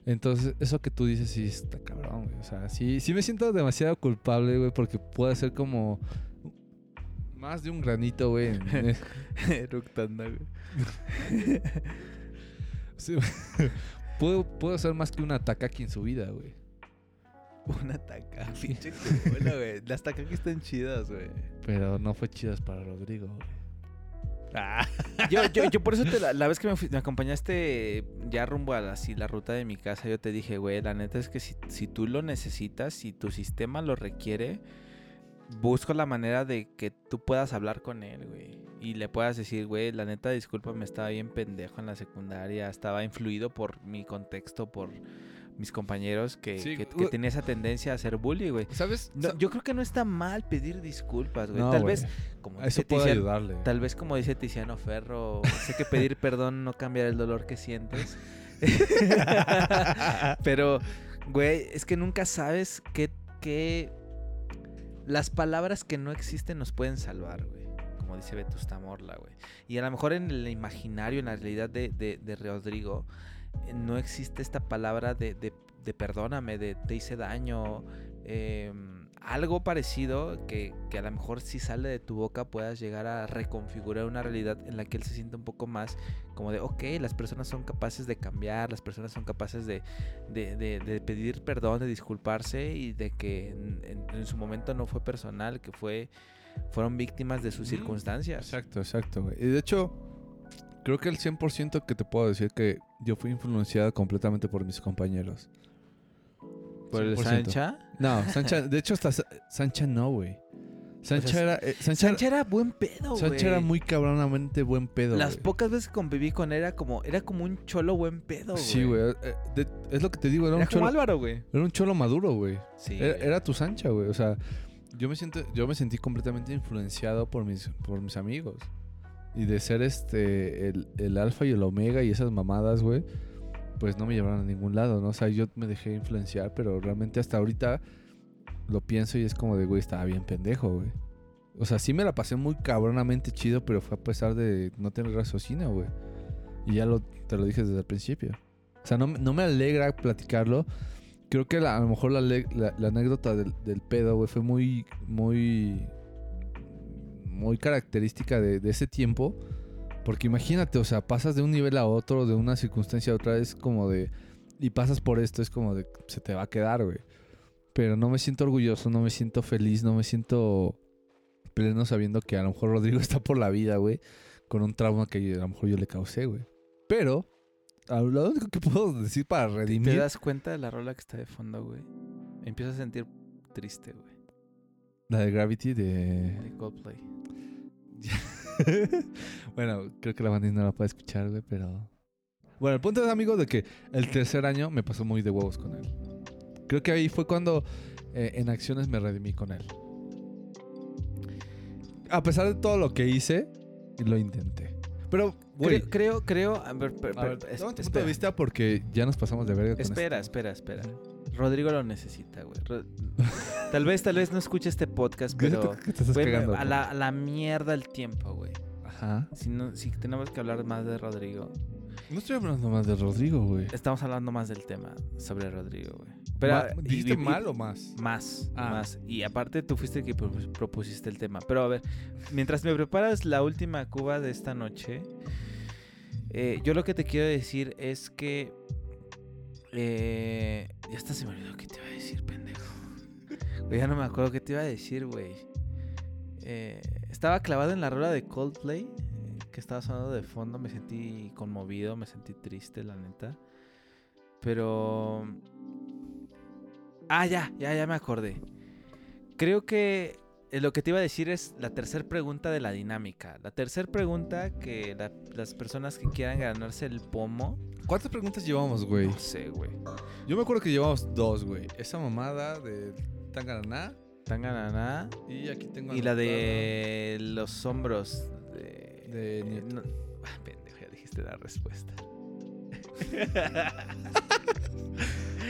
Entonces, eso que tú dices sí está cabrón, güey. O sea, sí, sí me siento demasiado culpable, güey, porque puede ser como más de un granito, güey. en- Eructando, güey. Puedo, puedo ser más que una Takaki en su vida, güey. Una taca, pinche culo, güey. Las tacas que están chidas, güey. Pero no fue chidas para Rodrigo, güey. Ah. Yo, yo, yo por eso te la, la vez que me, fui- me acompañaste ya rumbo a la, así, la ruta de mi casa, yo te dije, güey, la neta es que si, si tú lo necesitas, si tu sistema lo requiere, busco la manera de que tú puedas hablar con él, güey. Y le puedas decir, güey, la neta, discúlpame, estaba bien pendejo en la secundaria, estaba influido por mi contexto, por mis compañeros, que, Sí, que, tenía esa tendencia a hacer bully, güey. ¿Sabes? No, yo creo que no está mal pedir disculpas, güey. No, Tal güey. vez, como Eso dice puede Tiziano- ayudarle. Tal vez como dice Tiziano Ferro, sé que pedir perdón no cambiará el dolor que sientes. Pero, güey, es que nunca sabes qué, qué... Las palabras que no existen nos pueden salvar, güey. Como dice Vetusta Morla, güey. Y a lo mejor en el imaginario, en la realidad de, de- de Rodrigo, no existe esta palabra de, de- de perdóname, de te hice daño, eh, algo parecido que, que a lo mejor si sale de tu boca puedas llegar a reconfigurar una realidad en la que él se sienta un poco más como de, ok, las personas son capaces de cambiar, las personas son capaces de, de, de- de pedir perdón, de disculparse y de que en, su momento no fue personal, que fue fueron víctimas de sus circunstancias. Exacto, exacto. Y de hecho, creo que el 100% que te puedo decir que yo fui influenciado completamente por mis compañeros. ¿Por el 100%. Sancha? No, Sancha, de hecho hasta Sa- Sancha no, güey. Sancha sea, era... eh, Sancha, Sancha era buen pedo, güey. Sancha era muy cabronamente buen pedo, Las pocas veces que conviví con él era como, era como un cholo buen pedo, güey. Sí, güey. eh, es lo que te digo, era, Era un como cholo, Álvaro, güey. era un cholo maduro, güey. Sí. Era, era tu Sancha, güey. O sea, yo me siento, yo me sentí completamente influenciado por mis, por mis amigos. Y de ser este el, el alfa y el omega y esas mamadas, güey, pues no me llevaron a ningún lado, ¿no? O sea, yo me dejé influenciar, pero realmente hasta ahorita lo pienso y es como de, güey, estaba bien pendejo, güey. O sea, sí me la pasé muy cabronamente chido, pero fue a pesar de no tener raciocinio, güey. Y ya lo, te lo dije desde el principio. O sea, no, no me alegra platicarlo. Creo que la- a lo mejor la, la- la anécdota del, del pedo, güey, fue muy, muy, muy característica de, de ese tiempo. Porque imagínate, o sea, pasas de un nivel a otro, de una circunstancia a otra, es como de... Y pasas por esto, es como de... Se te va a quedar, güey. Pero no me siento orgulloso, no me siento feliz, no me siento pleno sabiendo que a lo mejor Rodrigo está por la vida, güey. Con un trauma que a lo mejor yo le causé, güey. Pero, lo único que puedo decir para ¿Te redimir... das cuenta de la rola que está de fondo, güey? Empiezo a sentir triste, güey. La de Gravity de... De Coldplay. bueno, creo que la banda no la puede escuchar, güey, pero... Bueno, el punto es, amigo, de que el tercer año me pasó muy de huevos con él. Creo que ahí fue cuando eh, en acciones me redimí con él. A pesar de todo lo que hice, lo intenté. Pero, güey, Creo, creo, creo... A ver, per- a ver, per- es- dame tu punto espera. de vista porque ya nos pasamos de verga con Espera, esto. espera, espera. Rodrigo lo necesita, güey. Tal vez, tal vez no escuche este podcast, pero... que estás güey, cagando. a, la, a la mierda el tiempo, güey. Ajá. Si, no, si tenemos que hablar más de Rodrigo, No estoy hablando más de Rodrigo, güey. estamos hablando más del tema sobre Rodrigo, güey. Pero, ¿Dijiste y- mal o más? Más, Ah. más. Y aparte tú fuiste el que propus- propusiste el tema. Pero a ver, mientras me preparas la última cuba de esta noche, eh, yo lo que te quiero decir es que... eh, ya hasta se me olvidó qué te iba a decir, pendejo. Güey, ya no me acuerdo qué te iba a decir, güey. Eh, estaba clavado en la rola de Coldplay, eh, que estaba sonando de fondo. Me sentí conmovido, me sentí triste, la neta. Pero... Ah, ya, ya, ya me acordé. Creo que eh, lo que te iba a decir es la tercera pregunta de la dinámica. La tercera pregunta que la- las personas que quieran ganarse el pomo, ¿Cuántas preguntas llevamos, güey? no sé, güey. Yo me acuerdo que llevamos dos, güey. Esa mamada de Tangaraná. Tangananá y aquí tengo y la de los hombros de... de no- Ah, pendejo, ya dijiste la respuesta.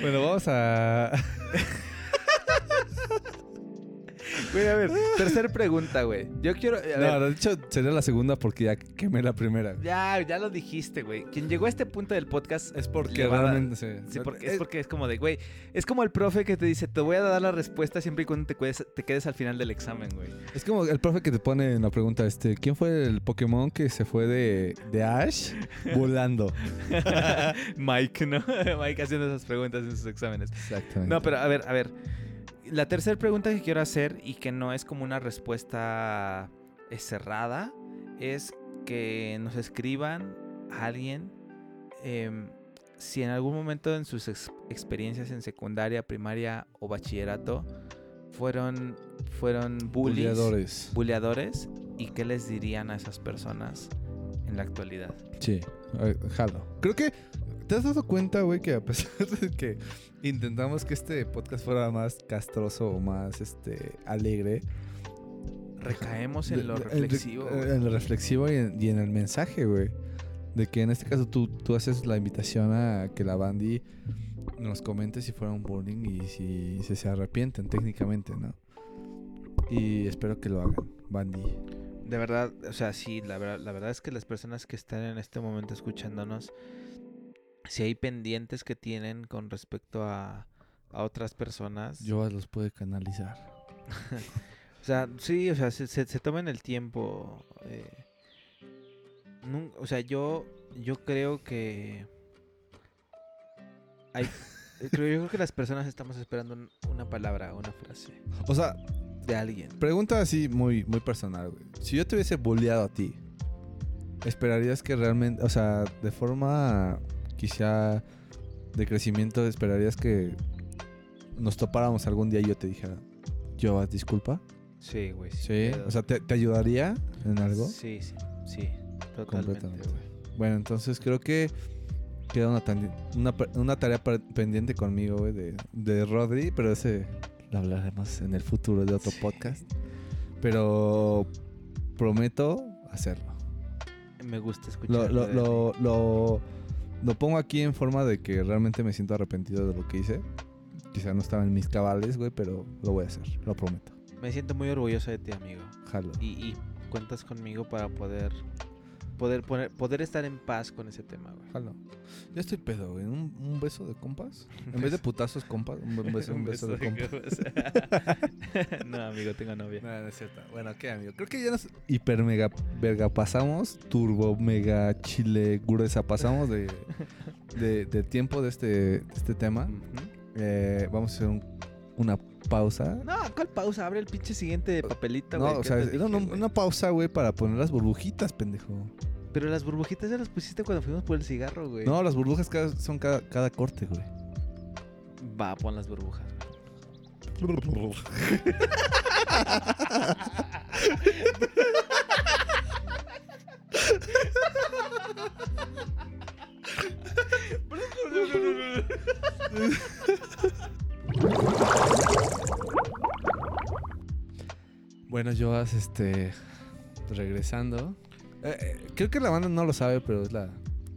Bueno, vamos a Güey, a ver, tercera pregunta, güey. Yo quiero... a ver, No, de hecho sería la segunda porque ya quemé la primera. güey. Ya, ya lo dijiste, güey. Quien llegó a este punto del podcast Es porque realmente Sí, porque, Eh, es porque es como de, güey, es como el profe que te dice, te voy a dar la respuesta siempre y cuando te quedes, te quedes al final del examen, güey. Es como el profe que te pone en la pregunta, este, ¿quién fue el Pokémon que se fue de, de Ash volando? Mike, ¿no? Mike haciendo esas preguntas en sus exámenes. Exactamente. No, pero a ver, a ver. La tercera pregunta que quiero hacer y que no es como una respuesta eh, cerrada es que nos escriban a alguien em, si en algún momento en sus ex- experiencias en secundaria, primaria o bachillerato fueron, fueron bullies, Buleadores. buleadores y qué les dirían a esas personas en la actualidad. Sí, eh, jalo. Creo que te has dado cuenta, güey, que a pesar de que intentamos que este podcast fuera más castroso o más este alegre, Recaemos en lo reflexivo. En, lo reflexivo y en, y en el mensaje, güey. De que en este caso tú, tú haces la invitación a que la bandi nos comente si fuera un bullying y si, si se arrepienten técnicamente, ¿no? Y espero que lo hagan, bandi. De verdad, o sea, sí, la verdad, la verdad es que las personas que están en este momento escuchándonos, si hay pendientes que tienen con respecto a, a otras personas, Yo los puede canalizar. o sea, sí, o sea, se, se, se tomen el tiempo. eh, o sea, yo, yo creo que hay, eh, creo, yo creo que las personas estamos esperando un- una palabra, una frase O sea, de alguien. Pregunta así muy, muy personal, güey. Si yo te hubiese bulleado a ti, ¿esperarías que realmente, o sea, de forma quizá de crecimiento, esperarías que nos topáramos algún día y yo te dijera, yo, disculpa? Sí, güey. Sí. O sea, ¿te, te ayudaría en algo? Sí, sí, sí, totalmente, Completamente. Bueno, entonces creo que queda una, una, una tarea pe- pendiente conmigo, güey, de, de Rodri, pero ese lo hablaremos en el futuro de otro Sí. podcast. Pero prometo hacerlo. Me gusta Lo, escuchar. lo, lo, lo, lo pongo aquí en forma de que realmente me siento arrepentido de lo que hice. Quizá no estaba en mis cabales, güey, pero lo voy a hacer, lo prometo. Me siento muy orgulloso de ti, amigo. Jalo. Y, y cuentas conmigo para poder poder poner, poder estar en paz con ese tema, güey. Jalo. Ya estoy pedo, güey. ¿Un, un beso de compas? En vez de putazos, compas. Un, beso, un beso de compas. no, amigo, tengo novia. No, no es cierto. Bueno, ¿qué, amigo? Creo que ya nos hiper mega verga pasamos. Turbo mega chile gruesa pasamos de, de, de tiempo de este, de este tema. Eh, vamos a hacer un- una pausa. No, ¿cuál pausa? Abre el pinche siguiente papelito, No, güey. o ¿qué sea, era una, una pausa, güey, para poner las burbujitas, pendejo. Pero las burbujitas ya las pusiste cuando fuimos por el cigarro, güey. No, las burbujas cada- son cada, cada corte, güey. Va, pon las burbujas. Bueno, yo este regresando. Eh, eh, creo que la banda no lo sabe, pero es la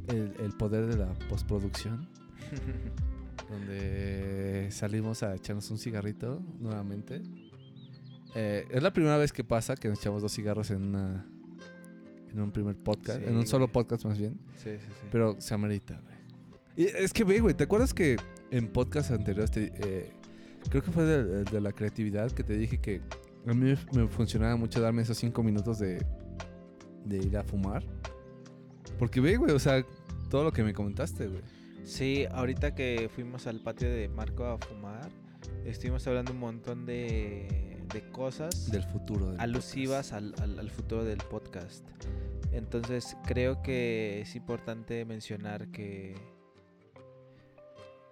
el, el poder de la postproducción. donde salimos a echarnos un cigarrito nuevamente. Eh, es la primera vez que pasa que nos echamos dos cigarros en una en un primer podcast, Sí, en un solo güey. podcast más bien, Sí, sí, sí. pero se amerita, güey. Y es que ve, güey, ¿te acuerdas que en podcast anteriores te, eh, creo que fue de, de la creatividad que te dije que a mí me funcionaba mucho darme esos cinco minutos de, de ir a fumar? Porque ve, güey, o sea, todo lo que me comentaste, güey. Sí, ahorita que fuimos al patio de Marco a fumar, estuvimos hablando un montón de, de cosas Del futuro. del alusivas al, al- al futuro del podcast. Entonces creo que es importante mencionar que...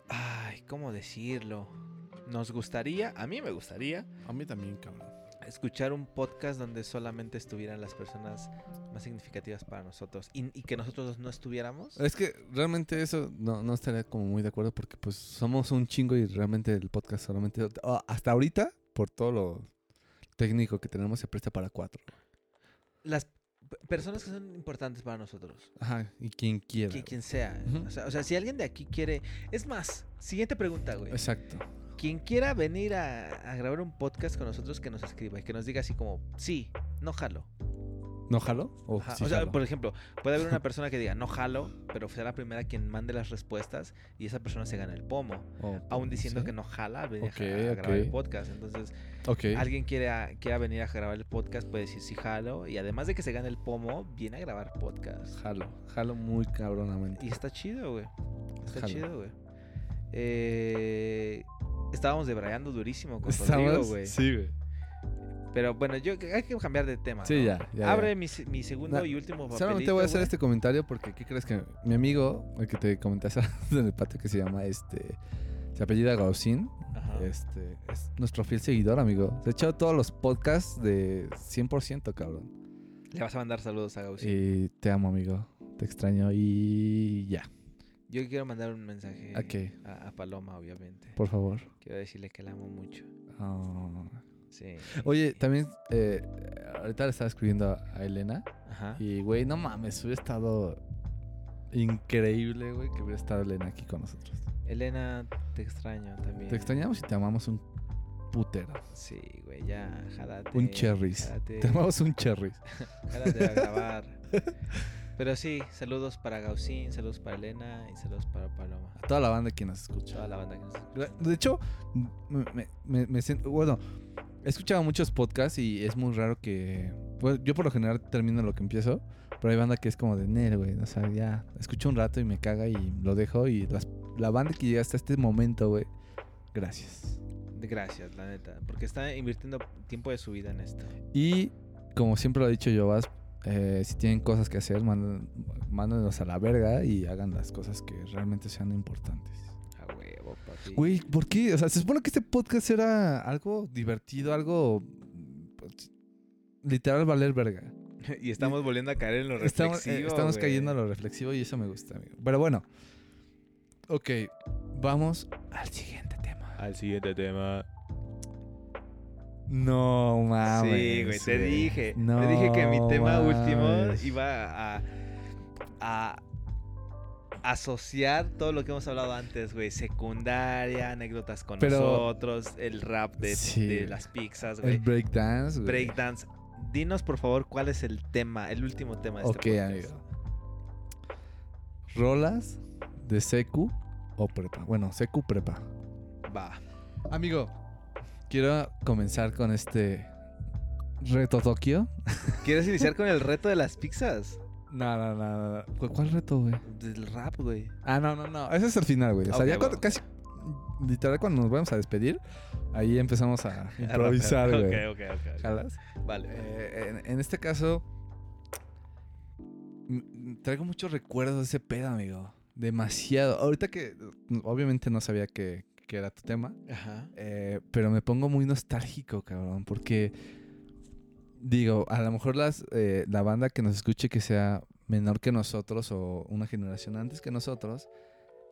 Ay, ¿cómo decirlo? Nos gustaría, a mí me gustaría. A mí también, cabrón. escuchar un podcast donde solamente estuvieran las personas más significativas para nosotros y, y que nosotros no estuviéramos. Es que realmente eso no, no estaría como muy de acuerdo porque pues somos un chingo y realmente el podcast solamente... hasta ahorita, por todo lo técnico que tenemos, se presta para cuatro. Las personas que son importantes para nosotros. Ajá, y quien quiera. Quien, quien sea. Ujú. o, sea, o sea, si alguien de aquí quiere... Es más, siguiente pregunta, güey. Exacto. Quien quiera venir a, a grabar un podcast con nosotros, que nos escriba y que nos diga así como, sí, no jalo. ¿No jalo? O, sí o sea, jalo? por ejemplo, puede haber una persona que diga, no jalo, pero sea la primera quien mande las respuestas y esa persona se gana el pomo. Aún diciendo ¿sí? que no jala al venir a grabar el podcast. Entonces, alguien quiere a- quiera venir a grabar el podcast, puede decir sí jalo. Y además de que se gane el pomo, viene a grabar podcast. Jalo. Jalo muy cabronamente. Y está chido, güey. Está Jalo. chido, güey. Eh, estábamos debrayando durísimo con Rodrigo, güey. Sí, güey. Pero bueno, yo hay que cambiar de tema. Sí, ¿no? ya, ya, Abre ya. Mi, mi segundo y último papelito. Solamente voy a hacer este comentario porque ¿qué crees que mi amigo, el que te comentaste en el patio que se llama este se apellida Gausin, Ajá. este es nuestro fiel seguidor, amigo. Se ha echado todos los podcasts de 100%, cabrón. Le vas a mandar saludos a Gausi. Y te amo, amigo. Te extraño y ya, Yo quiero mandar un mensaje ¿A a, a Paloma, obviamente. por favor. Quiero decirle que la amo mucho. Ah. Sí. Oye, también eh, ahorita le estaba escribiendo a- Elena Ajá. y güey, no mames, hubiera estado increíble, güey, que hubiera estado Elena aquí con nosotros. Elena, te extraño también. Te extrañamos y te amamos un putero. Sí, güey, ya, jálate. Un cherries. Jálate, Te amamos un cherry. jálate a grabar. Pero sí, saludos para Gausín, saludos para Elena y saludos para Paloma. A toda la banda que nos escucha. Toda la banda que nos escucha. De hecho, me, me- me- me siento- bueno, he escuchado muchos podcasts y es muy raro que... pues, yo por lo general termino lo que empiezo, pero hay banda que es como de Nel, güey. O sea, ya escucho un rato y me caga y lo dejo y las- la banda que llega hasta este momento, güey. Gracias. Gracias, la neta. Porque está invirtiendo tiempo de su vida en esto. Y como siempre lo ha dicho Jovas, eh, si tienen cosas que hacer, manden- mándenlos a la verga y hagan las cosas que realmente sean importantes. A huevo, papi. Güey, ¿por qué? O sea, se supone que este podcast era algo divertido, algo pues, literal valer verga. Y estamos volviendo a caer en lo Estamos, eh, reflexivo, estamos güey. cayendo a lo reflexivo y eso me gusta, amigo. Pero bueno, ok, vamos al siguiente tema. Al siguiente tema. No mames. sí, güey, te güey. dije. No te dije que mi tema último iba a, a asociar todo lo que hemos hablado antes, güey. Secundaria, anécdotas con Pero- nosotros, el rap de, Sí. de las pizzas, El güey. breakdance, güey. Breakdance. Dinos, por favor, cuál es el tema, el último tema de Ok, este podcast. amigo. Rolas de secu o prepa. Bueno, secu prepa. Va. Amigo, quiero comenzar con este reto Tokio. ¿Quieres iniciar con el reto de las pizzas? No, no, no, no. ¿Cu- ¿Cuál reto, güey? Del rap, güey. Ah, no, no, no. Ese es el final, güey. O sea, ya cuando- casi, literal, cuando nos vamos a despedir, ahí empezamos a improvisar, güey. ok, ok. ok. ¿Jalas? Vale. Eh, en, en este caso, traigo muchos recuerdos de ese pedo, amigo. Demasiado. Ahorita que obviamente no sabía que, que era tu tema, Ajá. eh, pero me pongo muy nostálgico, cabrón, porque digo, a lo mejor las, eh, la banda que nos escuche que sea menor que nosotros o una generación antes que nosotros,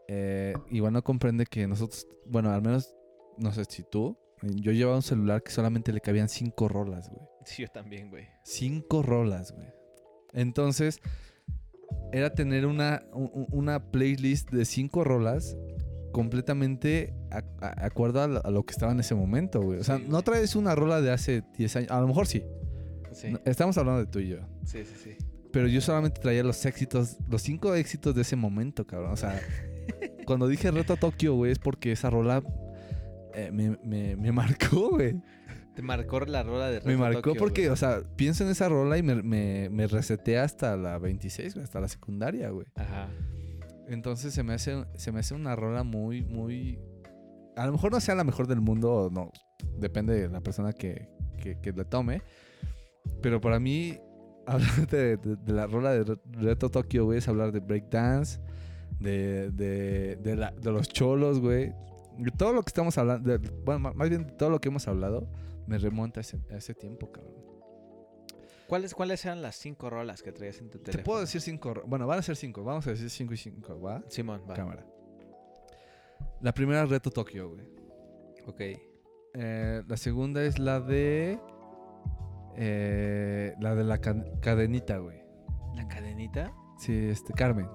eh, igual no comprende que nosotros, bueno, al menos, no sé si tú, yo llevaba un celular que solamente le cabían cinco rolas, güey. Sí, yo también, güey. Cinco rolas, güey. Entonces, era tener una, una playlist de cinco rolas completamente a- a- acuerdo a, lo- a lo que estaba en ese momento, güey. O sea, Sí, no traes una rola de hace 10 años. A lo mejor sí. Sí. No, Estamos hablando de tú y yo. Sí, sí, sí. Pero yo solamente traía los éxitos, los cinco éxitos de ese momento, cabrón. O sea, cuando dije Reto Tokio, güey, es porque esa rola eh, me, me- me marcó, güey. Te marcó la rola de Me Reto marcó Tokio, porque, güey. o sea, pienso en esa rola y me, me, me reseteé hasta la 26, güey, hasta la secundaria, güey. Ajá. Entonces se me hace, se me hace una rola muy, muy. A lo mejor no sea la mejor del mundo, no. Depende de la persona que, que, la tome. Pero para mí, hablar de, la rola de Re- Reto Tokio, güey, es hablar de breakdance, de, de, de, la- de los cholos, güey. Todo lo que estamos hablando, bueno, más bien todo lo que hemos hablado, me remonta a ese, a ese tiempo, cabrón. ¿Cuáles, ¿Cuáles eran las cinco rolas que traías en tu Te teléfono? puedo decir cinco. Bueno, van a ser cinco. Vamos a decir cinco y cinco, ¿va? Simón, va. Cámara. La primera, Reto Tokio, güey. Ok. Eh, la segunda es la de. eh, la de la ca- cadenita, güey. ¿La cadenita? Sí, este, Carmen.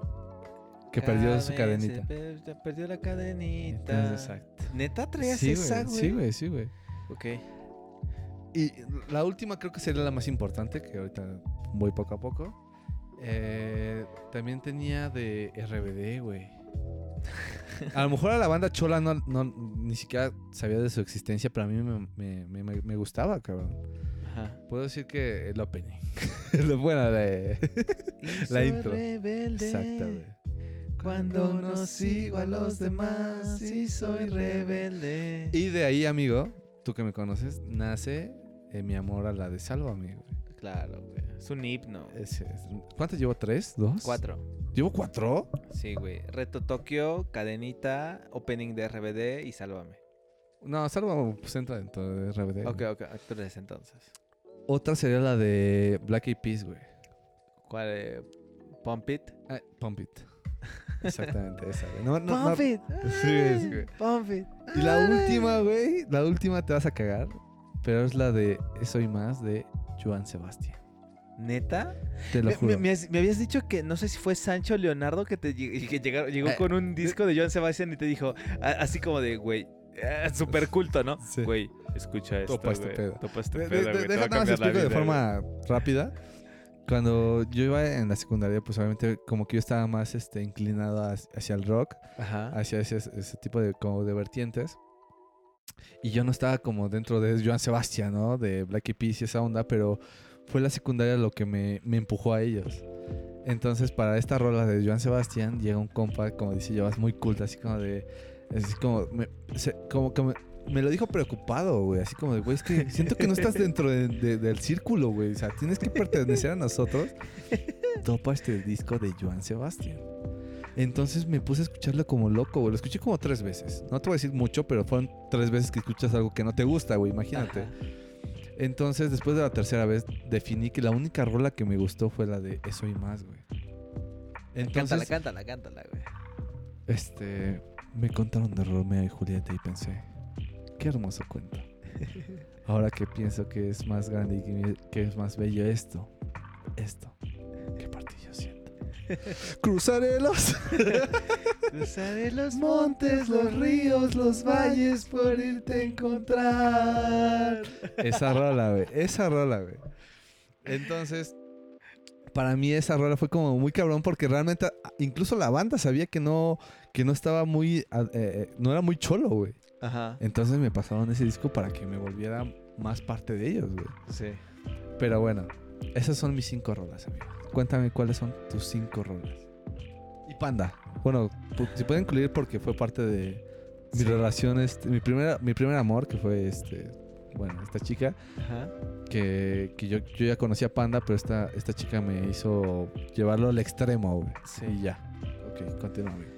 Que perdió su cadenita. per- perdió la cadenita. Exacto. ¿Neta traías Sí, esa, güey? Sí, güey, sí, güey. Ok. Y la última creo que sería la más importante, que ahorita voy poco a poco. Eh, también tenía de RBD, güey. A lo mejor a la banda Chola no, no- ni siquiera sabía de su existencia, pero a mí me, me- me- me- gustaba, cabrón. Ajá. Puedo decir que el opening. Lo bueno de... La soy intro. rebelde Exacto, güey. Cuando no sigo a los demás y soy rebelde. Y de ahí, amigo, tú que me conoces, nace eh, mi amor a la de Sálvame, güey. Claro, güey. Es un himno. Ese es- ¿Cuántas llevo? ¿Tres? ¿Dos? Cuatro. ¿Llevo cuatro? Sí, güey. Reto Tokio, Cadenita, Opening de RBD y Sálvame. No, Sálvame pues entra dentro de RBD. Ok, güey. ok. Actores entonces. Otra sería la de Black Eyed Peas, güey. ¿Cuál? eh? Pump It. Ah, Pump It. Exactamente, esa, güey. No, no, no. Pump It. Sí, es, güey. Pump It. Y la última, güey, la última te vas a cagar, pero es la de Eso y Más de Joan Sebastián. ¿Neta? Te lo Me, juro. me- habías dicho que no sé si fue Sancho Leonardo que te que llegaron- llegó Eh, con un disco de Joan Sebastián y te dijo a- así como de, güey, eh, super culto, ¿no? Sí. Güey, escucha esto, Topa este pedo. Topa este pedo, de- de- deja nada más explico de vida, forma rápida. Cuando yo iba en la secundaria, pues obviamente como que yo estaba más este, inclinado hacia, hacia el rock, Ajá. hacia ese, ese tipo de, como de vertientes. Y yo no estaba como dentro de Joan Sebastián, ¿no? De Black Eyed Peas y esa onda, pero fue la secundaria lo que me, me empujó a ellos. Entonces, para esta rola de Joan Sebastián, llega un compa, como dice Llevas, muy culto, así como de... Así como, me, se- como que me, me lo dijo preocupado, güey. Así como de, güey, es que siento que no estás dentro de- de- del círculo, güey. O sea, tienes que pertenecer a nosotros. Topa este disco de Joan Sebastián. Entonces me puse a escucharlo como loco, güey. Lo escuché como tres veces. No te voy a decir mucho, pero fueron tres veces que escuchas algo que no te gusta, güey. Imagínate. Ajá. Entonces, después de la tercera vez, definí que la única rola que me gustó fue la de Eso y Más, güey. Cántala, Entonces, cántala, cántala, güey. este, me contaron de Romeo y Julieta y pensé, qué hermoso cuento. Ahora que pienso que es más grande y que, que es más bello esto, esto, que parte yo siento. Cruzaré los Cruzaré los montes, los ríos, los valles por irte a encontrar. Esa rola, güey. Esa rola, güey. Entonces, para mí esa rola fue como muy cabrón porque realmente incluso la banda sabía que no que no estaba muy eh, eh, no era muy cholo, güey. Ajá. Entonces me pasaron ese disco para que me volviera más parte de ellos, güey. Sí. Pero bueno, esas son mis cinco rolas, amigo. Cuéntame cuáles son tus cinco rolas. Y Panda. Bueno, si puede incluir porque fue parte de mi Sí. relación, este, mi, primera, mi primer amor, que fue este, bueno, esta chica, Ajá. que, que yo, yo ya conocía a Panda, pero esta, esta chica me hizo llevarlo al extremo, güey. Sí. Y ya. Ok, continúa, amigo.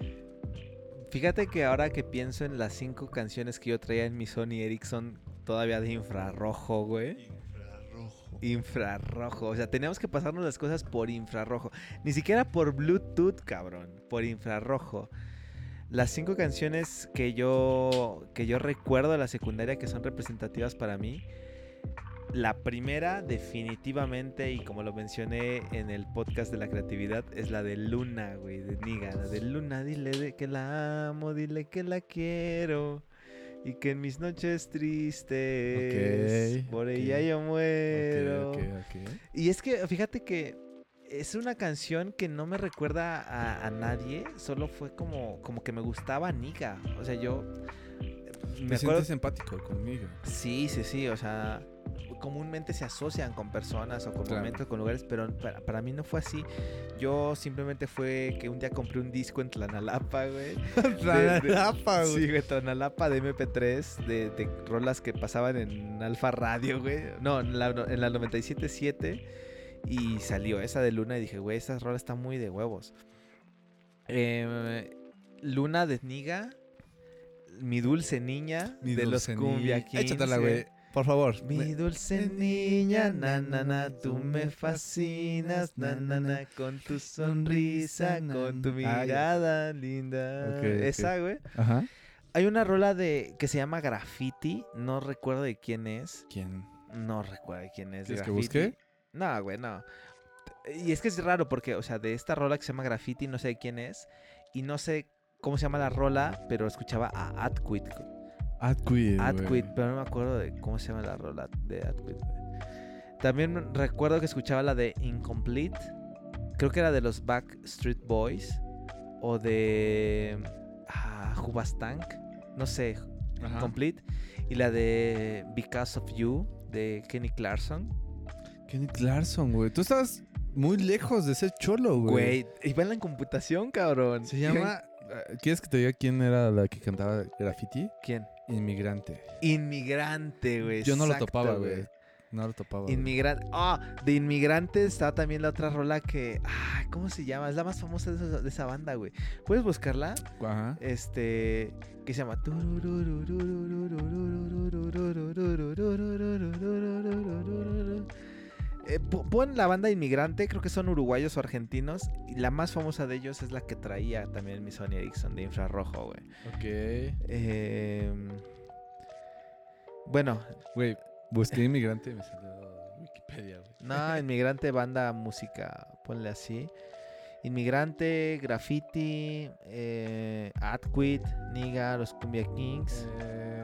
Fíjate que ahora que pienso en las cinco canciones que yo traía en mi Sony Ericsson todavía de infrarrojo, güey. Infrarrojo. O sea, teníamos que pasarnos las cosas por infrarrojo. Ni siquiera por Bluetooth, cabrón. Por infrarrojo. Las cinco canciones que yo, que yo recuerdo de la secundaria que son representativas para mí. La primera, definitivamente, y como lo mencioné en el podcast de la creatividad, es la de Luna, güey, de Niga. La de Luna, dile que la amo, dile que la quiero. Y que en mis noches tristes, Ok, por ella yo muero. Ok, ok, ok. Y es que, fíjate que es una canción que no me recuerda a, a nadie, solo fue como, como que me gustaba Niga. O sea, yo me Te acuerdo... sientes empático conmigo. Sí, sí, sí, o sea, comúnmente se asocian con personas o con Claro. momentos, con lugares, pero para, para mí no fue así. Yo simplemente fue que un día compré un disco en Tlanalapa, güey. Tlanalapa, güey. Sí, güey, Tlanalapa de MP3, de, de rolas que pasaban en Alfa Radio, güey. No, en la, en la 97.7. Y salió esa de Luna y dije, güey, esa rola está muy de huevos. Eh, Luna de Niga, Mi Dulce Niña, Mi de dulce los Cumbia niña. 15. Échatela, güey. Por favor. Mi me- dulce niña, na, na, na, tú me fascinas, na, na, na, con tu sonrisa, con tu Ah, mirada linda. Esa, güey. Ajá. Hay una rola de que se llama Graffiti, no recuerdo de quién es. ¿Quién? No recuerdo de quién es. ¿Quieres que Graffiti. busque? No, güey, no. Y es que es raro porque, o sea, de esta rola que se llama Graffiti, no sé de quién es. Y no sé cómo se llama la rola, pero escuchaba a Adquit. Adquid. Adquit, pero no me acuerdo de cómo se llama la rola de Adquit. güey. También recuerdo que escuchaba la de Incomplete. Creo que era de los Backstreet Boys. O de. Ah, Hubastank. No sé. Ajá. Complete. Y la de Because of You de Kenny Clarkson. Kenny Clarkson, güey. Tú estabas muy lejos de ser cholo, güey. Güey, iba en la computación, cabrón. Se llama. ¿Quieres que te diga quién era la que cantaba graffiti? ¿Quién? Inmigrante. Inmigrante, güey. Yo no lo topaba, güey. No lo topaba. Inmigrante. Ah, de inmigrantes está también la otra rola que. Ah, ¿cómo se llama? Es la más famosa de esa, de esa banda, güey. ¿Puedes buscarla? Ajá. Este. Que se llama. Eh, po- pon la banda inmigrante, creo que son uruguayos o argentinos. Y la más famosa de ellos es la que traía también mi Sony Ericsson de infrarrojo, güey. Ok. Em, bueno, Güey, busqué inmigrante y me salió Wikipedia, güey. No, inmigrante, banda, música, ponle así. Inmigrante, graffiti, eh, Adquit, Niga, los Cumbia Kings. Em,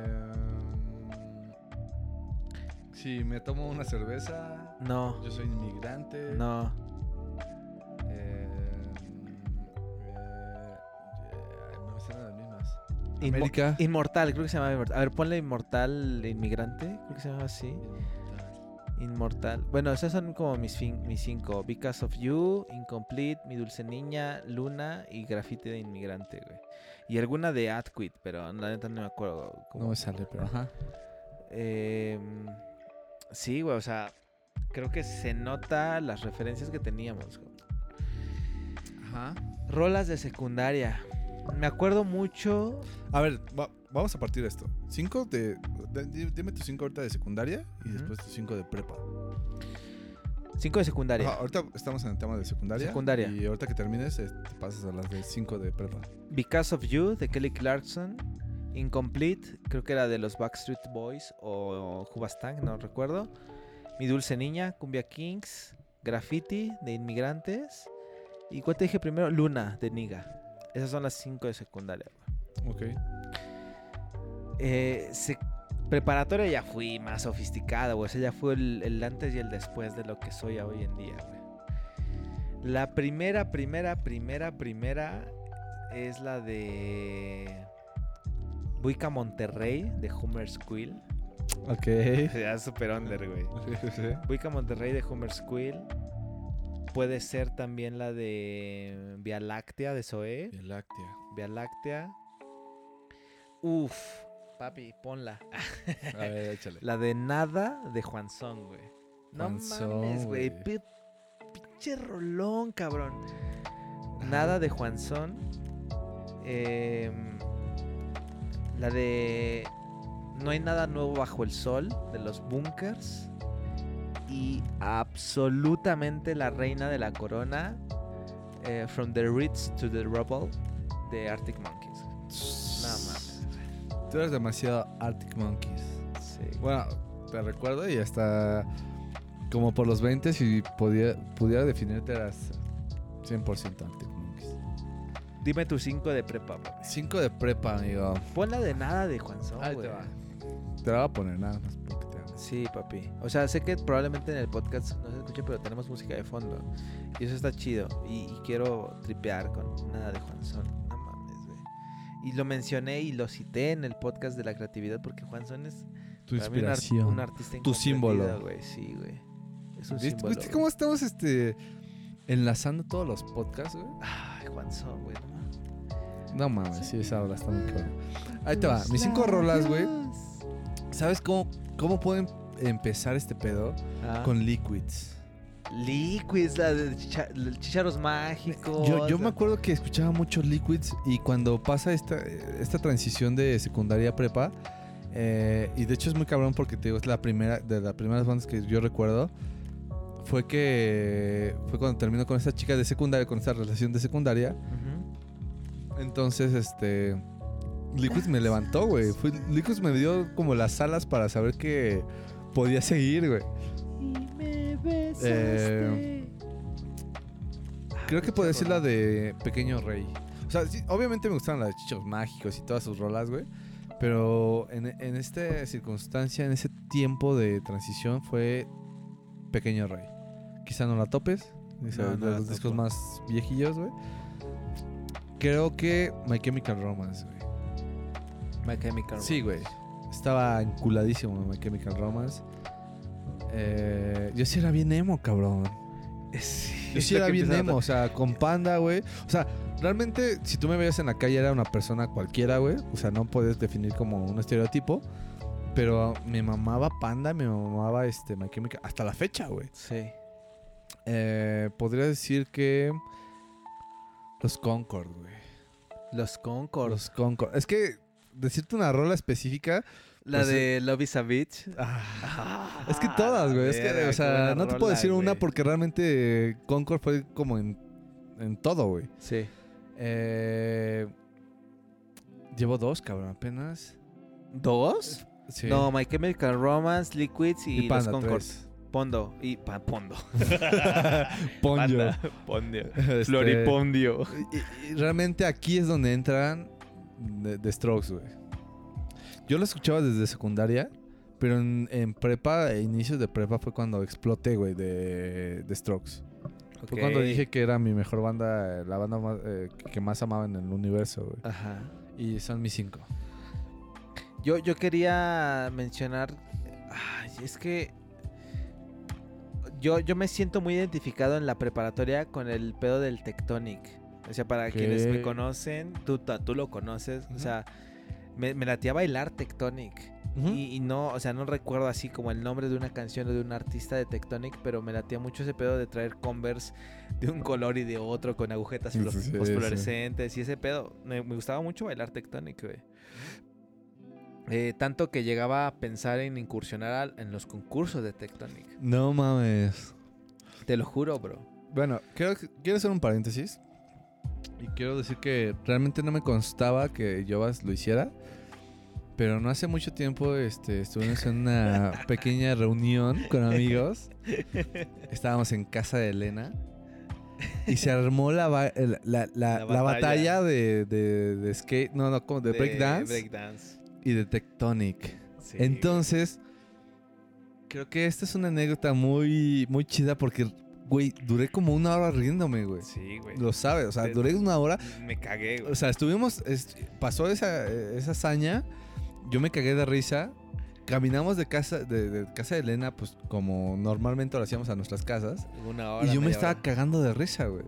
si me tomo una cerveza, No, yo soy inmigrante. no. Em, eh, eh, me las mismas. Inmo- América. Inmortal, creo que se llama Inmortal. A ver, ponle Inmortal Inmigrante, creo que se llama así. Inmortal. Bueno, esos son como mis, fin- mis cinco. Because of You, Incomplete, Mi Dulce Niña, Luna y Graffiti de Inmigrante, güey. Y alguna de Adquit, pero la neta no me acuerdo. cómo- No me sale, pero ajá. Em, sí, güey, o sea, creo que se nota las referencias que teníamos. güey. Ajá. Rolas de secundaria. Me acuerdo mucho. A ver, va- vamos a partir de esto. Cinco de, de- di- Dime tus cinco ahorita de secunria y después tus cinco de prepa. Cinco de secundaria. Ajá, ahorita estamos en el tema de secundaria. Secundaria. Y ahorita que termines, eh, te pasas a las de cinco de prepa. Because of You de Kelly Clarkson. Incomplete, creo que era de los Backstreet Boys o, Hubastang, no recuerdo. Mi Dulce Niña, Cumbia Kings. Graffiti de Inmigrantes. ¿Y cuál te dije primero? Luna de Niga. Esas son las cinco de secundaria. Ok. Eh, se- preparatoria ya fui más sofisticada, güey. O sea, ya fue el, el antes y el después de lo que soy hoy en día, güey. La primera, primera, primera, primera es la de Buica Monterrey de Homer Squill. Ok. Ya super under, güey. Buica Monterrey de Homer Squill. Puede ser también la de Vía Láctea de Zoé. Vía Láctea. Vía Láctea. Uf, papi, ponla. A ver, échale. La de nada de Juan Son, güey. No mames, güey. güey. pi- Pinche rolón, cabrón. Nada de Juan Son. Em, la de No hay nada nuevo bajo el sol de los bunkers. Y absolutamente la reina de la corona. eh, From the Ritz to the Rubble de Arctic Monkeys. No mames. Tú eres demasiado Arctic Monkeys. Sí. Bueno, te recuerdo y hasta como por los 20 si podía, pudiera definirte eras 100% Arctic. Dime tu 5 de prepa, papi. 5 de prepa, amigo. Pon la de nada de Juan Son, Ahí güey. te va. Te la voy a poner nada más porque te amo. Sí, papi. O sea, sé que probablemente en el podcast no se escuche, pero tenemos música de fondo. Y eso está chido. Y, y quiero tripear con nada de Juan Son. No mames, güey. Y lo mencioné y lo cité en el podcast de la creatividad porque Juan Son es Tu para mí un, ar- inspiración. un artista tu símbolo. incomprendido, güey. Sí, güey. Es un ¿Viste, símbolo. viste güey. cómo estamos este, enlazando todos los podcasts, güey? Ay, Juan Son, güey. no. No mames, sí, esa rola está muy cabrón. Ahí te va. Mis cinco rolas, güey. ¿Sabes cómo, cómo pueden empezar este pedo? Ah. Con Liquids. Liquids, la de chicha- chicharos mágicos. Yo, yo me acuerdo que escuchaba mucho Liquids y cuando pasa esta, esta transición de secundaria a prepa, Eh, y de hecho es muy cabrón porque te digo, es la primera, de las primeras bandas que yo recuerdo. Fue que fue cuando terminó con esta chica de secundaria, con esta relación de secundaria. Entonces, este. Liquids me levantó, güey. Liquids me dio como las alas para saber que podía seguir, güey. Eh, Creo que podría decir la de Pequeño Rey. O sea, sí, obviamente me gustaban las de Chichos Mágicos y todas sus rolas, güey. Pero en, en esta circunstancia, en ese tiempo de transición, fue Pequeño Rey. Quizá no la topes. Es No, de los discos topo. más viejillos, güey. Creo que My Chemical Romance, güey. My Chemical Sí, güey. Estaba enculadísimo en My Chemical Romance. Eh, yo sí era bien emo, cabrón. Sí, Yo sí era bien emo, o sea, con panda, güey. O sea, realmente, si tú me veías en la calle, era una persona cualquiera, güey. O sea, no puedes definir como un estereotipo. Pero me mamaba panda, me mamaba este My Chemical. Hasta la fecha, güey. Sí. Eh, podría decir que. Los Concord, güey. Los Concord. Los Concord. Es que decirte una rola específica. la pues, de Love is a Bitch. ah, es que todas, güey. Es que, o sea, no te puedo decir una porque realmente Concord fue como en, en todo, güey. Sí. Eh, llevo dos, cabrón, apenas. ¿Dos? Sí. No, My Chemical Romance, Liquids y, y Panda, los Concord. tres. Pondo. Y pa- Pondo. Panda, Pondio. Este, Floripondio. y- y realmente aquí es donde entran The, The Strokes, güey. Yo lo escuchaba desde secundaria, pero en, en prepa, e inicios de prepa fue cuando exploté, güey, de The Strokes. Fue cuando dije que era mi mejor banda, la banda más, eh, que más amaba en el universo, güey. Ajá. Y son mis cinco. Yo, yo quería mencionar. Ay, es que. Yo, yo me siento muy identificado en la preparatoria con el pedo del Tectonic. O sea, para quienes me conocen, tú, tú lo conoces. O sea, me, me latía bailar Tectonic. y, y no, o sea, no recuerdo así como el nombre de una canción o de un artista de Tectonic, pero me latía mucho ese pedo de traer Converse de un color y de otro con agujetas Sí, y ese pedo. Me, me gustaba mucho bailar Tectonic, güey. Eh, tanto que llegaba a pensar en incursionar al- en los concursos de Tectonic. No mames. Te lo juro, bro. Bueno, quiero, quiero hacer un paréntesis. Y quiero decir que realmente no me constaba que Jovas lo hiciera. Pero no hace mucho tiempo este, estuvimos en una pequeña reunión con amigos. Estábamos en casa de Elena. Y se armó la, la, la- La la batalla, batalla. de, de, de skate, no, no, de, breakdance breakdance. Y de tectonic. Sí. Entonces, creo que esta es una anécdota muy, muy chida porque, güey, duré como una hora riéndome, güey. Sí, güey. Lo sabes, o sea, duré una hora. Me cagué, güey. O sea, estuvimos, es- pasó esa, esa hazaña, yo me cagué de risa. Caminamos de casa de, de casa de Elena, pues como normalmente lo hacíamos a nuestras casas. Una hora. y yo me estaba hora. cagando de risa, güey.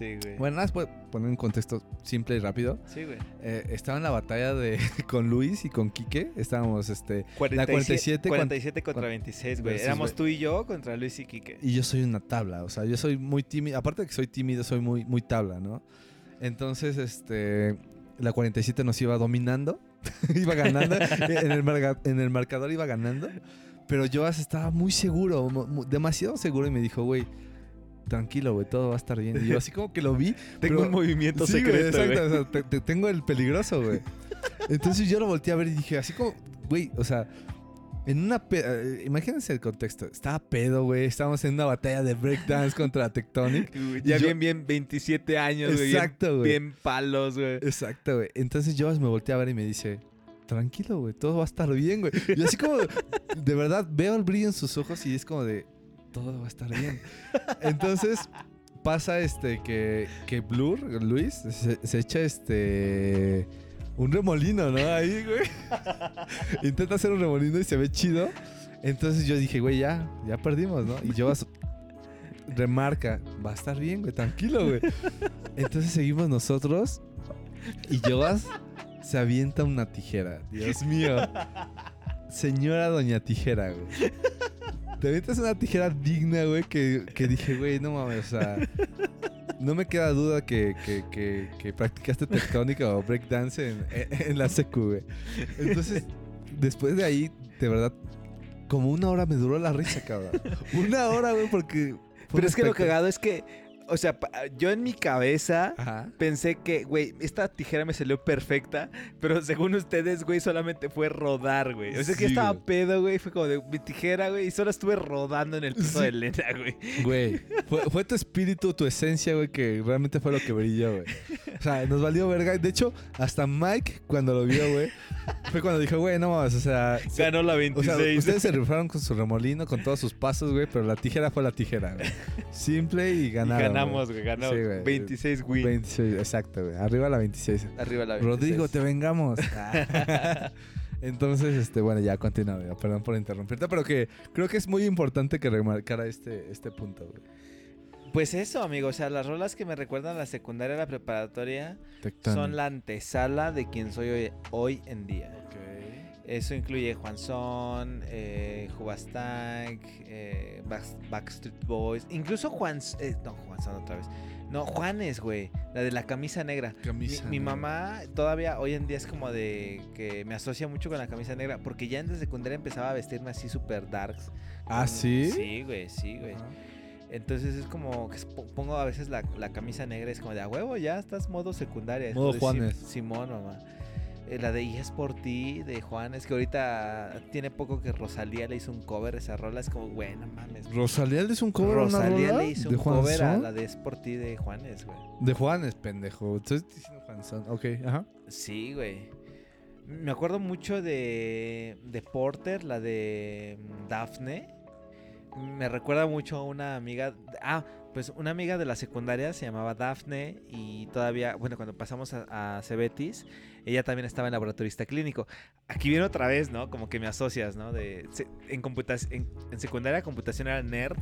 Sí, güey. Bueno, nada más puedo poner un contexto simple y rápido. Sí, güey. Eh, estaba en la batalla de con Luis y con Quique. Estábamos, este, 47 cuan- 47 contra 26, güey. Éramos güey. tú y yo contra Luis y Quique. Y yo soy una tabla, o sea, yo soy muy tímido. Aparte de que soy tímido, soy muy, muy tabla, ¿no? Entonces, este. La 47 nos iba dominando. iba ganando. en, el en el marcador iba ganando. Pero yo estaba muy seguro, demasiado seguro. Y me dijo, güey, tranquilo, güey, todo va a estar bien. Y yo así como que lo vi. Tengo pero- un movimiento Sí, secreto, güey. exacto, o sea, te, te tengo el peligroso, güey. Entonces yo lo volteé a ver y dije, así como, güey, o sea, en una. eh, imagínense el contexto. Estaba pedo, güey. Estábamos en una batalla de breakdance contra Tectonic. Ya yo- bien, bien, 27 años, güey. Exacto, güey. Bien palos, güey. Exacto, güey. Entonces yo me volteé a ver y me dice, tranquilo, güey, todo va a estar bien, güey. Y así como, de verdad, veo el brillo en sus ojos y es como de, todo va a estar bien. Entonces pasa este que, que Blur, Luis, se, echa este... Un remolino, ¿no? Ahí, güey. Intenta hacer un remolino y se ve chido. Entonces yo dije, güey, ya, ya perdimos, ¿no? Y yo remarca, va a estar bien, güey, tranquilo, güey. Entonces seguimos nosotros y Joas se avienta una tijera. Dios mío. Señora Doña Tijera, güey. Te avientas una tijera digna, güey, que, que dije, güey, no mames, o sea... No me queda duda que, que, que, que practicaste tectónica o breakdance en, en, en la secu, güey. Entonces, después de ahí, de verdad, como una hora me duró la risa, cabrón. una hora, güey, porque... Pero es que lo cagado es que, o sea, yo en mi cabeza Ajá. pensé que, güey, esta tijera me salió perfecta, pero según ustedes, güey, solamente fue rodar, güey. O sea, que estaba güey. pedo, güey, fue como de mi tijera, güey, y solo estuve rodando en el piso Sí. de Elena, güey. Güey, fue, fue tu espíritu, tu esencia, güey, que realmente fue lo que brilló, güey. O sea, nos valió verga. De hecho, hasta Mike, cuando lo vio, güey, fue cuando dijo, güey, no mames, o sea... se- Ganó la o 26. sea, ustedes se rifaron con su remolino, con todos sus pasos, güey, pero la tijera fue la tijera, güey. Simple y Y ganaron. Ganamos, güey, ganamos. Sí, güey. 26 wins. 26, exacto, güey. Arriba la 26. Arriba la 26. Rodrigo, te vengamos. Entonces, este, bueno, ya continúa. Perdón por interrumpirte, pero que creo que es muy importante que remarcara este, este punto, güey. Pues eso, amigo, o sea, las rolas que me recuerdan a la secundaria y la preparatoria son la antesala de quien soy hoy, hoy en día. Eso incluye Juan Son, eh, Jubastank, eh, Back- Backstreet Boys, incluso Juan... eh, no, Juan Son otra vez. No, Juanes, güey, la de la camisa negra. Mi, Camisa. mi negra. mamá todavía hoy en día es como de que me asocia mucho con la camisa negra porque ya en la secundaria empezaba a vestirme así super darks. ¿Ah, sí? Sí, güey, sí, güey. Entonces es como que po- pongo a veces la, la camisa negra, es como de a huevo, ya estás modo secundaria. Modo Juanes. "Sim- Simón, mamá. Eh, la de Y es por ti, de Juanes, que ahorita tiene poco que Rosalía le hizo un cover, esa rola es como, güey, no mames. ¿Rosalía le hizo un cover a una Rosalía rola le hizo de un Juan cover a la de Es por ti de Juanes, güey. De Juanes, pendejo. Estoy diciendo Juan Son. Ok, ajá. Sí, güey. Me acuerdo mucho de, de Porter, la de mm, Daphne. Me recuerda mucho a una amiga. Ah, pues una amiga de la secundaria se llamaba Daphne y todavía, bueno, cuando pasamos a, a Cebetis, ella también estaba en laboratorista clínico. Aquí viene otra vez, ¿no? Como que me asocias, ¿no? De, en, en, en secundaria computación era nerd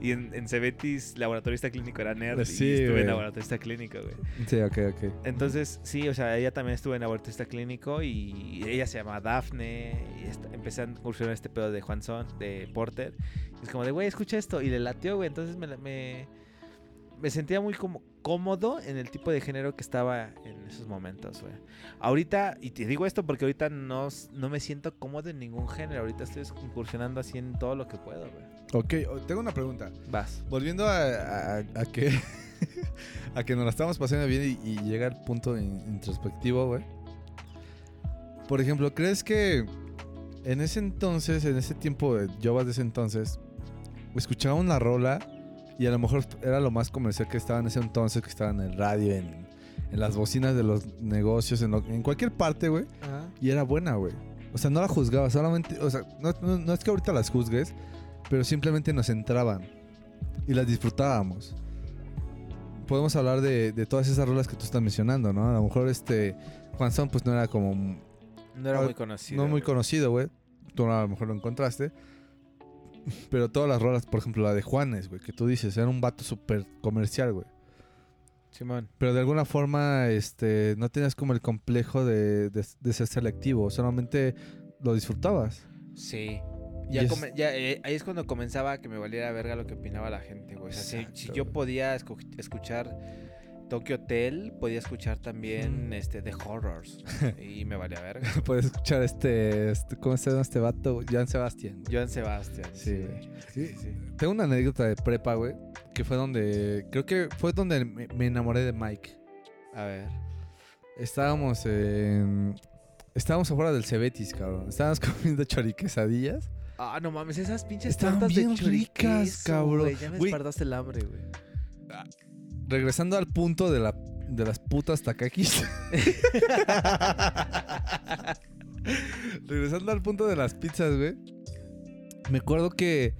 y en, en Cebetis laboratorista clínico era nerd Sí, y estuve en laboratorista clínico, güey. Sí, ok, ok. Entonces, sí, o sea, ella también estuvo en abortista clínico y ella se llama Daphne. Y est- empecé a incursionar este pedo de Juan Son, de Porter. Y es como de, güey, escucha esto. Y le latió, güey. Entonces me, me sentía muy como cómodo en el tipo de género que estaba en esos momentos, güey. Ahorita, y te digo esto porque ahorita no, no me siento cómodo en ningún género. Ahorita estoy incursionando así en todo lo que puedo, güey. Ok, tengo una pregunta. Vas. Volviendo a, a- a que a que nos la estamos pasando bien y, y llega el punto in- introspectivo, güey. Por ejemplo, ¿crees que en ese entonces, en ese tiempo de Jovas de ese entonces, escuchaba una rola y a lo mejor era lo más comercial que estaba en ese entonces, que estaba en el radio, en, en las bocinas de los negocios, en, lo- en cualquier parte, güey? Y era buena, güey. O sea, no la juzgaba, solamente, o sea, no, no- no es que ahorita las juzgues, pero simplemente nos entraban y las disfrutábamos. Podemos hablar de, de todas esas rolas que tú estás mencionando, ¿no? A lo mejor este Juan Son pues no era como No era Ah, muy conocido. no muy conocido, güey. Tú a lo mejor lo encontraste. Pero todas las rolas, por ejemplo, la de Juanes, güey, que tú dices, era un vato súper comercial, güey. Simón. Pero de alguna forma, este, no tenías como el complejo de, de- de ser selectivo, solamente lo disfrutabas. Sí. Ya, eh, ahí es cuando comenzaba que me valiera verga lo que opinaba la gente, güey. O sea, si- yo podía escuchar Tokyo Hotel, podía escuchar también Ujú. este The Horrors. y me valía verga. Puedes escuchar este, este- ¿cómo se llama este vato? Joan Sebastián. Joan Sebastián. Sí, Sí, sí. Tengo una anécdota de prepa, güey, que fue donde, creo que fue donde me, me enamoré de Mike. A ver. Estábamos en... Estábamos afuera del Cebetis, cabrón. Estábamos comiendo choriquesadillas. Ah, no mames, esas pinches tortas bien de ricas, cabrón. Ya me Güey. espartaste el hambre, güey. Regresando al punto de, la, de las putas takakis. Regresando al punto de las pizzas, güey. Me acuerdo que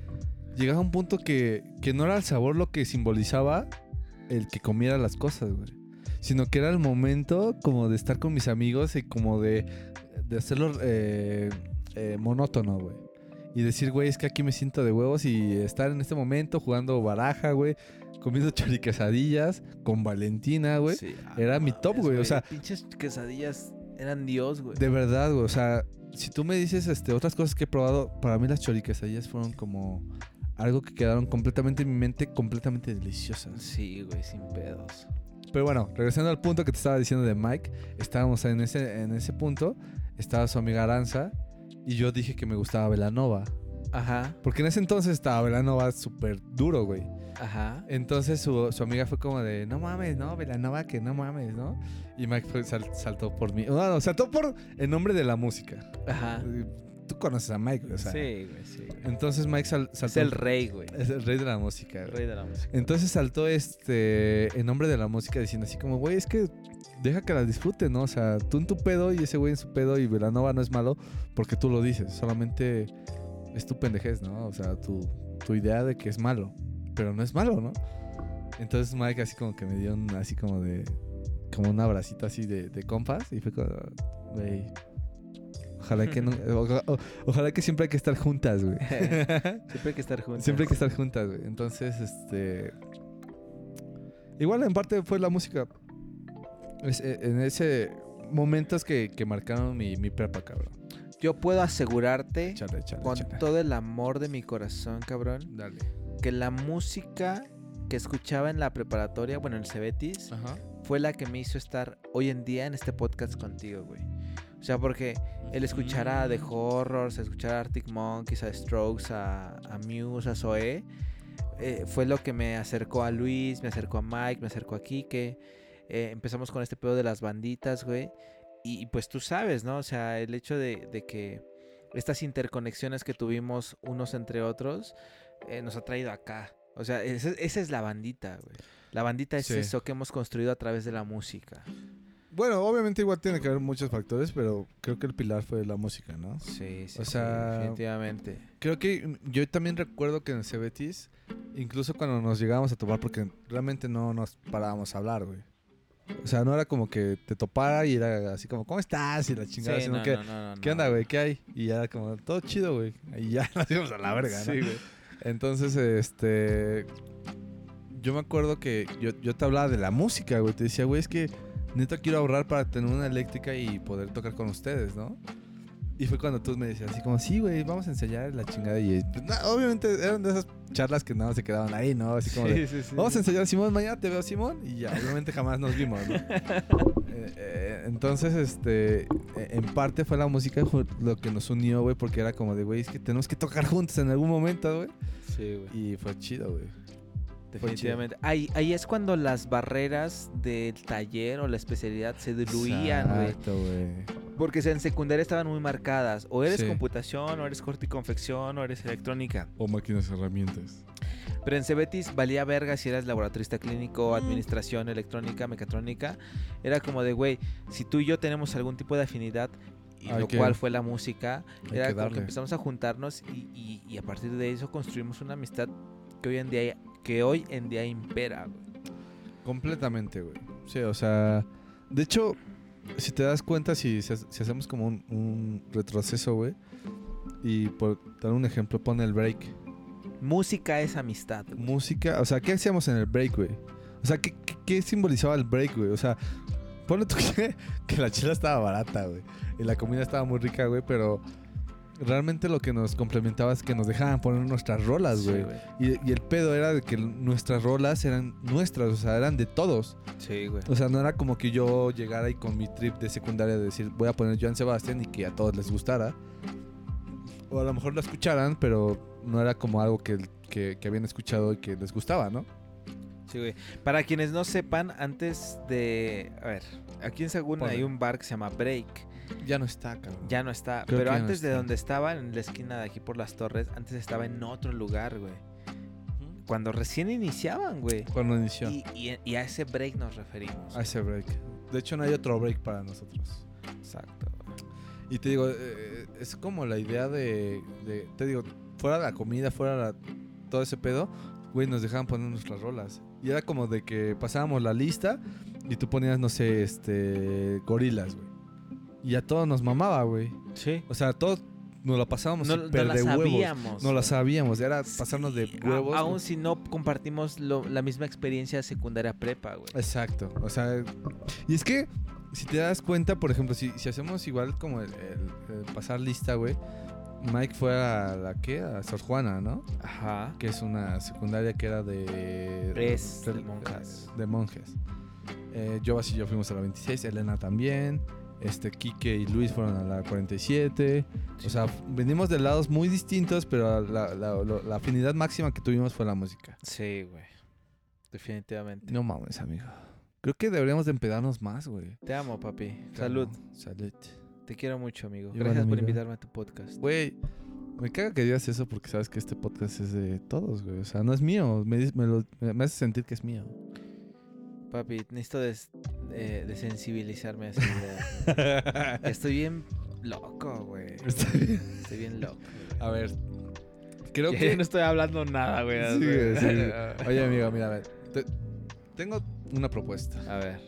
llegaba un punto que, que no era el sabor lo que simbolizaba el que comiera las cosas, güey. Sino que era el momento como de estar con mis amigos y como de, de hacerlo eh, eh, monótono, güey. Y decir, güey, es que aquí me siento de huevos y estar en este momento jugando baraja, güey. Comiendo choriquesadillas con Valentina, güey. Sí, ah, Era mi top, güey, o sea- Pinches quesadillas eran Dios, güey. De verdad, güey. O sea, si tú me dices este, otras cosas que he probado, para mí las choriquesadillas fueron como algo que quedaron completamente en mi mente, completamente deliciosas. Sí, güey, sin pedos. Pero bueno, regresando al punto que te estaba diciendo de Mike, estábamos en ese, en ese punto, estaba su amiga Aranza Y yo dije que me gustaba Velanova. Ajá, Porque en ese entonces estaba Velanova súper duro, güey. Ajá. Entonces su, su amiga fue como de, no mames, no, Velanova, que no mames, ¿no? Y Mike fue- sal- saltó por mí. No, no, saltó por el nombre de la música. Ajá. Tú conoces a Mike, güey, o sea. sí, güey, sí. güey. Entonces Mike sal- Es saltó. el rey, güey. Es el rey de la música, El rey de la música. Entonces saltó este en nombre de la música diciendo así como, güey, es que deja que la disfrute, ¿no? O sea, tú en tu pedo y ese güey en su pedo y Velanova no es malo porque tú lo dices, solamente es tu pendejez, ¿no? O sea, tu, tu idea de que es malo, pero no es malo, ¿no? Entonces Mike así como que me dio un, así como de, como un abracito así de, de compas y fue como, güey, ojalá que no, ojalá que siempre hay que estar juntas, güey. Siempre hay que estar juntos. Siempre hay que estar juntas, güey. Entonces, este. Igual en parte fue la música. Es- eh, en ese. Momentos que, que marcaron mi, mi prepa, cabrón. Yo puedo asegurarte con todo el amor de mi corazón, cabrón, Dale. Que la música que escuchaba en la preparatoria, bueno, en el Cebetis, Ajá. fue la que me hizo estar hoy en día en este podcast contigo, güey. O sea, porque el escuchar a The Horrors, escuchar a Arctic Monkeys, a Strokes, a, a Muse, a Zoe, eh, fue lo que me acercó a Luis, me acercó a Mike, me acercó a Kike. Eh, empezamos con este pedo de las banditas, güey. Y, y pues tú sabes, ¿no? O sea, el hecho de, de que estas interconexiones que tuvimos unos entre otros eh, nos ha traído acá. O sea, esa, esa es la bandita, güey. La bandita es Sí. eso que hemos construido a través de la música. Bueno, obviamente igual tiene que haber muchos factores, pero creo que el pilar fue la música, ¿no? Sí, sí, O sí, sea, definitivamente. Creo que yo también recuerdo que en el Cebetis, incluso cuando nos llegábamos a topar, porque realmente no nos parábamos a hablar, güey. O sea, no era como que te topara y era así como, ¿cómo estás? Y la chingada, Sí, sino no, que, no, no, no, ¿qué onda, güey? ¿Qué hay? Y ya era como, todo chido, güey. Y ya nos íbamos a la verga, ¿no? Sí, güey. Entonces, este. Yo me acuerdo que yo, yo te hablaba de la música, güey. Te decía, güey, es que neta quiero ahorrar para tener una eléctrica y poder tocar con ustedes, ¿no? Y fue cuando tú me decías así como, sí, güey, vamos a ensayar la chingada. Y pues, na- obviamente eran de esas charlas que nada más se quedaban ahí, ¿no? Así como de, Sí, sí, sí. Vamos a ensayar, Simón, mañana te veo, Simón. Y ya, obviamente jamás nos vimos, ¿no? Eh, eh, entonces, este, eh, en parte fue la música lo que nos unió, güey, porque era como de, güey, es que tenemos que tocar juntos en algún momento, güey. Sí, güey. Y fue chido, güey. Definitivamente. Ahí, ahí es cuando las barreras del taller o la especialidad se diluían, güey. Porque en secundaria estaban muy marcadas. O eres Sí. computación, o eres corte y confección, o eres electrónica. O máquinas herramientas. Pero en Cebetis valía verga si eras laboratorista clínico, administración, electrónica, mecatrónica. Era como de, güey, si tú y yo tenemos algún tipo de afinidad, y Hay lo que- cual fue la música, era que como que empezamos a juntarnos y, y- y a partir de eso construimos una amistad que hoy en día, que hoy en día impera, güey. Completamente, güey. Sí, o sea, de hecho, si te das cuenta, si, si ha- si hacemos como un, un retroceso, güey, y por dar un ejemplo, pone el break. Música es amistad. güey. Música, o sea, ¿qué hacíamos en el break, güey? O sea, ¿qué, qué, qué simbolizaba el break, güey? O sea, ponle tú que, que la chela estaba barata, güey, y la comida estaba muy rica, güey, pero realmente lo que nos complementaba es que nos dejaban poner nuestras rolas, Sí, güey. y, y el pedo era de que nuestras rolas eran nuestras, o sea, eran de todos. Sí, güey. O sea, no era como que yo llegara ahí con mi trip de secundaria de decir, voy a poner Joan Sebastián y que a todos les gustara. O a lo mejor lo escucharan, pero no era como algo que, que, que habían escuchado y que les gustaba, ¿no? Sí, güey. Para quienes no sepan, antes de... A ver, aquí en Sagún hay un bar que se llama Break. Ya no está, cabrón. Ya no está. Creo pero no antes de donde estaba, en la esquina de aquí por las torres, antes estaba en otro lugar, güey. Cuando recién iniciaban, güey. Cuando inició. Y, y- y a ese break nos referimos. A ese break. De hecho, no hay otro break para nosotros. Exacto. Y te digo, eh, es como la idea de, de- Te digo, fuera la comida, fuera la- todo ese pedo, güey, nos dejaban poner nuestras rolas. Y era como de que pasábamos la lista y tú ponías, no sé, este. Gorilas, güey. Y a todos nos mamaba, güey. Sí. O sea, todos nos lo pasábamos No, no la de huevos. sabíamos. No la sabíamos, era pasarnos de Sí, a- huevos. aún si no compartimos lo- la misma experiencia secundaria prepa, güey. Exacto, o sea, y es que si te das cuenta, por ejemplo, si, si hacemos igual como el, el- el pasar lista, güey, Mike fue a la que, a Sor Juana, ¿no? Ajá. Que es una secundaria que era de... Es de monjas. De monjes. Eh, Jovas y yo fuimos a la 26, Elena también. Este, Quique y Luis fueron a la 47. O sea, venimos de lados muy distintos, pero la, la- lo- la afinidad máxima que tuvimos fue la música. Sí, güey. Definitivamente. No mames, amigo. Creo que deberíamos de empedarnos más, güey. Te amo, papi. Salud. Salud. Te quiero mucho, amigo. Gracias por invitarme a tu podcast. Güey, me caga que digas eso porque sabes que este podcast es de todos, güey. O sea, no es mío. Me, me, lo- me hace sentir que es mío. Papi, necesito eh, desensibilizarme a esa idea. Estoy bien loco, güey. Estoy bien loco. A ver, creo Ya que... no estoy hablando nada, güey. Sí, sí. Oye, amigo, mira, a ver. te- tengo una propuesta. A ver.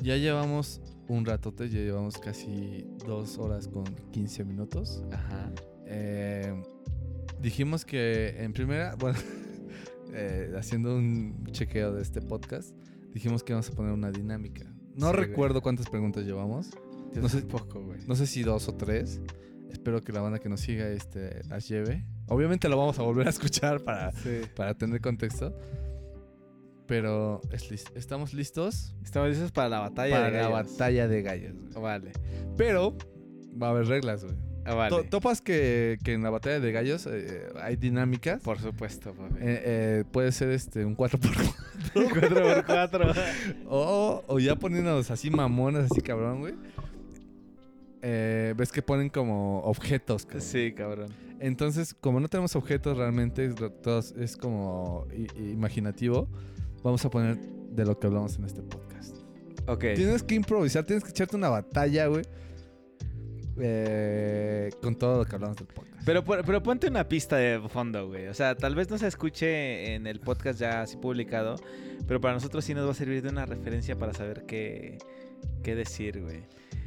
Ya llevamos un ratote, ya llevamos casi dos horas con 15 minutos. Ajá. Eh, dijimos que en primera, bueno, eh, haciendo un chequeo de este podcast, dijimos que vamos a poner una dinámica. No Sí, güey. recuerdo cuántas preguntas llevamos. No sé- poco, güey. No sé si dos o tres. Espero que la banda que nos siga este, las lleve. Obviamente lo vamos a volver a escuchar para, Sí. para tener contexto. Pero estamos listos Estamos listos para la batalla para de la gallos. batalla de gallos. güey. Vale. Pero va a haber reglas, güey. Ah, vale. Topas que, que en la batalla de gallos eh, hay dinámicas. Por supuesto, papi. Eh, eh, puede ser este un 4x4. 4x4. o, o ya poniéndonos así mamonas, así cabrón, güey. Eh, Ves que ponen como objetos. cabrón. sí, cabrón. Entonces, como no tenemos objetos realmente, es, es- como imaginativo, vamos a poner de lo que hablamos en este podcast. Ok. Tienes que improvisar, tienes que echarte una batalla, güey. Eh, con todo lo que hablamos del podcast. Pero, pero ponte una pista de fondo, güey. O sea, tal vez no se escuche en el podcast ya así publicado, pero para nosotros sí nos va a servir de una referencia para saber qué, qué decir, güey.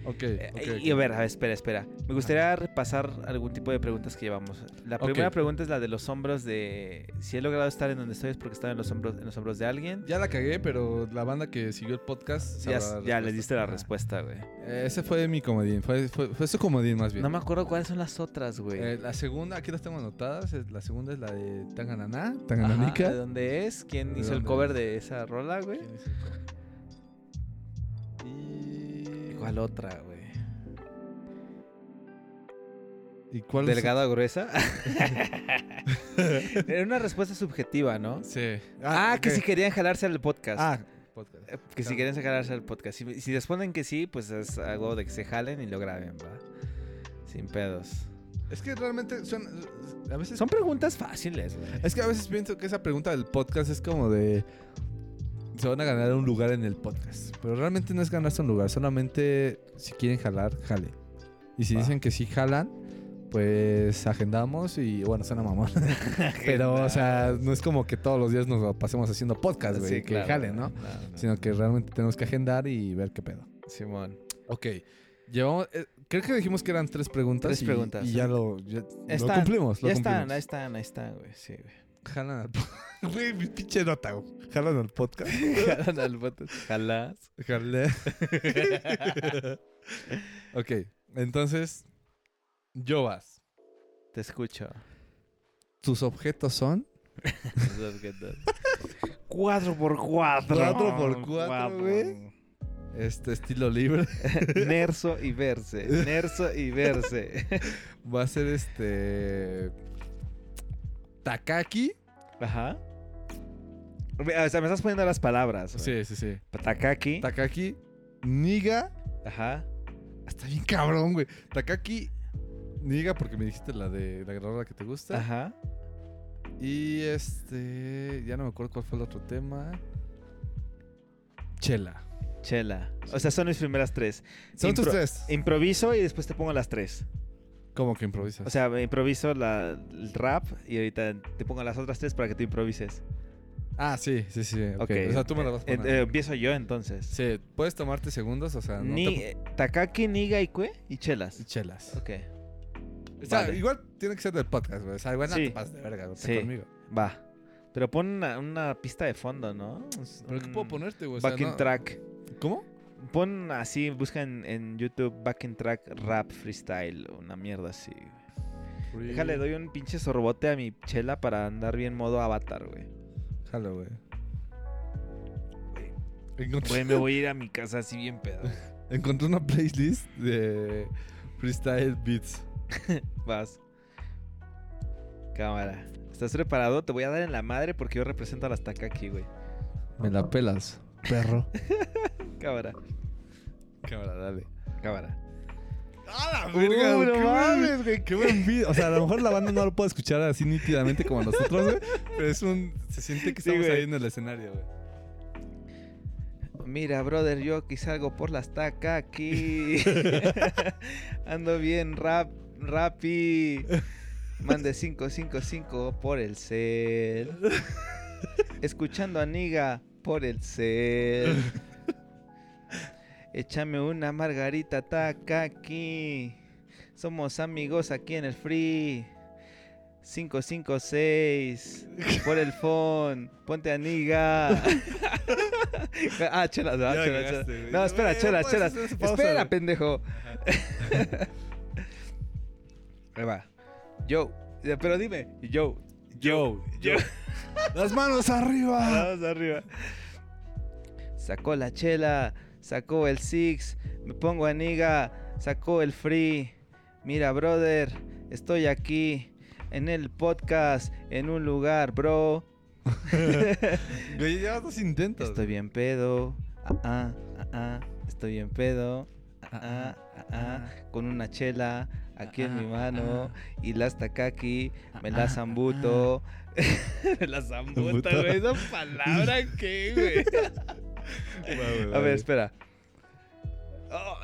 Ok, Eh, ok, y a ver, a ver, espera, espera. Me gustaría repasar algún tipo de preguntas que llevamos. La primera pregunta es la de los hombros de... Si he logrado estar en donde estoy es porque estaba en los hombros, en los hombros de alguien. Ya la cagué, pero la banda que siguió el podcast. Ya, ya le respuesta. diste la Ajá. respuesta, güey. Eh, ese fue mi comodín, fue, fue, fue su comodín más bien. No me acuerdo cuáles son las otras, güey. Eh, la segunda, aquí las tengo anotadas. La segunda es la de Tangananá, Ajá, Tangananica. ¿De dónde es? ¿Quién ¿De hizo el cover es? de esa rola, güey? ¿Quién hizo el cover? ¿Cuál otra, güey? ¿Y cuál es- ¿Delgada o gruesa? Era una respuesta subjetiva, ¿no? Sí. Ah, que ok. si querían jalarse al podcast. Ah, podcast. Eh, Que si quieren jalarse al podcast. Si, si responden que sí, pues es algo de que se jalen y lo graben, ¿va? Sin pedos. Es que realmente son. A veces. Son preguntas fáciles, güey. Es que a veces pienso que esa pregunta del podcast es como de. Se van a ganar un lugar en el podcast. Pero realmente no es ganarse un lugar. Solamente si quieren jalar, jale. Y si dicen que sí jalan, pues agendamos y bueno, suena mamón. Pero, o sea, no es como que todos los días nos lo pasemos haciendo podcast, güey. Sí, que claro, jalen, ¿no? Sino que realmente tenemos que agendar y ver qué pedo. Simón. Ok. Llevamos. eh, creo que dijimos que eran tres preguntas. Tres y- preguntas, Y sí. ya lo, ya lo cumplimos. Lo Ya cumplimos. están, ahí están, ahí están, güey. Sí, güey. Jalan al podcast. Güey, mi pinche nota, güey. Jalan al podcast. Jalan al podcast. Jalas. Jalé. ok. Entonces. Yo vas. Te escucho. Tus objetos son. Cuatro por cuatro. Cuatro por cuatro, güey. Este estilo libre. Nerso y verse. Nerso y verse. Va a ser este. Takaki. Ajá. O sea, me estás poniendo las palabras. güey. Sí, sí, sí. Takaki. Takaki. Niga. Ajá. Está bien cabrón, güey. Takaki. Niga, porque me dijiste la de la rola que te gusta. Ajá. Y este. Ya no me acuerdo cuál fue el otro tema. Chela. Chela. O sea, son mis primeras tres. Son tus Impro- tres. Improviso y después te pongo las tres. ¿Cómo que improvisas? O sea, me improviso la, el rap y ahorita te pongo las otras tres para que tú improvises. ah, sí, sí, sí. Ok. Ok. O sea, tú me la vas a Eh, poner. eh, empiezo yo entonces. sí, puedes tomarte segundos, o sea, no Ni, te... eh, Takaki, Niga y Cue y chelas. Chelas. Ok. O sea, Vale. igual tiene que ser del podcast, güey. O sea, igual no Sí. te pases de verga, güey, Sí. conmigo. Va. Pero pon una, una pista de fondo, ¿no? ¿Pero qué puedo ponerte, güey? O sea, Backing no- track. ¿Cómo? Pon así, busca en, en YouTube backing track rap freestyle. Una mierda así. güey. Déjale, doy un pinche sorbote a mi chela para andar bien modo avatar, güey. Jalo, güey. Encontré- Güey, me voy a ir a mi casa así bien pedo. Encontré una playlist de freestyle beats. Vas. Cámara. ¿Estás preparado? Te voy a dar en la madre porque yo represento a las Takaki, güey. Me la pelas, perro. Cámara. Cámara, dale. Cámara. ¡A la Uh, no mames, güey! ¡Qué buen beat! O sea, a lo mejor la banda no lo puede escuchar así nítidamente como nosotros, güey. Pero es un... Se siente que Sí, estamos güey. ahí en el escenario, güey. Mira, brother, yo aquí salgo por las Takaki. Ando bien rap, rapi. Mande 555 por el cel. Escuchando a Niga por el cel. Échame una margarita Takaki. Somos amigos aquí en el free. 556 por el phone. Ponte a Niga. ah, ah, Ya chelas, cagaste, chelas. güey. No, espera, hacer esa pausa, Espera, pendejo. Ahí va. Yo. Pero dime. Yo. Yo, Yo. ¡Las manos arriba! Vamos arriba. Sacó la chela, sacó el six, me pongo a niga, sacó el free. Mira, brother, estoy aquí en el podcast, en un lugar, bro. Güey, llevas dos intentos. Estoy bien pedo. Ah, ah, ah, ah. Estoy bien pedo. Ah, ah, ah, ah. Con una chela aquí en mi mano. Y las takaki. Me la zambuto. me la zambuto, Zambuto. güey. Esa palabra que, güey. A ver, espera.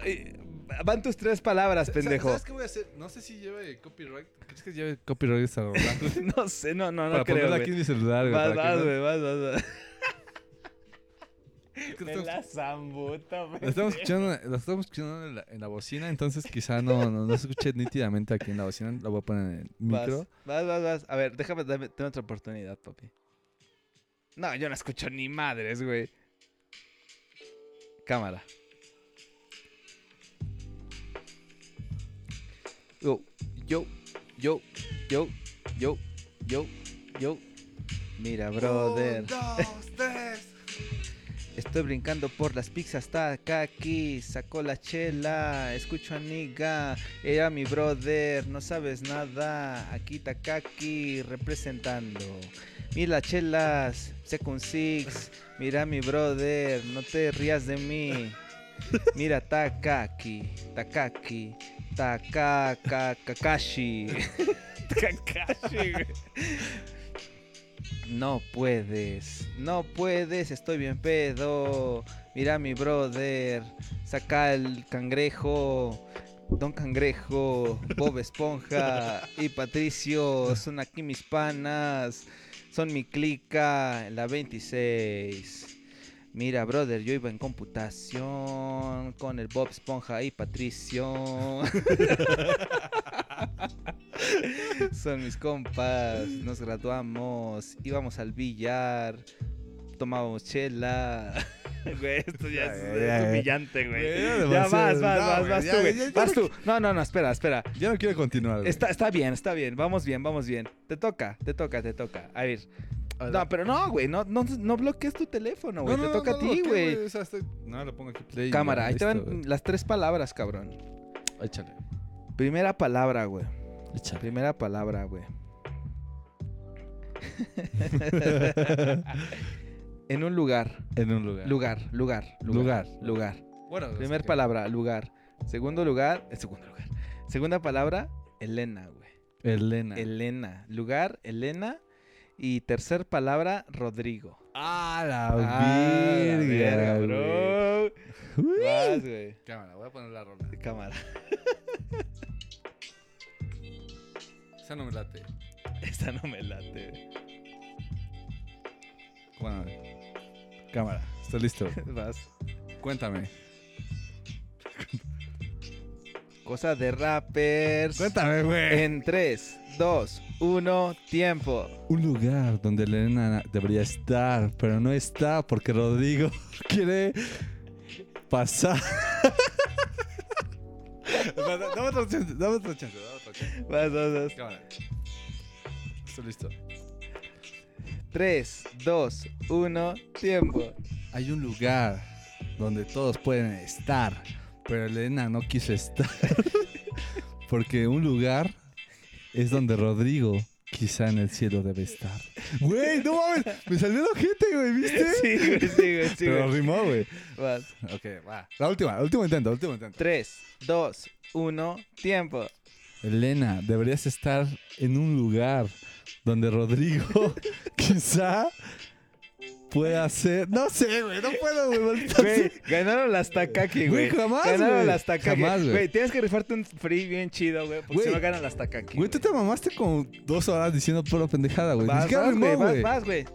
Ay, van tus tres palabras, pendejo. ¿Sabes qué voy a hacer? No sé si lleve copyright. ¿Crees que lleve copyright esta rola? No sé, no, no, no para creo, ponerla güey. aquí en mi celular, güey. Vas, vas, no- güey, vas, vas, vas. Es que Me lo estamos- la estamos escuchando, lo estamos escuchando en la, en la bocina, entonces quizá no, no, no se escuche nítidamente aquí en la bocina. Lo voy a poner en el micro. Vas, vas, vas, vas. A ver, déjame, dame, tengo otra oportunidad, papi. No, yo no escucho ni madres, güey. Cámara. Yo, yo, yo, yo, yo, yo, yo. Mira, brother. Un, dos, tres. Estoy brincando por las pizzas, está acá aquí, sacó la chela, escucho a Niga, era mi brother, no sabes nada, aquí Takaki representando. Mira las chelas, Second Six, mira mi brother, no te rías de mí. Mira Takaki, Takaki, Takaka, Kakashi. Kakashi. No puedes, no puedes, estoy bien pedo. Mira mi brother, saca el cangrejo. Don Cangrejo, Bob Esponja y Patricio son aquí mis panas. Son mi clica, la 26. Mira, brother, yo iba en computación con el Bob Esponja y Patricio. Son mis compas, nos graduamos, íbamos al billar, tomábamos chela. Güey, esto ya es, Ya, es ya, ya. humillante, güey. Ya vas, vas, No, vas, vas tú, güey. Vas tú. No, no, no, espera, espera. Ya no quiero continuar. güey. Está, está bien, está bien. Vamos bien, vamos bien. Te toca, te toca, te toca. A ver. No, pero no, güey. No, no, no bloquees tu teléfono, güey. No, te toca no, a ti, ¿qué, güey. O sea, estoy- No, le pongo aquí play. Cámara, ahí te van güey. las tres palabras, cabrón. Échale. Primera palabra, güey. Échale. Primera palabra, güey. en un lugar. En un lugar. Lugar, lugar, Lugar. lugar. Lugar. Bueno, Primer palabra, lugar. Segundo lugar, eh, segundo lugar. Segunda palabra, Elena, güey. Elena. Elena. Lugar, Elena. Y tercer palabra, Rodrigo. Ah, la Ah, la verga, bro. Uy. Vas, güey. Cámara, voy a poner la rola. Cámara. Esa no me late. Esta no me late. Bueno, cámara, estoy listo. Vas. Cuéntame. Cosa de rappers. Cuéntame, güey. En 3, 2, 1, tiempo. Un lugar donde Elena debería estar, pero no está porque Rodrigo quiere pasar. dame otra chance, dame otra chance, dame otra chance. Vas, vas, vas. Cámara. Estoy listo. 3, 2, 1, tiempo. Hay un lugar donde todos pueden estar, Pero Elena no quiso estar. Porque un lugar es donde Rodrigo quizá en el cielo debe estar. Güey, no mames. Me salió la gente, güey, ¿viste? Sí, güey, sí, güey, sí, Pero güey. rimó, güey. Vas. Ok, va. La última, el último intento, el último intento. 3, 2, 1, tiempo. Elena, deberías estar en un lugar donde Rodrigo quizá pueda ser. No sé, güey, no puedo, güey. ganaron las Takaki, Güey, jamás, Ganaron güey. las Takaki. Jamás, güey. Güey, tienes que rifarte un free bien chido, güey. Porque Güey. si no ganan las Takaki. Güey, tú te mamaste como dos horas diciendo pura pendejada, güey. Ni Vas, siquiera vas, rimó, güey, vas, güey. vas, güey.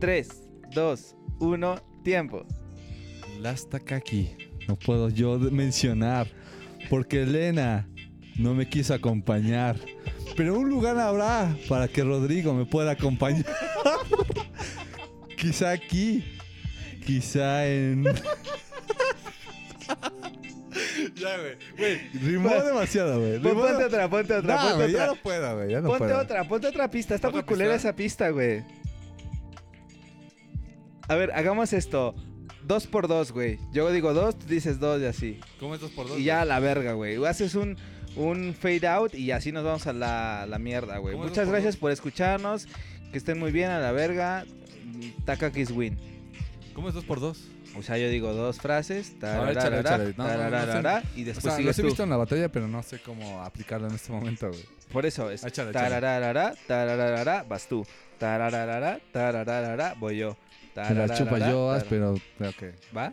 3, 2, 1, tiempo. Las Takaki no puedo yo de- mencionar porque Elena no me quiso acompañar. Pero un lugar habrá para que Rodrigo me pueda acompañar. quizá aquí, quizá en... ya, güey. Güey, rimó demasiado, güey. Rimó Ponte otra, ponte otra, No, ponte güey, ya otra. no puedo, güey. Ya no ponte puedo. otra, ponte otra pista. Está ¿Otra muy culera esa pista, güey. A ver, hagamos esto. Dos por dos, güey. Yo digo dos, tú dices dos y así. ¿Cómo es dos por dos? Y ya a la verga, güey. Haces un, un fade out y así nos vamos a la, la mierda, güey. ¿Cómo es dos Muchas gracias por escucharnos. Que estén muy bien a la verga. Takakis win. ¿Cómo es dos por dos? O sea, yo digo dos frases. Tararara, tararara, y O después sea, sigues los he tú. visto en la batalla, pero no sé cómo aplicarlo en este momento, güey. Por eso es. Échale, tararara, tararara, vas tú. Tararara, tararara, voy yo. La chupa pero... Ok. ¿Va?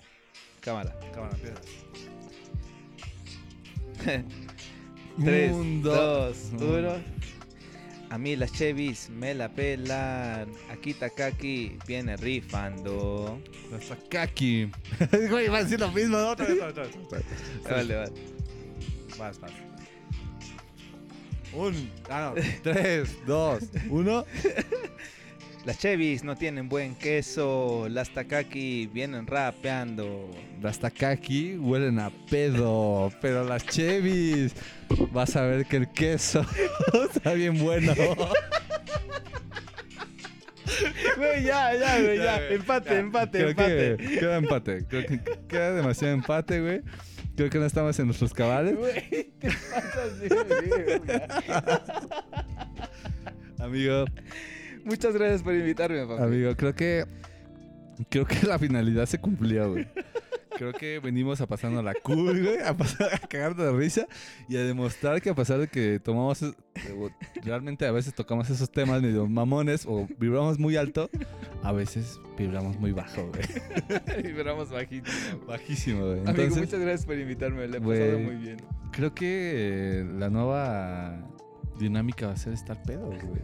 Cámara. Cámara, empieza. 3, Un, 2, dos, 1. A mí las Chevys me la pelan. Aquí Takaki viene rifando. La Sakaki. Güey, va a decir lo mismo. Otra vez. otra vez. Vale, vale. Vas, vas. Un, ah, no. Tres, dos, uno. Las Chevys no tienen buen queso. Las Takaki vienen rapeando. Las Takaki huelen a pedo, pero las Chevys vas a ver que el queso está bien bueno. Güey, ya, ya, güey, ya. Empate, ya. empate, Creo empate. que queda empate. Creo que queda demasiado empate, güey. Creo que no estamos en nuestros cabales. Güey, te pasas de. Amigo, Muchas gracias por invitarme, papá. amigo, creo que creo que la finalidad se cumplió, güey. Creo que venimos a pasarnos la cool, güey, a pasar a cagar de risa y a demostrar que a pesar de que tomamos realmente a veces tocamos esos temas medio mamones o vibramos muy alto, a veces vibramos muy bajo, güey. Vibramos bajísimo. Bajísimo, güey. Amigo, Entonces, muchas gracias por invitarme. Le he pasado muy bien. creo que la nueva dinámica va a ser estar pedos, güey.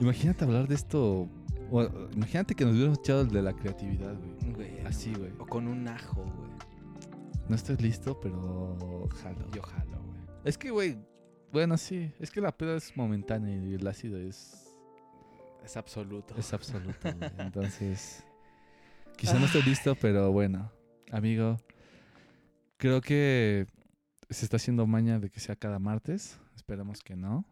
Imagínate hablar de esto. o, imagínate que nos hubiéramos echado el de la creatividad, güey. Güey, Así, no, güey. O con un ajo, güey. No estoy listo, pero jalo. Yo jalo, güey. Es que, güey, bueno, sí. Es que la peda es momentánea y el ácido es, Es absoluto. es absoluto, güey. Entonces, quizá no estoy listo, pero bueno, amigo, creo que se está haciendo maña de que sea cada martes. Esperemos que no.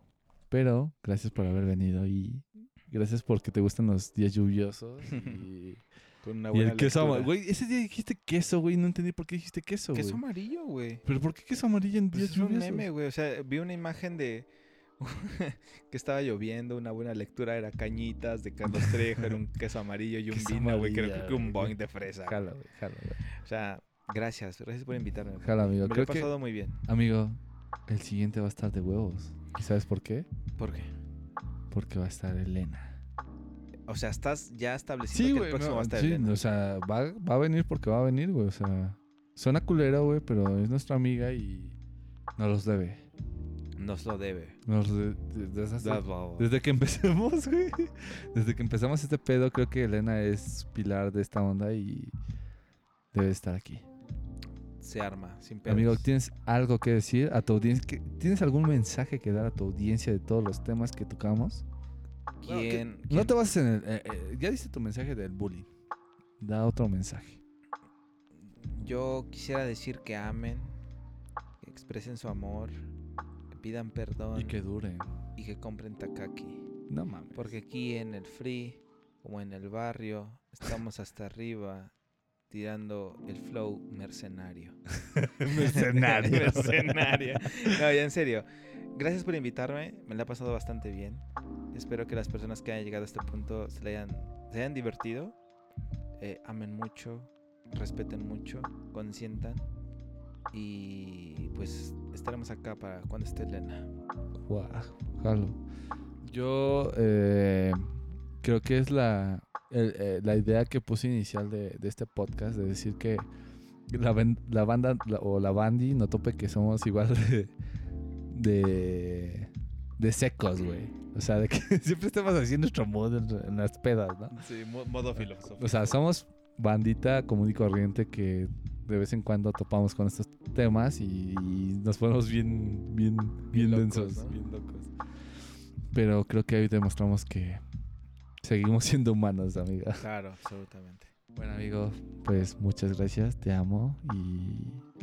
Pero gracias por haber venido y gracias porque te gustan los días lluviosos y, Con una y buena el queso amarillo. Güey, ese día dijiste queso, güey. No entendí por qué dijiste queso. Queso amarillo, güey. ¿Pero por qué queso amarillo en Pues días es un lluviosos? meme, güey. O sea, vi una imagen de que estaba lloviendo, una buena lectura era cañitas de Carlos Trejo, era un queso amarillo y un Queso vino, güey, creo que un boing de fresa. Jala, güey, jala, güey. O sea, gracias, gracias por invitarme. Jala, amigo. Me lo Creo he que, pasado muy bien. amigo, el siguiente va a estar de huevos. ¿Y sabes por qué? ¿Por qué? Porque va a estar Elena. O sea, estás ya establecido Sí, que el próximo no, va a estar sí, Elena. o sea, va, va a venir porque va a venir, güey. O sea, suena culero, güey, pero es nuestra amiga y nos los debe. Nos lo debe. Nos de- de- desde, que empezamos, güey. Desde que empezamos este pedo, creo que Elena es pilar de esta onda y debe estar aquí. Se arma, sin pedos. Amigo, ¿tienes algo que decir a tu audiencia? ¿Qué- ¿Tienes algún mensaje que dar a tu audiencia de todos los temas que tocamos? Bueno, que- ¿Quién, No te bases en el... eh, eh, ya diste tu mensaje del bullying. Da otro mensaje. Yo quisiera decir que amen, que expresen su amor, que pidan perdón Y que dure. y que compren Takaki. No mames. Porque aquí en el free, como en el barrio, estamos hasta arriba tirando el flow mercenario. Mercenario. mercenario. No, ya en serio. Gracias por invitarme, me la ha pasado bastante bien. Espero que las personas que hayan llegado a este punto se, le hayan, se hayan divertido, eh, amen mucho, respeten mucho, consientan y pues estaremos acá para cuando esté Elena. Guau, jalo. Yo eh, creo que es la, el- eh, la idea que puse inicial de, de este podcast, de decir que la, ban- la banda la- o la bandi no tope que somos igual de, de, de secos, güey. O sea, de que siempre estamos haciendo nuestro mood en, en las pedas, ¿no? Sí, modo filosófico. O sea, somos bandita común y corriente que de vez en cuando topamos con estos temas y, y nos ponemos bien, bien, bien, Bien locos, densos, ¿no? bien locos. Pero creo que hoy demostramos que seguimos siendo humanos, amiga. Claro, absolutamente. Bueno, amigo, pues muchas gracias, te amo y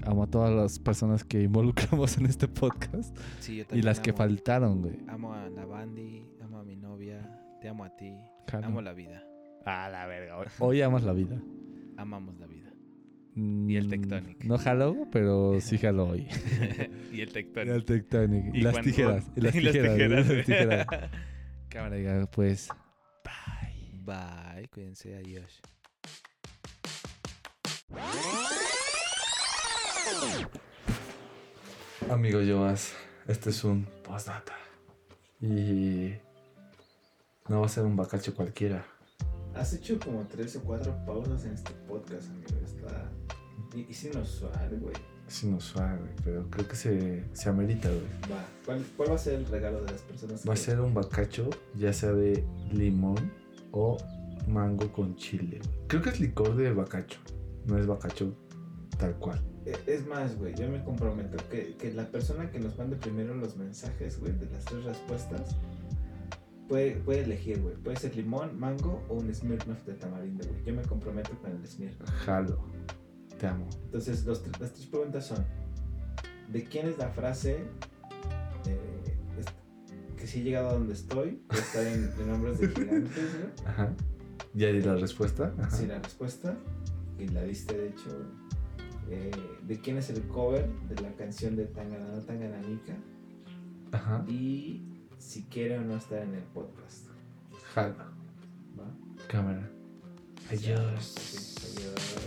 amo a todas las personas que involucramos en este podcast Sí, yo y también las que faltaron, güey. Amo a la bandi, amo a mi novia, te amo a ti, amo la vida, A la verga. Hoy, hoy amas la vida. amamos la vida. Y el Tectonic. No jalo, pero sí jalo hoy. y el Y tectónico. el Tectonic. Y, las tijeras. Y las y las tijeras. tijeras, y las tijeras. Cámara, pues. Bye. Cuídense, adiós. Amigo Joas, este es un postdata. Y. No va a ser un bacacho cualquiera. Has hecho como tres o cuatro pausas en este podcast, amigo. Está. Y, y sin usual, güey. Es inusual, güey, pero creo que se, se amerita, güey. Va. ¿Cuál, ¿Cuál va a ser el regalo de las personas? Va a que- ser un bacacho, ya sea de limón o mango con chile. Creo que es licor de bacacho. No es bacacho tal cual. E- Es más, güey, yo me comprometo que, que la persona que nos mande primero los mensajes, güey, de las tres respuestas, puede, puede elegir, güey. Puede ser limón, mango o un Smirnoff de tamarindo, güey. Yo me comprometo con el Smirnoff. Jalo. Te amo. Entonces, los las tres preguntas son: ¿de quién es la frase eh, que si he llegado a donde estoy? Está en, en de Gigantes, güey. Ajá. ¿Ya di la respuesta? Ajá. Sí, la respuesta, y la diste de hecho. eh, ¿De quién es el cover de la canción de Tanganana Tangananica? Ajá. Y si quiere o no estar en el podcast. Jalo. ¿Va? Cámara. Adiós. Sí, adiós.